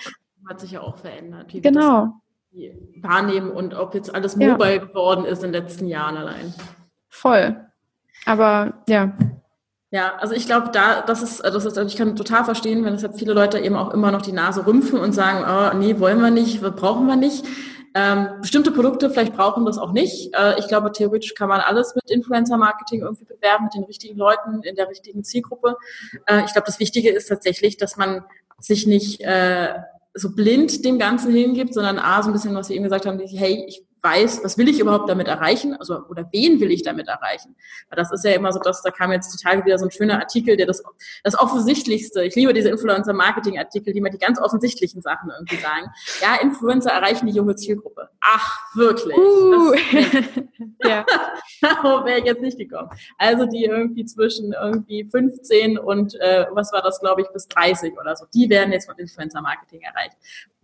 Hat sich ja auch verändert. Wie genau. Wir das wahrnehmen und ob jetzt alles mobile ja. geworden ist in den letzten Jahren allein. Voll. Aber ja. Ja, also ich glaube, da, das ist, das ist, also ich kann total verstehen, wenn deshalb viele Leute eben auch immer noch die Nase rümpfen und sagen, oh, nee, wollen wir nicht, brauchen wir nicht. Ähm, bestimmte Produkte vielleicht brauchen das auch nicht. Äh, ich glaube, theoretisch kann man alles mit Influencer-Marketing irgendwie bewerben, mit den richtigen Leuten in der richtigen Zielgruppe. Äh, ich glaube, das Wichtige ist tatsächlich, dass man sich nicht äh, so blind dem Ganzen hingibt, sondern A, so ein bisschen, was wir eben gesagt haben, hey, ich weiß, was will ich überhaupt damit erreichen, also oder wen will ich damit erreichen. Weil das ist ja immer so, dass da kam jetzt total wieder so ein schöner Artikel, der das das offensichtlichste. Ich liebe diese Influencer Marketing Artikel, die mal die ganz offensichtlichen Sachen irgendwie sagen. Ja, Influencer erreichen die junge Zielgruppe. Ach, wirklich? Uh. ja. Darauf wäre ich jetzt nicht gekommen. Also die irgendwie zwischen irgendwie 15 und äh, was war das, glaube ich, bis 30 oder so. Die werden jetzt von Influencer Marketing erreicht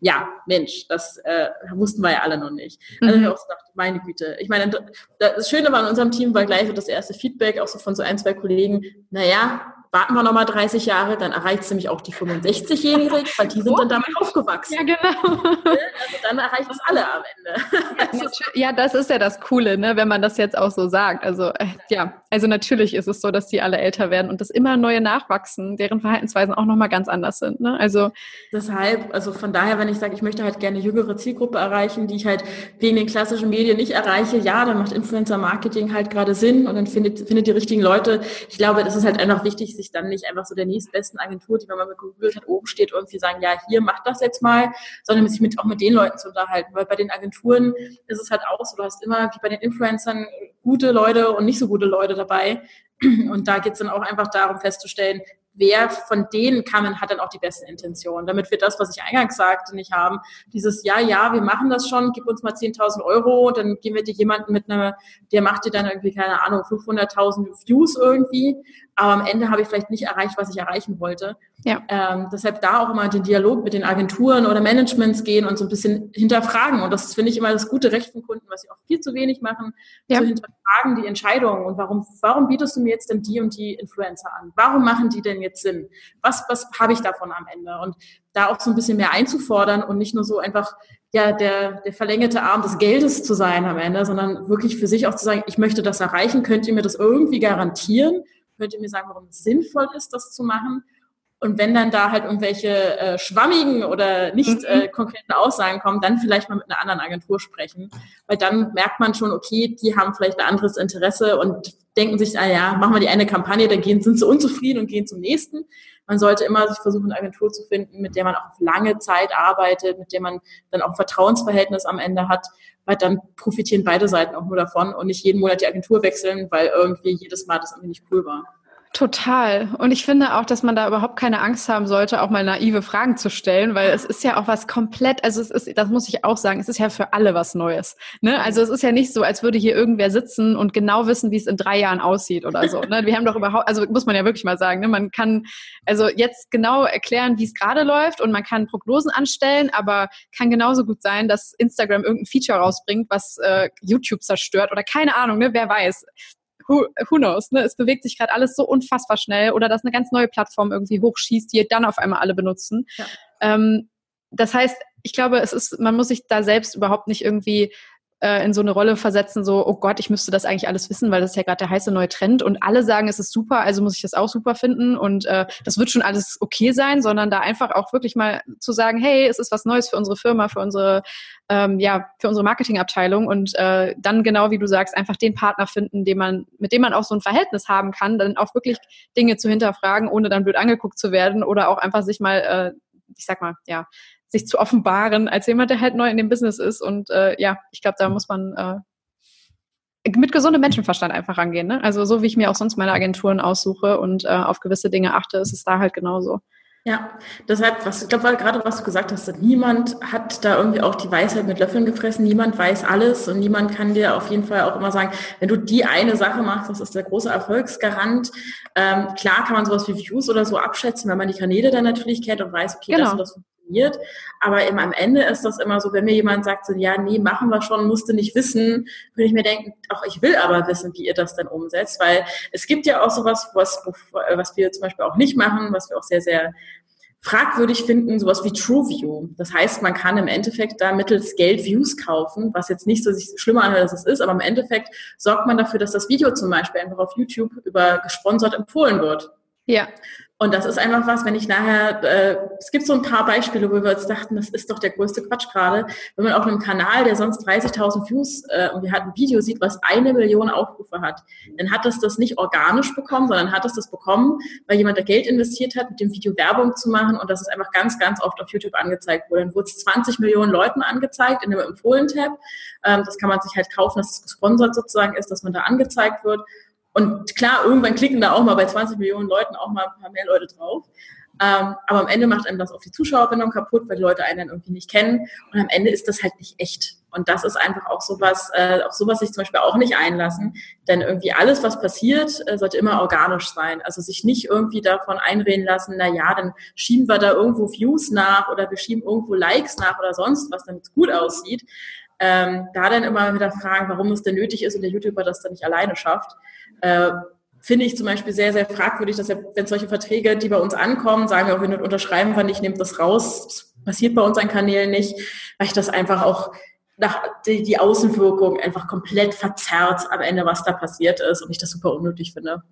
ja, Mensch, das äh, wussten wir ja alle noch nicht. Also mhm. ich auch so dachte, meine Güte. Ich meine, das Schöne war in unserem Team war gleich so das erste Feedback, auch so von so ein, zwei Kollegen, naja, warten wir nochmal 30 Jahre, dann erreicht es nämlich auch die 65-Jährigen, weil die sind dann damit aufgewachsen. Ja, genau. Also dann erreicht es alle am Ende. Ja, das ist ja das Coole, ne, wenn man das jetzt auch so sagt. Also äh, ja, also natürlich ist es so, dass die alle älter werden und dass immer neue nachwachsen, deren Verhaltensweisen auch nochmal ganz anders sind. Ne? Also deshalb, also von daher, wenn ich sage, ich möchte halt gerne eine jüngere Zielgruppe erreichen, die ich halt wegen den klassischen Medien nicht erreiche, ja, dann macht Influencer-Marketing halt gerade Sinn und dann findet, findet die richtigen Leute. Ich glaube, das ist halt einfach wichtig, sich dann nicht einfach so der nächstbesten Agentur, die, man gegoogelt hat, oben steht, irgendwie sagen, ja, hier, mach das jetzt mal, sondern sich mit, auch mit den Leuten zu unterhalten. Weil bei den Agenturen ist es halt auch so, du hast immer, wie bei den Influencern, gute Leute und nicht so gute Leute dabei. Und da geht es dann auch einfach darum festzustellen, wer von denen kann und hat dann auch die besten Intentionen, damit wir das, was ich eingangs sagte, nicht haben. Dieses, ja, ja, wir machen das schon, gib uns mal 10.000 Euro, dann geben wir dir jemanden mit einer, der macht dir dann irgendwie, keine Ahnung, 500.000 Views irgendwie, aber am Ende habe ich vielleicht nicht erreicht, was ich erreichen wollte. Ja. Ähm, deshalb da auch immer den Dialog mit den Agenturen oder Managements gehen und so ein bisschen hinterfragen. Und das finde ich immer das gute Recht von Kunden, was sie auch viel zu wenig machen, ja. zu hinterfragen die Entscheidungen und warum, warum bietest du mir jetzt denn die und die Influencer an? Warum machen die denn jetzt Sinn? Was, was habe ich davon am Ende? Und da auch so ein bisschen mehr einzufordern und nicht nur so einfach ja der, der verlängerte Arm des Geldes zu sein am Ende, sondern wirklich für sich auch zu sagen, ich möchte das erreichen, könnt ihr mir das irgendwie garantieren? Könnt ihr mir sagen, warum es sinnvoll ist, das zu machen? Und wenn dann da halt irgendwelche äh, schwammigen oder nicht mhm. äh, konkreten Aussagen kommen, dann vielleicht mal mit einer anderen Agentur sprechen. Weil dann merkt man schon, okay, die haben vielleicht ein anderes Interesse und denken sich, ah ja, machen wir die eine Kampagne, dann gehen, sind sie unzufrieden und gehen zum nächsten. Man sollte immer sich versuchen, eine Agentur zu finden, mit der man auch lange Zeit arbeitet, mit der man dann auch ein Vertrauensverhältnis am Ende hat, weil dann profitieren beide Seiten auch nur davon und nicht jeden Monat die Agentur wechseln, weil irgendwie jedes Mal das irgendwie nicht cool war. Total. Und ich finde auch, dass man da überhaupt keine Angst haben sollte, auch mal naive Fragen zu stellen, weil es ist ja auch was komplett, also es ist, das muss ich auch sagen, es ist ja für alle was Neues. Ne? Also es ist ja nicht so, als würde hier irgendwer sitzen und genau wissen, wie es in drei Jahren aussieht oder so. Ne? Wir haben doch überhaupt, also muss man ja wirklich mal sagen, ne? man kann also jetzt genau erklären, wie es gerade läuft und man kann Prognosen anstellen, aber kann genauso gut sein, dass Instagram irgendein Feature rausbringt, was äh, YouTube zerstört oder keine Ahnung, ne? wer weiß who, who knows, ne? Es bewegt sich gerade alles so unfassbar schnell oder dass eine ganz neue Plattform irgendwie hochschießt, die dann auf einmal alle benutzen. Ja. Ähm, das heißt, ich glaube, es ist, man muss sich da selbst überhaupt nicht irgendwie äh, in so eine Rolle versetzen, so, oh Gott, ich müsste das eigentlich alles wissen, weil das ist ja gerade der heiße neue Trend. Und alle sagen, es ist super, also muss ich das auch super finden. Und äh, das wird schon alles okay sein, sondern da einfach auch wirklich mal zu sagen, hey, es ist was Neues für unsere Firma, für unsere, ähm, ja, für unsere Marketingabteilung. Und äh, dann genau wie du sagst, einfach den Partner finden, den man, mit dem man auch so ein Verhältnis haben kann, dann auch wirklich Dinge zu hinterfragen, ohne dann blöd angeguckt zu werden oder auch einfach sich mal äh, ich sag mal, ja, sich zu offenbaren als jemand, der halt neu in dem Business ist. Und äh, ja, ich glaube, da muss man äh, mit gesundem Menschenverstand einfach rangehen. Ne? Also so wie ich mir auch sonst meine Agenturen aussuche und äh, auf gewisse Dinge achte, ist es da halt genauso. Ja, deshalb, was, ich glaube, gerade was du gesagt hast, niemand hat da irgendwie auch die Weisheit mit Löffeln gefressen, niemand weiß alles und niemand kann dir auf jeden Fall auch immer sagen, wenn du die eine Sache machst, das ist der große Erfolgsgarant. Ähm, klar kann man sowas wie Views oder so abschätzen, wenn man die Kanäle dann natürlich kennt und weiß, okay, genau. das und das funktioniert. Aber eben am Ende ist das immer so, wenn mir jemand sagt, so, ja, nee, machen wir schon, musste nicht wissen, würde ich mir denken, auch ich will aber wissen, wie ihr das dann umsetzt, weil es gibt ja auch sowas, was, was wir zum Beispiel auch nicht machen, was wir auch sehr, sehr fragwürdig finden, sowas wie TrueView. Das heißt, man kann im Endeffekt da mittels Geld Views kaufen, was jetzt nicht so schlimmer anhört, als es ist, aber im Endeffekt sorgt man dafür, dass das Video zum Beispiel einfach auf YouTube über gesponsert empfohlen wird. Ja. Und das ist einfach was, wenn ich nachher, äh, es gibt so ein paar Beispiele, wo wir uns dachten, das ist doch der größte Quatsch gerade, wenn man auf einem Kanal, der sonst 30.000 Views äh, und wir hatten ein Video sieht, was eine Million Aufrufe hat, dann hat das das nicht organisch bekommen, sondern hat es das bekommen, weil jemand da Geld investiert hat, mit dem Video Werbung zu machen und das ist einfach ganz, ganz oft auf YouTube angezeigt wurde. Dann wurde es 20 Millionen Leuten angezeigt in dem Empfohlen-Tab. Ähm, das kann man sich halt kaufen, dass es gesponsert sozusagen ist, dass man da angezeigt wird. Und klar, irgendwann klicken da auch mal bei 20 Millionen Leuten auch mal ein paar mehr Leute drauf. Ähm, aber am Ende macht einem das auch die Zuschauerbindung kaputt, weil die Leute einen dann irgendwie nicht kennen. Und am Ende ist das halt nicht echt. Und das ist einfach auch sowas, äh, auf sowas sich zum Beispiel auch nicht einlassen. Denn irgendwie alles, was passiert, äh, sollte immer organisch sein. Also sich nicht irgendwie davon einreden lassen, na ja, dann schieben wir da irgendwo Views nach oder wir schieben irgendwo Likes nach oder sonst was, damit es gut aussieht. Ähm, da dann immer wieder fragen, warum es denn nötig ist und der YouTuber das dann nicht alleine schafft. Äh, finde ich zum Beispiel sehr, sehr fragwürdig, dass wenn solche Verträge, die bei uns ankommen, sagen wir auch, wir unterschreiben wir nicht, nehmt das raus, das passiert bei uns an Kanälen nicht, weil ich das einfach auch nach, die, die Außenwirkung einfach komplett verzerrt am Ende, was da passiert ist und ich das super unnötig finde.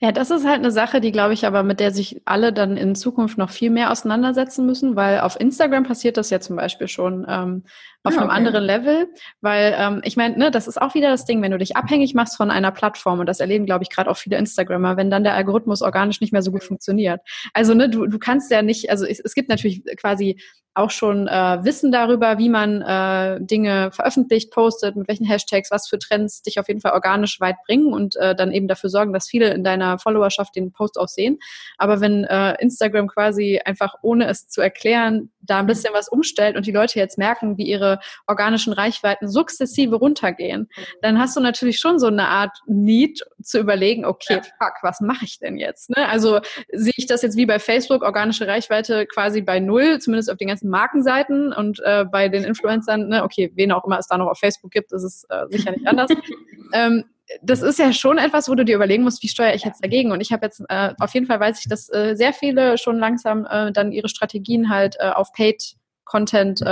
Ja, das ist halt eine Sache, die glaube ich aber, mit der sich alle dann in Zukunft noch viel mehr auseinandersetzen müssen, weil auf Instagram passiert das ja zum Beispiel schon ähm, auf ja, einem okay. anderen Level, weil ähm, ich meine, ne, das ist auch wieder das Ding, wenn du dich abhängig machst von einer Plattform und das erleben, glaube ich, gerade auch viele Instagrammer, wenn dann der Algorithmus organisch nicht mehr so gut funktioniert. Also ne, du, du kannst ja nicht, also es, es gibt natürlich quasi auch schon äh, Wissen darüber, wie man äh, Dinge veröffentlicht, postet, mit welchen Hashtags, was für Trends dich auf jeden Fall organisch weit bringen und äh, dann eben dafür sorgen, dass viele in deiner Followerschaft den Post auch sehen. Aber wenn äh, Instagram quasi einfach ohne es zu erklären da ein bisschen was umstellt und die Leute jetzt merken, wie ihre organischen Reichweiten sukzessive runtergehen, dann hast du natürlich schon so eine Art Need zu überlegen, okay, fuck, was mache ich denn jetzt? Ne? Also sehe ich das jetzt wie bei Facebook, organische Reichweite quasi bei null, zumindest auf den ganzen Markenseiten und äh, bei den Influencern, ne, okay, wen auch immer es da noch auf Facebook gibt, ist es äh, sicher nicht anders. ähm, das ist ja schon etwas, wo du dir überlegen musst, wie steuere ich jetzt dagegen? Und ich habe jetzt äh, auf jeden Fall weiß ich, dass äh, sehr viele schon langsam äh, dann ihre Strategien halt äh, auf Paid Content äh,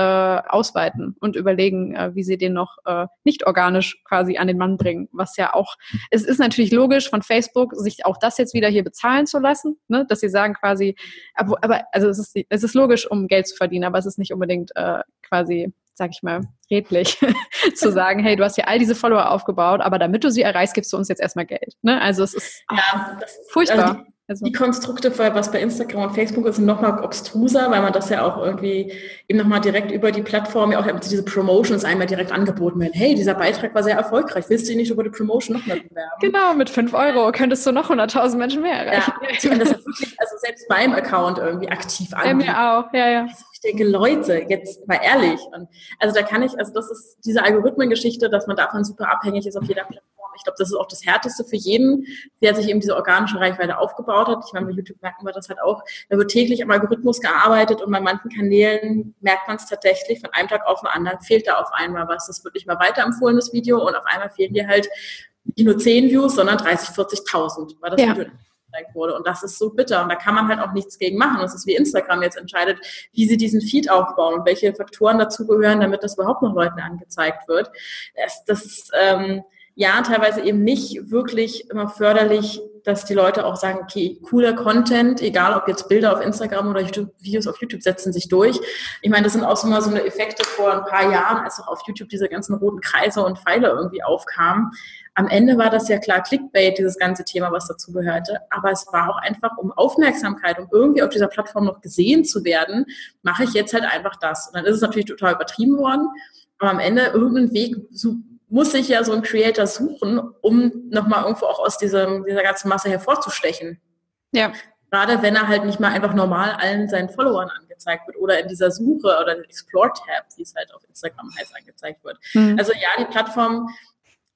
ausweiten und überlegen, äh, wie sie den noch äh, nicht organisch quasi an den Mann bringen. Was ja auch, es ist natürlich logisch von Facebook, sich auch das jetzt wieder hier bezahlen zu lassen, ne? dass sie sagen quasi, aber, aber also es ist, es ist logisch, um Geld zu verdienen, aber es ist nicht unbedingt äh, quasi sag ich mal, redlich zu sagen, hey, du hast hier all diese Follower aufgebaut, aber damit du sie erreichst, gibst du uns jetzt erstmal Geld. Ne? Also es ist ja, das, furchtbar. Also die, Also. Die Konstrukte, was bei Instagram und Facebook ist, sind nochmal obstruser, weil man das ja auch irgendwie eben nochmal direkt über die Plattform, ja auch diese Promotions einmal direkt angeboten werden. Hey, dieser Beitrag war sehr erfolgreich. Willst du ihn nicht über die Promotion nochmal bewerben? Genau, mit 5 Euro könntest du noch 100.000 Menschen mehr erreichen. Ja, und das ist wirklich, also selbst beim Account irgendwie aktiv an. Ja, mir auch, ja, ja. Ich denke, Leute, jetzt mal ehrlich. Und also da kann ich, also das ist diese Algorithmengeschichte, dass man davon super abhängig ist auf jeder Plattform ich glaube, das ist auch das Härteste für jeden, der sich eben diese organische Reichweite aufgebaut hat. Ich meine, bei YouTube merken wir das halt auch. Da wird täglich am Algorithmus gearbeitet und bei manchen Kanälen merkt man es tatsächlich, von einem Tag auf den anderen fehlt da auf einmal was. Das wird nicht mal weiterempfohlenes Video und auf einmal fehlen dir halt nicht nur 10 Views, sondern 30, 40.000, weil das ja. Video wurde. Und das ist so bitter. Und da kann man halt auch nichts gegen machen. Das ist wie Instagram jetzt entscheidet, wie sie diesen Feed aufbauen und welche Faktoren dazugehören, damit das überhaupt noch Leuten angezeigt wird. Das, das ist, ähm, ja teilweise eben nicht wirklich immer förderlich, dass die Leute auch sagen, okay, cooler Content, egal ob jetzt Bilder auf Instagram oder YouTube, Videos auf YouTube setzen sich durch. Ich meine, das sind auch so mal so eine Effekte vor ein paar Jahren, als auch auf YouTube diese ganzen roten Kreise und Pfeile irgendwie aufkamen. Am Ende war das ja klar Clickbait, dieses ganze Thema, was dazu gehörte. Aber es war auch einfach um Aufmerksamkeit, um irgendwie auf dieser Plattform noch gesehen zu werden, mache ich jetzt halt einfach das. Und dann ist es natürlich total übertrieben worden. Aber am Ende irgendeinen Weg muss sich ja so ein Creator suchen, um nochmal irgendwo auch aus diesem, dieser ganzen Masse hervorzustechen. Ja. Gerade wenn er halt nicht mal einfach normal allen seinen Followern angezeigt wird oder in dieser Suche oder Explore-Tab, wie es halt auf Instagram heißt, angezeigt wird. Mhm. Also ja, die Plattform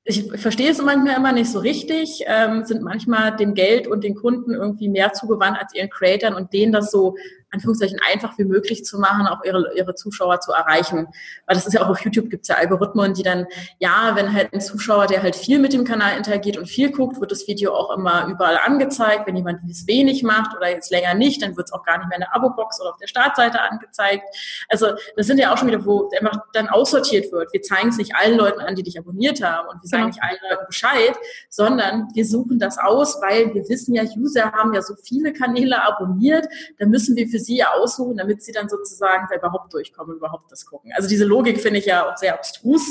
ich verstehe es manchmal immer nicht so richtig, ähm, sind manchmal dem Geld und den Kunden irgendwie mehr zugewandt als ihren Creatoren und denen das so Anführungszeichen einfach wie möglich zu machen, auch ihre, ihre Zuschauer zu erreichen. Weil das ist ja auch auf YouTube gibt's ja Algorithmen, die dann, ja, wenn halt ein Zuschauer, der halt viel mit dem Kanal interagiert und viel guckt, wird das Video auch immer überall angezeigt. Wenn jemand es wenig macht oder jetzt länger nicht, dann wird's auch gar nicht mehr in der Abo-Box oder auf der Startseite angezeigt. Also das sind ja auch schon wieder, wo einfach dann aussortiert wird. Wir zeigen es nicht allen Leuten an, die dich abonniert haben und wir sagen nicht allen Leuten Bescheid, sondern wir suchen das aus, weil wir wissen ja, User haben ja so viele Kanäle abonniert, da müssen wir für sie ja aussuchen, damit sie dann sozusagen da überhaupt durchkommen, überhaupt das gucken. Also diese Logik finde ich ja auch sehr abstrus,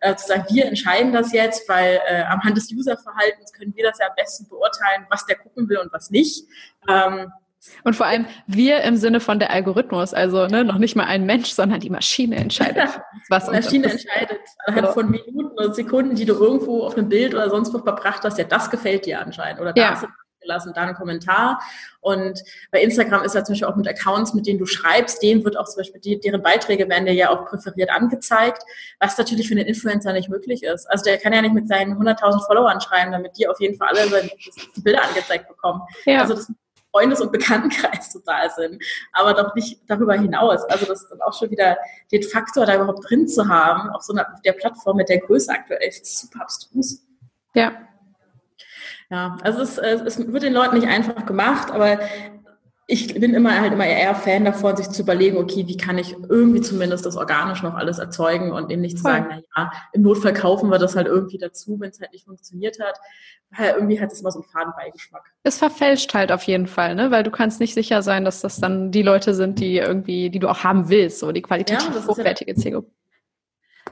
äh, zu sagen, wir entscheiden das jetzt, weil äh, am Hand des Userverhaltens können wir das ja am besten beurteilen, was der gucken will und was nicht. Ähm, und vor allem wir im Sinne von der Algorithmus, also ne, noch nicht mal ein Mensch, sondern die Maschine entscheidet, was Die Maschine entscheidet anhand so. von Minuten und Sekunden, die du irgendwo auf einem Bild oder sonst wo verbracht hast, ja, das gefällt dir anscheinend oder ja. Lassen da einen Kommentar. Und bei Instagram ist ja zum Beispiel auch mit Accounts, mit denen du schreibst, denen wird auch zum Beispiel, die, deren Beiträge werden dir ja auch präferiert angezeigt, was natürlich für den Influencer nicht möglich ist. Also der kann ja nicht mit seinen 100.000 Followern schreiben, damit die auf jeden Fall alle seine Bilder angezeigt bekommen. Ja. Also das Freundes- und Bekanntenkreis total sind, aber doch nicht darüber hinaus. Also das ist dann auch schon wieder den Faktor, da überhaupt drin zu haben, auf so einer der Plattform mit der Größe aktuell, ist super abstrus. Ja, ja, also es, es wird den Leuten nicht einfach gemacht, aber ich bin immer halt immer eher Fan davon, sich zu überlegen, okay, wie kann ich irgendwie zumindest das organisch noch alles erzeugen und eben nicht zu sagen, na ja, im Notfall kaufen wir das halt irgendwie dazu, wenn es halt nicht funktioniert hat. Weil irgendwie hat es immer so einen Fadenbeigeschmack. Es verfälscht halt auf jeden Fall, ne? Weil du kannst nicht sicher sein, dass das dann die Leute sind, die irgendwie, die du auch haben willst, so die qualitativ ja, hochwertige ja, Zielgruppe.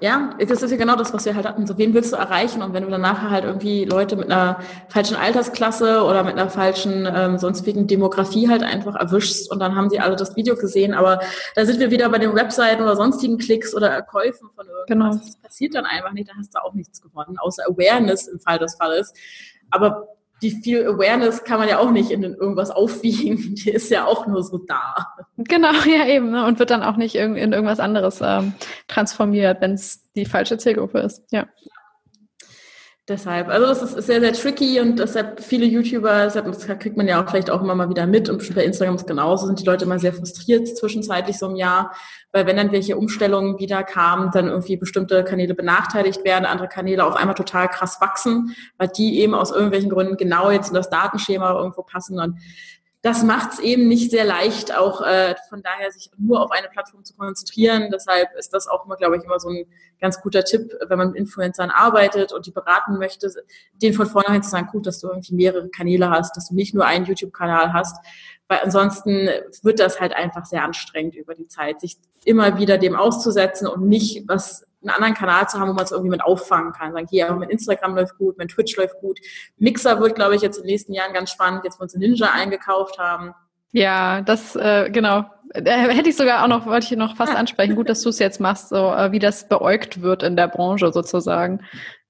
Ja, das ist ja genau das, was wir halt hatten. So, wen willst du erreichen? Und wenn du dann nachher halt irgendwie Leute mit einer falschen Altersklasse oder mit einer falschen ähm, sonstigen Demografie halt einfach erwischst und dann haben sie alle das Video gesehen. Aber da sind wir wieder bei den Webseiten oder sonstigen Klicks oder Käufen von irgendwas. Genau. Das passiert dann einfach nicht. Da hast du auch nichts gewonnen, außer Awareness im Fall des Falles. Aber die viel Awareness kann man ja auch nicht in irgendwas aufwiegen. Die ist ja auch nur so da. Genau, ja eben. Ne? Und wird dann auch nicht in irgendwas anderes ähm, transformiert, wenn es die falsche Zielgruppe ist. Ja. Deshalb, also das ist sehr, sehr tricky und deshalb viele YouTuber, deshalb kriegt man ja auch vielleicht auch immer mal wieder mit und bestimmt bei Instagram ist genauso, sind die Leute immer sehr frustriert zwischenzeitlich so im Jahr, weil wenn dann welche Umstellungen wieder kamen, dann irgendwie bestimmte Kanäle benachteiligt werden, andere Kanäle auf einmal total krass wachsen, weil die eben aus irgendwelchen Gründen genau jetzt in das Datenschema irgendwo passen und das macht es eben nicht sehr leicht, auch äh, von daher sich nur auf eine Plattform zu konzentrieren. Deshalb ist das auch immer, glaube ich, immer so ein ganz guter Tipp, wenn man mit Influencern arbeitet und die beraten möchte, den von vornherein zu sagen, gut, dass du irgendwie mehrere Kanäle hast, dass du nicht nur einen YouTube-Kanal hast, weil ansonsten wird das halt einfach sehr anstrengend über die Zeit, sich immer wieder dem auszusetzen und nicht was einen anderen Kanal zu haben, wo man es irgendwie mit auffangen kann. Sagen, hier, mein Instagram läuft gut, mein Twitch läuft gut. Mixer wird, glaube ich, jetzt in den nächsten Jahren ganz spannend, jetzt wo wir uns Ninja eingekauft haben. Ja, das, äh, genau. Da hätte ich sogar auch noch, wollte ich noch fast ansprechen. Gut, dass du es jetzt machst, so äh, wie das beäugt wird in der Branche sozusagen.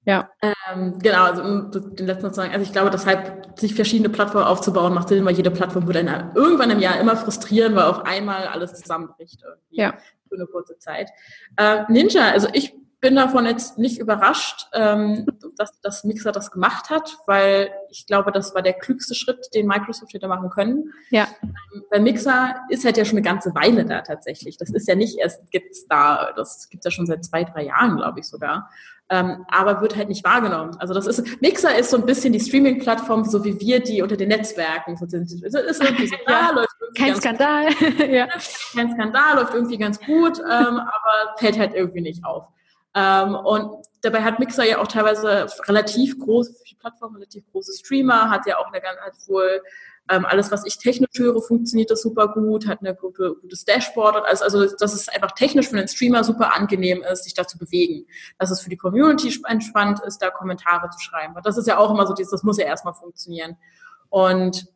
Ja. Ähm, genau, also um den letzten zu sagen, also ich glaube, deshalb sich verschiedene Plattformen aufzubauen, macht Sinn, weil jede Plattform würde einen irgendwann im Jahr immer frustrieren, weil auf einmal alles zusammenbricht irgendwie ja. Für eine kurze Zeit. Äh, Ninja, also ich bin davon jetzt nicht überrascht, ähm, dass, dass Mixer das gemacht hat, weil ich glaube, das war der klügste Schritt, den Microsoft hätte machen können. Ja. Ähm, weil Mixer ist halt ja schon eine ganze Weile da tatsächlich. Das ist ja nicht erst gibt's da, das gibt's ja schon seit zwei, drei Jahren, glaube ich sogar ähm, aber wird halt nicht wahrgenommen. Also das ist, Mixer ist so ein bisschen die Streaming-Plattform, so wie wir die unter den Netzwerken so sind. Es ist irgendwie so da, ja, läuft irgendwie Kein Skandal. ja. Kein Skandal, läuft irgendwie ganz gut, ähm, aber fällt halt irgendwie nicht auf. Ähm, und dabei hat Mixer ja auch teilweise relativ große, für die Plattform relativ große Streamer, hat ja auch eine ganz, hat wohl ähm, alles, was ich technisch höre, funktioniert das super gut, hat ein gute, gutes Dashboard und alles. Also, dass es einfach technisch für den Streamer super angenehm ist, sich da zu bewegen. Dass es für die Community entspannt ist, da Kommentare zu schreiben. Weil das ist ja auch immer so, das muss ja erstmal funktionieren. Und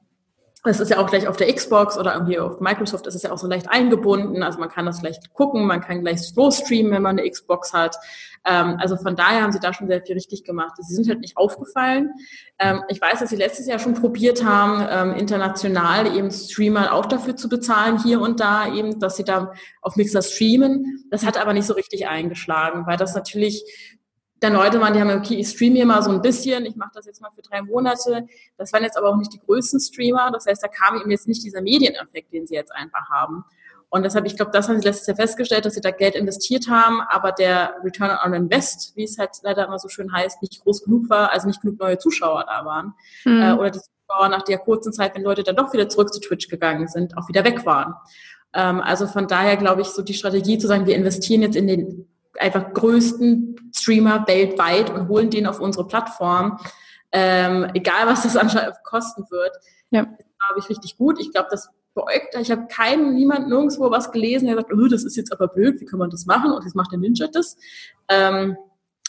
es ist ja auch gleich auf der Xbox oder irgendwie auf Microsoft ist es ja auch so leicht eingebunden. Also man kann das leicht gucken, man kann gleich Slow streamen, wenn man eine Xbox hat. Ähm, also von daher haben sie da schon sehr viel richtig gemacht. Sie sind halt nicht aufgefallen. Ähm, ich weiß, dass sie letztes Jahr schon probiert haben, ähm, international eben Streamer auch dafür zu bezahlen, hier und da eben, dass sie da auf Mixer streamen. Das hat aber nicht so richtig eingeschlagen, weil das natürlich dann Leute waren, die haben, okay, ich streame hier mal so ein bisschen, ich mache das jetzt mal für drei Monate. Das waren jetzt aber auch nicht die größten Streamer. Das heißt, da kam eben jetzt nicht dieser Medieneffekt, den sie jetzt einfach haben. Und deshalb, ich glaube, das haben sie letztes Jahr festgestellt, dass sie da Geld investiert haben, aber der Return on Invest, wie es halt leider immer so schön heißt, nicht groß genug war, also nicht genug neue Zuschauer da waren. Mhm. Äh, oder die Zuschauer nach der kurzen Zeit, wenn Leute dann doch wieder zurück zu Twitch gegangen sind, auch wieder weg waren. Ähm, also von daher glaube ich, so die Strategie zu sagen, wir investieren jetzt in den einfach größten Streamer weltweit und holen den auf unsere Plattform, ähm, egal was das anscheinend kosten wird, ja. glaube ich richtig gut. Ich glaube, das beäugt, ich habe keinen, niemand nirgendwo was gelesen, der sagt, oh, das ist jetzt aber blöd, wie kann man das machen? Und jetzt macht der Ninja das. Ähm,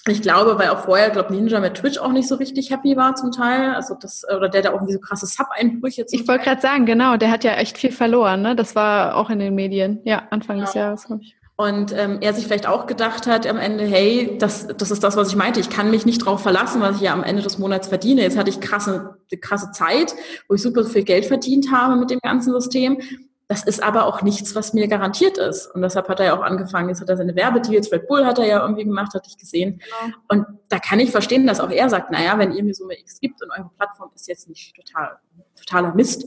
ich glaube, weil auch vorher, glaube Ninja mit Twitch auch nicht so richtig happy war zum Teil. Also das, oder der da auch irgendwie so krasse Sub-Einbrüche Ich wollte gerade sagen, genau, der hat ja echt viel verloren, ne? Das war auch in den Medien, ja, Anfang genau. des Jahres, glaube ich. Und ähm, er sich vielleicht auch gedacht hat am Ende, hey, das, das ist das, was ich meinte. Ich kann mich nicht drauf verlassen, was ich ja am Ende des Monats verdiene. Jetzt hatte ich krasse, krasse Zeit, wo ich super viel Geld verdient habe mit dem ganzen System. Das ist aber auch nichts, was mir garantiert ist. Und deshalb hat er ja auch angefangen. Jetzt hat er seine Werbedeals, Red Bull hat er ja irgendwie gemacht, hatte ich gesehen. Genau. Und da kann ich verstehen, dass auch er sagt, naja, wenn ihr mir Summe X gibt und eure Plattform ist jetzt nicht total, totaler Mist,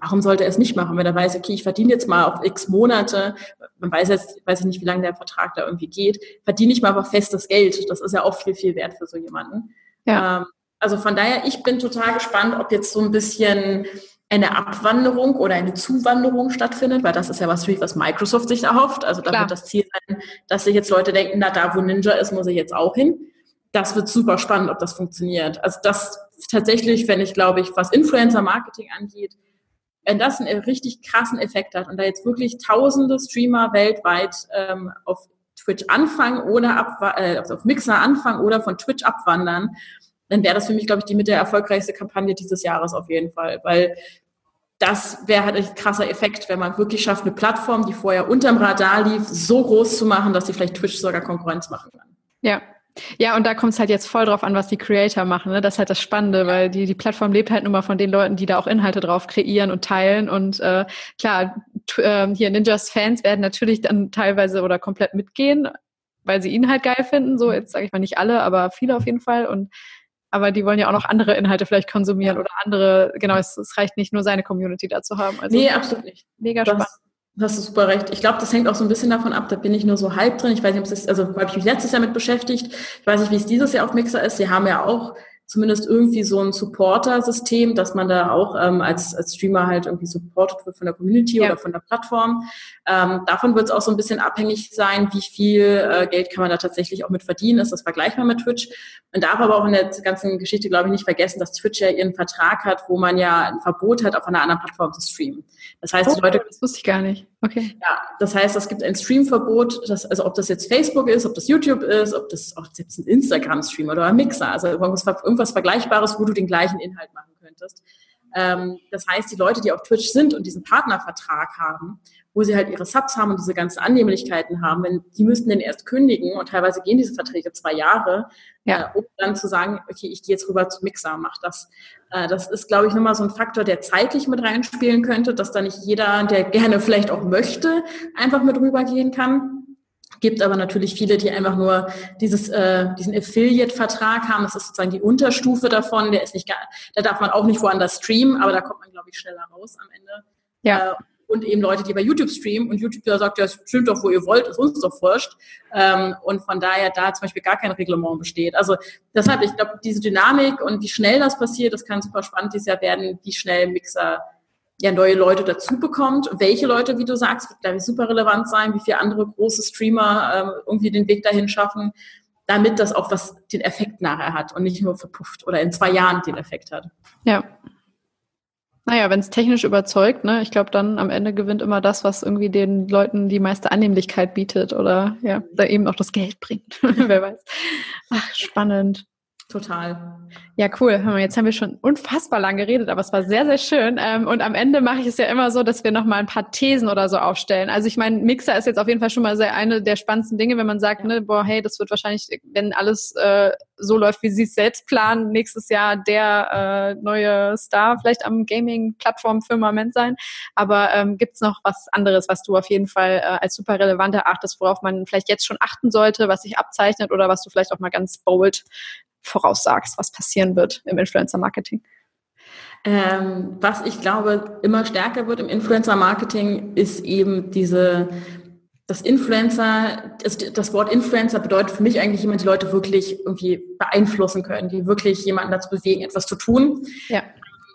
warum sollte er es nicht machen, wenn er weiß, okay, ich verdiene jetzt mal auf x Monate, man weiß jetzt, weiß ich nicht, wie lange der Vertrag da irgendwie geht, verdiene ich mal aber festes Geld. Das ist ja auch viel, viel wert für so jemanden. Ja. Ähm, also von daher, ich bin total gespannt, ob jetzt so ein bisschen eine Abwanderung oder eine Zuwanderung stattfindet, weil das ist ja was, was Microsoft sich erhofft. Also da Klar. wird das Ziel sein, dass sich jetzt Leute denken, na da, wo Ninja ist, muss ich jetzt auch hin. Das wird super spannend, ob das funktioniert. Also das tatsächlich, wenn ich, glaube ich, was Influencer-Marketing angeht, wenn das einen richtig krassen Effekt hat und da jetzt wirklich tausende Streamer weltweit ähm, auf Twitch anfangen oder ab, äh, auf Mixer anfangen oder von Twitch abwandern, dann wäre das für mich, glaube ich, die mit der erfolgreichste Kampagne dieses Jahres auf jeden Fall, weil das wäre halt ein krasser Effekt, wenn man wirklich schafft, eine Plattform, die vorher unterm Radar lief, so groß zu machen, dass sie vielleicht Twitch sogar Konkurrenz machen kann. Ja, ja, und da kommt es halt jetzt voll drauf an, was die Creator machen. Ne? Das ist halt das Spannende, weil die, die Plattform lebt halt nur mal von den Leuten, die da auch Inhalte drauf kreieren und teilen. Und äh, klar, äh, hier Ninjas Fans werden natürlich dann teilweise oder komplett mitgehen, weil sie ihn halt geil finden. So, jetzt sage ich mal nicht alle, aber viele auf jeden Fall. Und aber die wollen ja auch noch andere Inhalte vielleicht konsumieren oder andere, genau, es, es reicht nicht nur seine Community da zu haben. Also, nee, absolut nicht. Mega spannend. Das ist super recht. Ich glaube, das hängt auch so ein bisschen davon ab, da bin ich nur so halb drin. Ich weiß nicht, ob es ist, also habe ich mich letztes Jahr mit beschäftigt. Ich weiß nicht, wie es dieses Jahr auf Mixer ist. Sie haben ja auch zumindest irgendwie so ein Supporter-System, dass man da auch ähm, als, als Streamer halt irgendwie supported wird von der Community ja. oder von der Plattform. Ähm, davon wird es auch so ein bisschen abhängig sein, wie viel äh, Geld kann man da tatsächlich auch mit verdienen. Ist das vergleichbar mit Twitch? Man darf aber auch in der ganzen Geschichte, glaube ich, nicht vergessen, dass Twitch ja ihren Vertrag hat, wo man ja ein Verbot hat, auf einer anderen Plattform zu streamen. Das heißt, oh, die Leute. Das wusste ich gar nicht. Okay. Ja, das heißt, es gibt ein Streamverbot, das, also ob das jetzt Facebook ist, ob das YouTube ist, ob das auch jetzt ein Instagram-Stream oder ein Mixer, also irgendwas, irgendwas Vergleichbares, wo du den gleichen Inhalt machen könntest. Ähm, das heißt, die Leute, die auf Twitch sind und diesen Partnervertrag haben, wo sie halt ihre Subs haben und diese ganzen Annehmlichkeiten haben, wenn, die müssten den erst kündigen und teilweise gehen diese Verträge zwei Jahre, ja. äh, um dann zu sagen, okay, ich gehe jetzt rüber zu Mixer, mach das. Äh, das ist, glaube ich, nochmal so ein Faktor, der zeitlich mit reinspielen könnte, dass da nicht jeder, der gerne vielleicht auch möchte, einfach mit rübergehen kann. Gibt aber natürlich viele, die einfach nur dieses, äh, diesen Affiliate-Vertrag haben. Das ist sozusagen die Unterstufe davon. Der ist nicht, da darf man auch nicht woanders streamen, aber da kommt man, glaube ich, schneller raus am Ende. Ja. Äh, und eben Leute, die bei YouTube streamen und YouTube da sagt, ja, streamt doch, wo ihr wollt, ist uns doch wurscht. Ähm, und von daher da zum Beispiel gar kein Reglement besteht. Also deshalb, ich glaube, diese Dynamik und wie schnell das passiert, das kann super spannend dieses Jahr werden, wie schnell Mixer ja neue Leute dazu bekommt. Welche Leute, wie du sagst, wird, glaube ich, super relevant sein, wie viele andere große Streamer ähm, irgendwie den Weg dahin schaffen, damit das auch was den Effekt nachher hat und nicht nur verpufft oder in zwei Jahren den Effekt hat. Ja, naja, wenn es technisch überzeugt, ne, ich glaube, dann am Ende gewinnt immer das, was irgendwie den Leuten die meiste Annehmlichkeit bietet oder ja, da eben auch das Geld bringt. Wer weiß. Ach, spannend. Total. Ja, cool. Jetzt haben wir schon unfassbar lang geredet, aber es war sehr, sehr schön. Ähm, und am Ende mache ich es ja immer so, dass wir noch mal ein paar Thesen oder so aufstellen. Also ich meine, Mixer ist jetzt auf jeden Fall schon mal sehr eine der spannendsten Dinge, wenn man sagt, ne, boah, hey, das wird wahrscheinlich, wenn alles äh, so läuft, wie sie es selbst planen, nächstes Jahr der äh, neue Star vielleicht am Gaming-Plattform-Firmament sein. Aber ähm, gibt noch was anderes, was du auf jeden Fall äh, als super relevant erachtest, worauf man vielleicht jetzt schon achten sollte, was sich abzeichnet oder was du vielleicht auch mal ganz bold voraussagst, was passieren wird im Influencer-Marketing? Ähm, was ich glaube immer stärker wird im Influencer-Marketing, ist eben diese, das Influencer, das, das, Wort Influencer bedeutet für mich eigentlich jemand, die Leute wirklich irgendwie beeinflussen können, die wirklich jemanden dazu bewegen, etwas zu tun. Ja.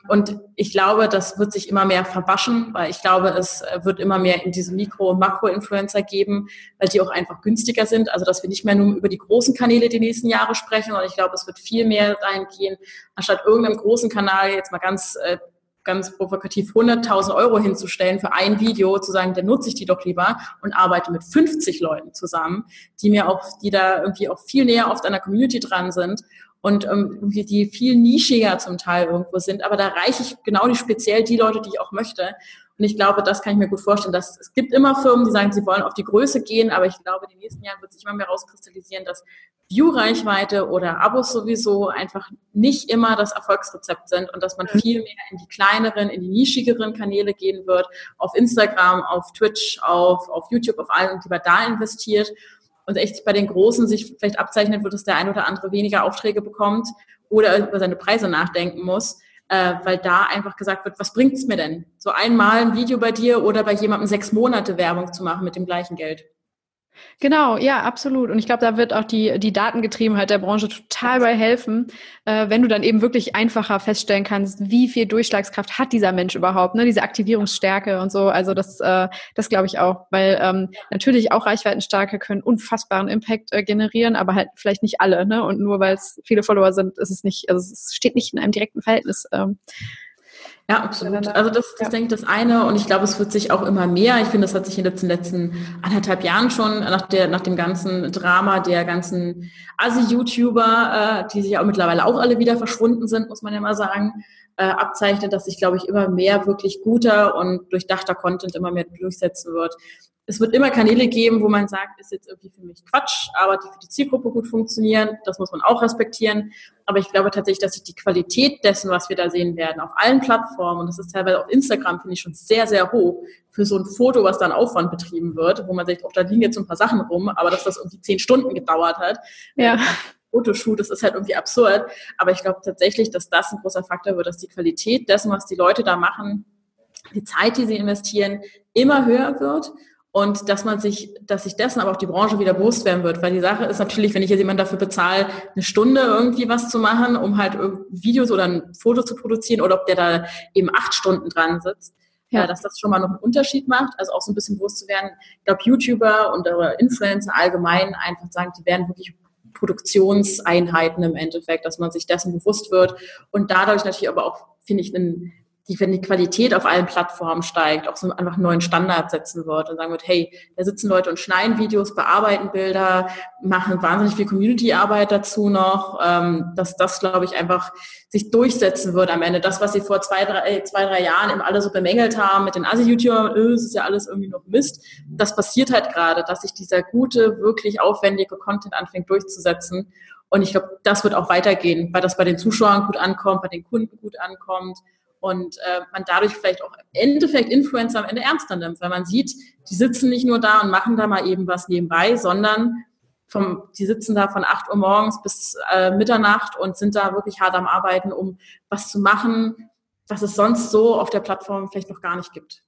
Und ich glaube, das wird sich immer mehr verwaschen, weil ich glaube, es wird immer mehr in diese Mikro- und Makro-Influencer geben, weil die auch einfach günstiger sind. Also, dass wir nicht mehr nur über die großen Kanäle die nächsten Jahre sprechen. Und ich glaube, es wird viel mehr dahin gehen, anstatt irgendeinem großen Kanal jetzt mal ganz äh, ganz provokativ 100.000 Euro hinzustellen für ein Video, zu sagen, dann nutze ich die doch lieber und arbeite mit 50 Leuten zusammen, die mir auch, die da irgendwie auch viel näher oft an der Community dran sind und ähm, die viel nischiger zum Teil irgendwo sind. Aber da reiche ich genau die speziell die Leute, die ich auch möchte. Und ich glaube, das kann ich mir gut vorstellen. Dass, es gibt immer Firmen, die sagen, sie wollen auf die Größe gehen, aber ich glaube, in den nächsten Jahren wird sich immer mehr rauskristallisieren, dass View-Reichweite oder Abos sowieso einfach nicht immer das Erfolgsrezept sind und dass man mhm. viel mehr in die kleineren, in die nischigeren Kanäle gehen wird, auf Instagram, auf Twitch, auf, auf YouTube, auf allen, die man da investiert und echt bei den Großen sich vielleicht abzeichnet wird, dass der ein oder andere weniger Aufträge bekommt oder über seine Preise nachdenken muss, äh, weil da einfach gesagt wird, was bringt es mir denn? So einmal ein Video bei dir oder bei jemandem sechs Monate Werbung zu machen mit dem gleichen Geld. Genau, ja, absolut. Und ich glaube, da wird auch die, die Datengetriebenheit der Branche total bei helfen, äh, wenn du dann eben wirklich einfacher feststellen kannst, wie viel Durchschlagskraft hat dieser Mensch überhaupt, ne? diese Aktivierungsstärke und so. Also das, äh, das glaube ich auch, weil ähm, natürlich auch Reichweitenstarke können unfassbaren Impact äh, generieren, aber halt vielleicht nicht alle. Ne? Und nur weil es viele Follower sind, ist es nicht, also es steht nicht in einem direkten Verhältnis. Ähm, ja, absolut. Also das, das ja. denke ich das eine und ich glaube, es wird sich auch immer mehr. Ich finde, das hat sich in den letzten anderthalb Jahren schon nach der nach dem ganzen Drama der ganzen Asi-YouTuber, äh, die sich ja auch mittlerweile auch alle wieder verschwunden sind, muss man ja mal sagen, äh, abzeichnet, dass sich, glaube ich, immer mehr wirklich guter und durchdachter Content immer mehr durchsetzen wird es wird immer Kanäle geben, wo man sagt, ist jetzt irgendwie für mich Quatsch, aber die für die Zielgruppe gut funktionieren. Das muss man auch respektieren. Aber ich glaube tatsächlich, dass sich die Qualität dessen, was wir da sehen werden, auf allen Plattformen, und das ist teilweise auf Instagram, finde ich schon sehr, sehr hoch, für so ein Foto, was dann Aufwand betrieben wird, wo man sagt, auch da liegen jetzt so ein paar Sachen rum, aber dass das irgendwie zehn Stunden gedauert hat. Ja. Äh, Fotoshoot, das ist halt irgendwie absurd. Aber ich glaube tatsächlich, dass das ein großer Faktor wird, dass die Qualität dessen, was die Leute da machen, die Zeit, die sie investieren, immer höher wird und dass man sich, dass sich dessen aber auch die Branche wieder bewusst werden wird, weil die Sache ist natürlich, wenn ich jetzt jemanden dafür bezahle, eine Stunde irgendwie was zu machen, um halt Videos oder ein Foto zu produzieren oder ob der da eben acht Stunden dran sitzt, ja. dass das schon mal noch einen Unterschied macht, also auch so ein bisschen bewusst zu werden. Ich glaube, YouTuber und Influencer allgemein einfach sagen, die werden wirklich Produktionseinheiten im Endeffekt, dass man sich dessen bewusst wird und dadurch natürlich aber auch, finde ich, einen die, wenn die Qualität auf allen Plattformen steigt, auch so einfach einen neuen Standard setzen wird und sagen wird, hey, da sitzen Leute und schneiden Videos, bearbeiten Bilder, machen wahnsinnig viel Community-Arbeit dazu noch, ähm, dass das, glaube ich, einfach sich durchsetzen wird am Ende. Das, was sie vor zwei, drei, äh, zwei, drei Jahren eben alle so bemängelt haben mit den Asi-YouTubern, öh, es ist ja alles irgendwie noch Mist, das passiert halt gerade, dass sich dieser gute, wirklich aufwendige Content anfängt durchzusetzen. Und ich glaube, das wird auch weitergehen, weil das bei den Zuschauern gut ankommt, bei den Kunden gut ankommt und äh, man dadurch vielleicht auch im Endeffekt Influencer am Ende ernster nimmt, weil man sieht, die sitzen nicht nur da und machen da mal eben was nebenbei, sondern vom, die sitzen da von 8 Uhr morgens bis äh, Mitternacht und sind da wirklich hart am Arbeiten, um was zu machen, was es sonst so auf der Plattform vielleicht noch gar nicht gibt.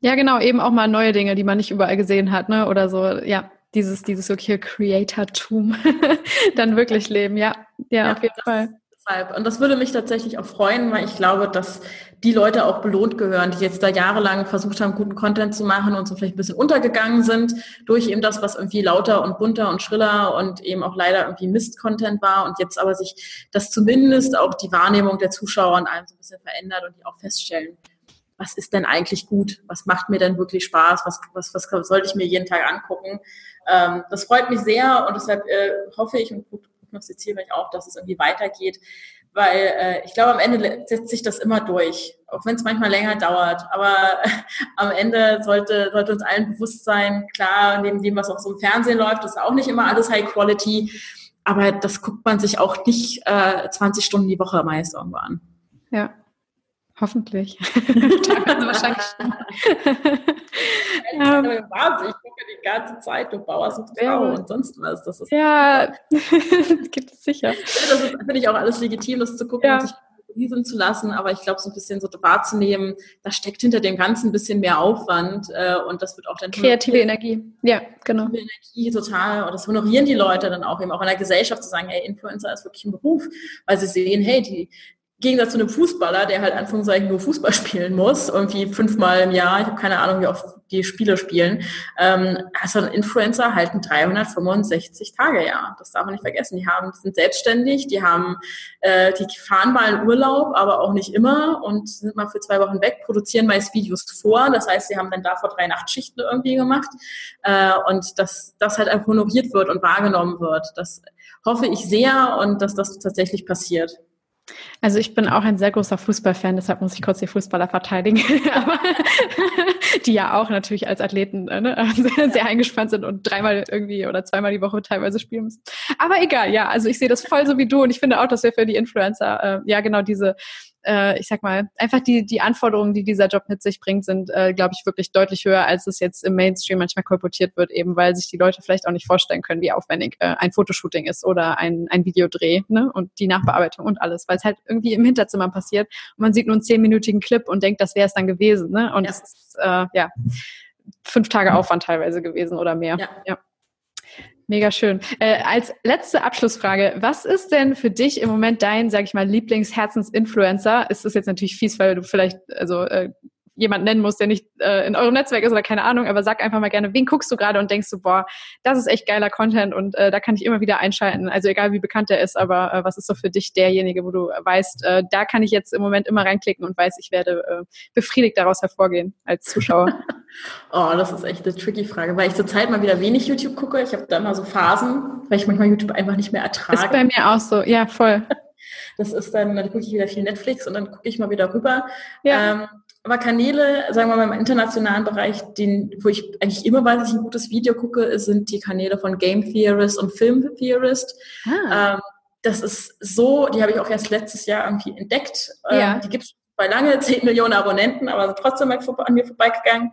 Ja, genau, eben auch mal neue Dinge, die man nicht überall gesehen hat, ne? Oder so, ja, dieses, dieses wirkliche Creator-Tum dann wirklich leben, ja. Ja, ja auf jeden Fall. Deshalb. Und das würde mich tatsächlich auch freuen, weil ich glaube, dass die Leute auch belohnt gehören, die jetzt da jahrelang versucht haben, guten Content zu machen und so vielleicht ein bisschen untergegangen sind durch eben das, was irgendwie lauter und bunter und schriller und eben auch leider irgendwie Mist-Content war und jetzt aber sich das zumindest auch die Wahrnehmung der Zuschauer und allem so ein bisschen verändert und die auch feststellen, was ist denn eigentlich gut? Was macht mir denn wirklich Spaß? Was, was, was sollte ich mir jeden Tag angucken? Ähm, das freut mich sehr und deshalb äh, hoffe ich und prognostiziere ich auch, dass es irgendwie weitergeht, weil äh, ich glaube, am Ende setzt sich das immer durch, auch wenn es manchmal länger dauert. Aber äh, am Ende sollte, sollte uns allen bewusst sein, klar, neben dem, was auch so im Fernsehen läuft, ist auch nicht immer alles High Quality, aber das guckt man sich auch nicht äh, 20 Stunden die Woche meist irgendwo an. Ja, Hoffentlich. Teilweise wahrscheinlich. ähm, ich gucke die ganze Zeit, du Bauer sucht Frau ja. und sonst was. Das ist ja, das gibt es sicher. Das finde ich auch alles legitim, das zu gucken ja. und sich riesen zu lassen, aber ich glaube, so ein bisschen so wahrzunehmen, da steckt hinter dem Ganzen ein bisschen mehr Aufwand äh, und das wird auch dann kreative Energie. Ja, genau. Kreative Energie total und das honorieren die Leute dann auch eben auch in der Gesellschaft zu sagen, hey, Influencer ist wirklich ein Beruf, weil sie sehen, hey, die Gegensatz zu einem Fußballer, der halt Anführungszeichen nur Fußball spielen muss, irgendwie fünfmal im Jahr, ich habe keine Ahnung, wie oft die Spiele spielen, ähm, also Influencer halten 365 Tage, ja, das darf man nicht vergessen. Die haben, die sind selbstständig, die haben, äh, die fahren mal in Urlaub, aber auch nicht immer und sind mal für zwei Wochen weg, produzieren meist Videos vor, das heißt, sie haben dann davor drei Nachtschichten irgendwie gemacht äh, und dass das halt einfach honoriert wird und wahrgenommen wird. Das hoffe ich sehr und dass das tatsächlich passiert. Also ich bin auch ein sehr großer Fußballfan, deshalb muss ich kurz die Fußballer verteidigen. Die ja auch natürlich als Athleten äh, ne, sehr, sehr, eingespannt sind und dreimal irgendwie oder zweimal die Woche teilweise spielen müssen. Aber egal, ja, also ich sehe das voll so wie du und ich finde auch, dass wir für die Influencer äh, ja genau diese äh, ich sag mal, einfach die, die Anforderungen, die dieser Job mit sich bringt, sind, äh, glaube ich, wirklich deutlich höher, als es jetzt im Mainstream manchmal kolportiert wird, eben weil sich die Leute vielleicht auch nicht vorstellen können, wie aufwendig äh, ein Fotoshooting ist oder ein, ein Videodreh ne? und die Nachbearbeitung und alles, weil es halt irgendwie im Hinterzimmer passiert und man sieht nur einen zehnminütigen Clip und denkt, das wäre es dann gewesen. Ne? Und es ja. ist, äh, ja, fünf Tage Aufwand teilweise gewesen oder mehr. Ja. ja. Mega schön. Äh, als letzte Abschlussfrage, was ist denn für dich im Moment dein, sag ich mal, Lieblingsherzensinfluencer? Ist das jetzt natürlich fies, weil du vielleicht, also äh, jemand nennen muss, der nicht äh, in eurem Netzwerk ist oder keine Ahnung, aber sag einfach mal gerne, wen guckst du gerade und denkst du, boah, das ist echt geiler Content und äh, da kann ich immer wieder einschalten. Also egal wie bekannt der ist, aber äh, was ist so für dich derjenige, wo du weißt, äh, da kann ich jetzt im Moment immer reinklicken und weiß, ich werde äh, befriedigt daraus hervorgehen als Zuschauer. oh, das ist echt eine tricky Frage, weil ich zurzeit mal wieder wenig YouTube gucke. Ich habe da immer so Phasen, weil ich manchmal YouTube einfach nicht mehr ertrage. Ist bei mir auch so, ja, voll. Das ist dann, dann gucke ich wieder viel Netflix und dann gucke ich mal wieder rüber. Ja. Ähm, aber Kanäle, sagen wir mal im internationalen Bereich, den, wo ich eigentlich immer weiß, dass ich ein gutes Video gucke, sind die Kanäle von Game Theorist und Film Theorist. Ah. Ähm, das ist so, die habe ich auch erst letztes Jahr irgendwie entdeckt. Ähm, ja. die gibt es bei lange 10 Millionen Abonnenten, aber sind trotzdem an mir vorbeigegangen,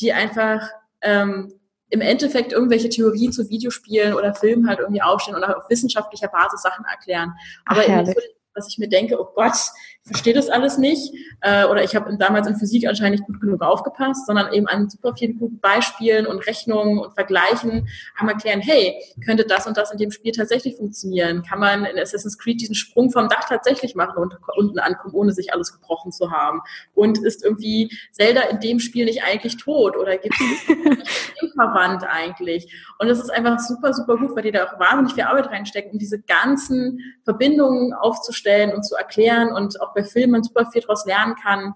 die einfach ähm, im Endeffekt irgendwelche Theorien zu Videospielen oder Filmen halt irgendwie aufstellen und auch auf wissenschaftlicher Basis Sachen erklären. Aber Ach, dass ich mir denke, oh Gott, ich verstehe das alles nicht äh, oder ich habe damals in Physik anscheinend nicht gut genug aufgepasst, sondern eben an super vielen guten Beispielen und Rechnungen und Vergleichen einmal klären, hey, könnte das und das in dem Spiel tatsächlich funktionieren? Kann man in Assassin's Creed diesen Sprung vom Dach tatsächlich machen und unten ankommen, ohne sich alles gebrochen zu haben? Und ist irgendwie Zelda in dem Spiel nicht eigentlich tot oder gibt es verwandt eigentlich? Und das ist einfach super, super gut, weil die da auch wahnsinnig viel Arbeit reinstecken, um diese ganzen Verbindungen aufzustellen und zu erklären und auch bei Filmen super viel daraus lernen kann.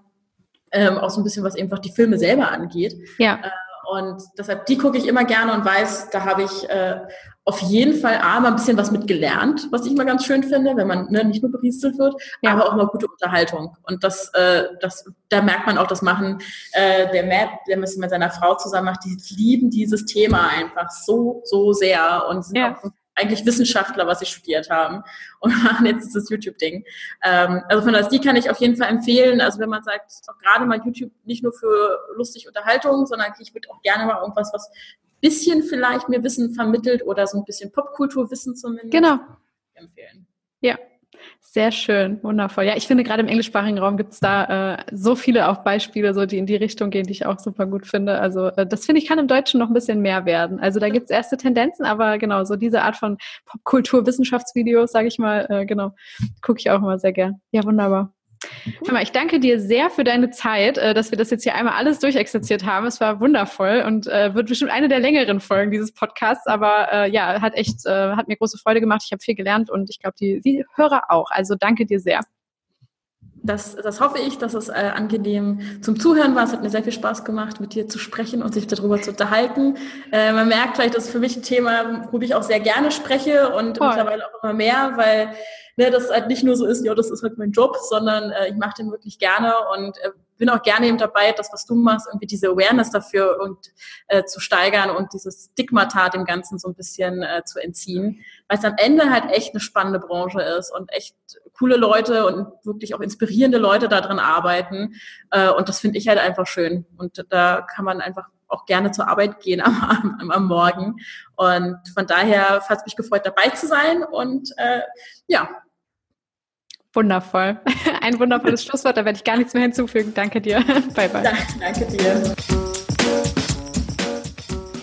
Ähm, auch so ein bisschen, was einfach die Filme selber angeht. Ja. Äh, und deshalb, die gucke ich immer gerne und weiß, da habe ich äh, auf jeden Fall A, mal ein bisschen was mitgelernt, was ich immer ganz schön finde, wenn man ne, nicht nur beriestelt wird, ja. aber auch mal gute Unterhaltung. Und das, äh, das, da merkt man auch, das machen äh, der Matt, der mit seiner Frau zusammen macht, die lieben dieses Thema einfach so, so sehr und sind ja. auch eigentlich Wissenschaftler, was sie studiert haben und machen jetzt dieses YouTube-Ding. Ähm, also von daher, die kann ich auf jeden Fall empfehlen. Also wenn man sagt, auch gerade mal YouTube nicht nur für lustig Unterhaltung, sondern ich würde auch gerne mal irgendwas, was bisschen vielleicht mir Wissen vermittelt oder so ein bisschen Popkulturwissen zumindest. Genau. Empfehlen. Ja, sehr schön, wundervoll. Ja, ich finde gerade im englischsprachigen Raum gibt es da äh, so viele auch Beispiele, so die in die Richtung gehen, die ich auch super gut finde. Also äh, das finde ich kann im Deutschen noch ein bisschen mehr werden. Also da gibt es erste Tendenzen, aber genau, so diese Art von Popkultur-Wissenschaftsvideos, sage ich mal, äh, genau, gucke ich auch immer sehr gern. Ja, wunderbar. Hör mal, ich danke dir sehr für deine Zeit, äh, dass wir das jetzt hier einmal alles durchexerziert haben. Es war wundervoll und äh, wird bestimmt eine der längeren Folgen dieses Podcasts. Aber äh, ja, hat echt, hat mir große Freude gemacht. Ich habe viel gelernt und ich glaube, die, die Hörer auch. Also danke dir sehr. Das, das hoffe ich, dass es äh, angenehm zum Zuhören war. Es hat mir sehr viel Spaß gemacht, mit dir zu sprechen und sich darüber zu unterhalten. Äh, man merkt vielleicht, das ist für mich ein Thema, worüber ich auch sehr gerne spreche und Voll. mittlerweile auch immer mehr, weil ne, das halt nicht nur so ist, ja, das ist halt mein Job, sondern äh, ich mache den wirklich gerne und äh, bin auch gerne eben dabei, das, was du machst, irgendwie diese Awareness dafür und äh, zu steigern und dieses Stigmata dem Ganzen so ein bisschen äh, zu entziehen, weil es am Ende halt echt eine spannende Branche ist und echt coole Leute und wirklich auch inspirierende Leute da drin arbeiten. Äh, und das finde ich halt einfach schön. Und da kann man einfach auch gerne zur Arbeit gehen am, am, am Morgen. Und von daher hat es mich gefreut, dabei zu sein. Und äh, ja, Wundervoll. Ein wundervolles Schlusswort, da werde ich gar nichts mehr hinzufügen. Danke dir. Bye, bye. Danke, danke dir.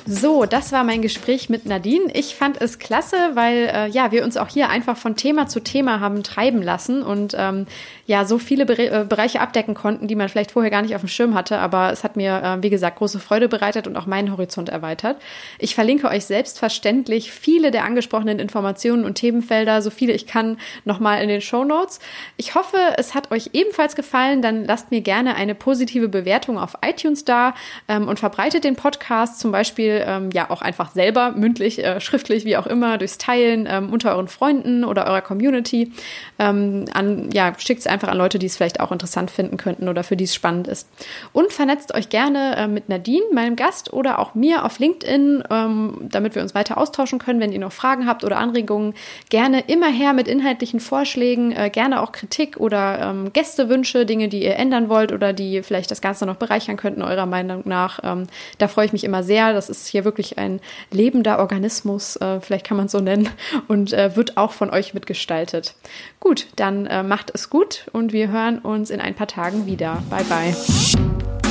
So, das war mein Gespräch mit Nadine. Ich fand es klasse, weil äh, ja wir uns auch hier einfach von Thema zu Thema haben treiben lassen und ähm, ja so viele äh, Bereiche abdecken konnten, die man vielleicht vorher gar nicht auf dem Schirm hatte. Aber es hat mir, äh, wie gesagt, große Freude bereitet und auch meinen Horizont erweitert. Ich verlinke euch selbstverständlich viele der angesprochenen Informationen und Themenfelder, so viele ich kann, nochmal in den Show Notes. Ich hoffe, es hat euch ebenfalls gefallen. Dann lasst mir gerne eine positive Bewertung auf iTunes da ähm, und verbreitet den Podcast zum Beispiel ähm, ja auch einfach selber, mündlich, äh, schriftlich, wie auch immer, durchs Teilen ähm, unter euren Freunden oder eurer Community. An, ja, schickt es einfach an Leute, die es vielleicht auch interessant finden könnten oder für die es spannend ist. Und vernetzt euch gerne äh, mit Nadine, meinem Gast, oder auch mir auf LinkedIn, ähm, damit wir uns weiter austauschen können. Wenn ihr noch Fragen habt oder Anregungen, gerne immer her mit inhaltlichen Vorschlägen, äh, gerne auch Kritik oder ähm, Gästewünsche, Dinge, die ihr ändern wollt oder die vielleicht das Ganze noch bereichern könnten, eurer Meinung nach. Ähm, da freue ich mich immer sehr. Das ist hier wirklich ein lebender Organismus, äh, vielleicht kann man es so nennen, und äh, wird auch von euch mitgestaltet. Gut, dann äh, macht es gut und wir hören uns in ein paar Tagen wieder. Bye bye.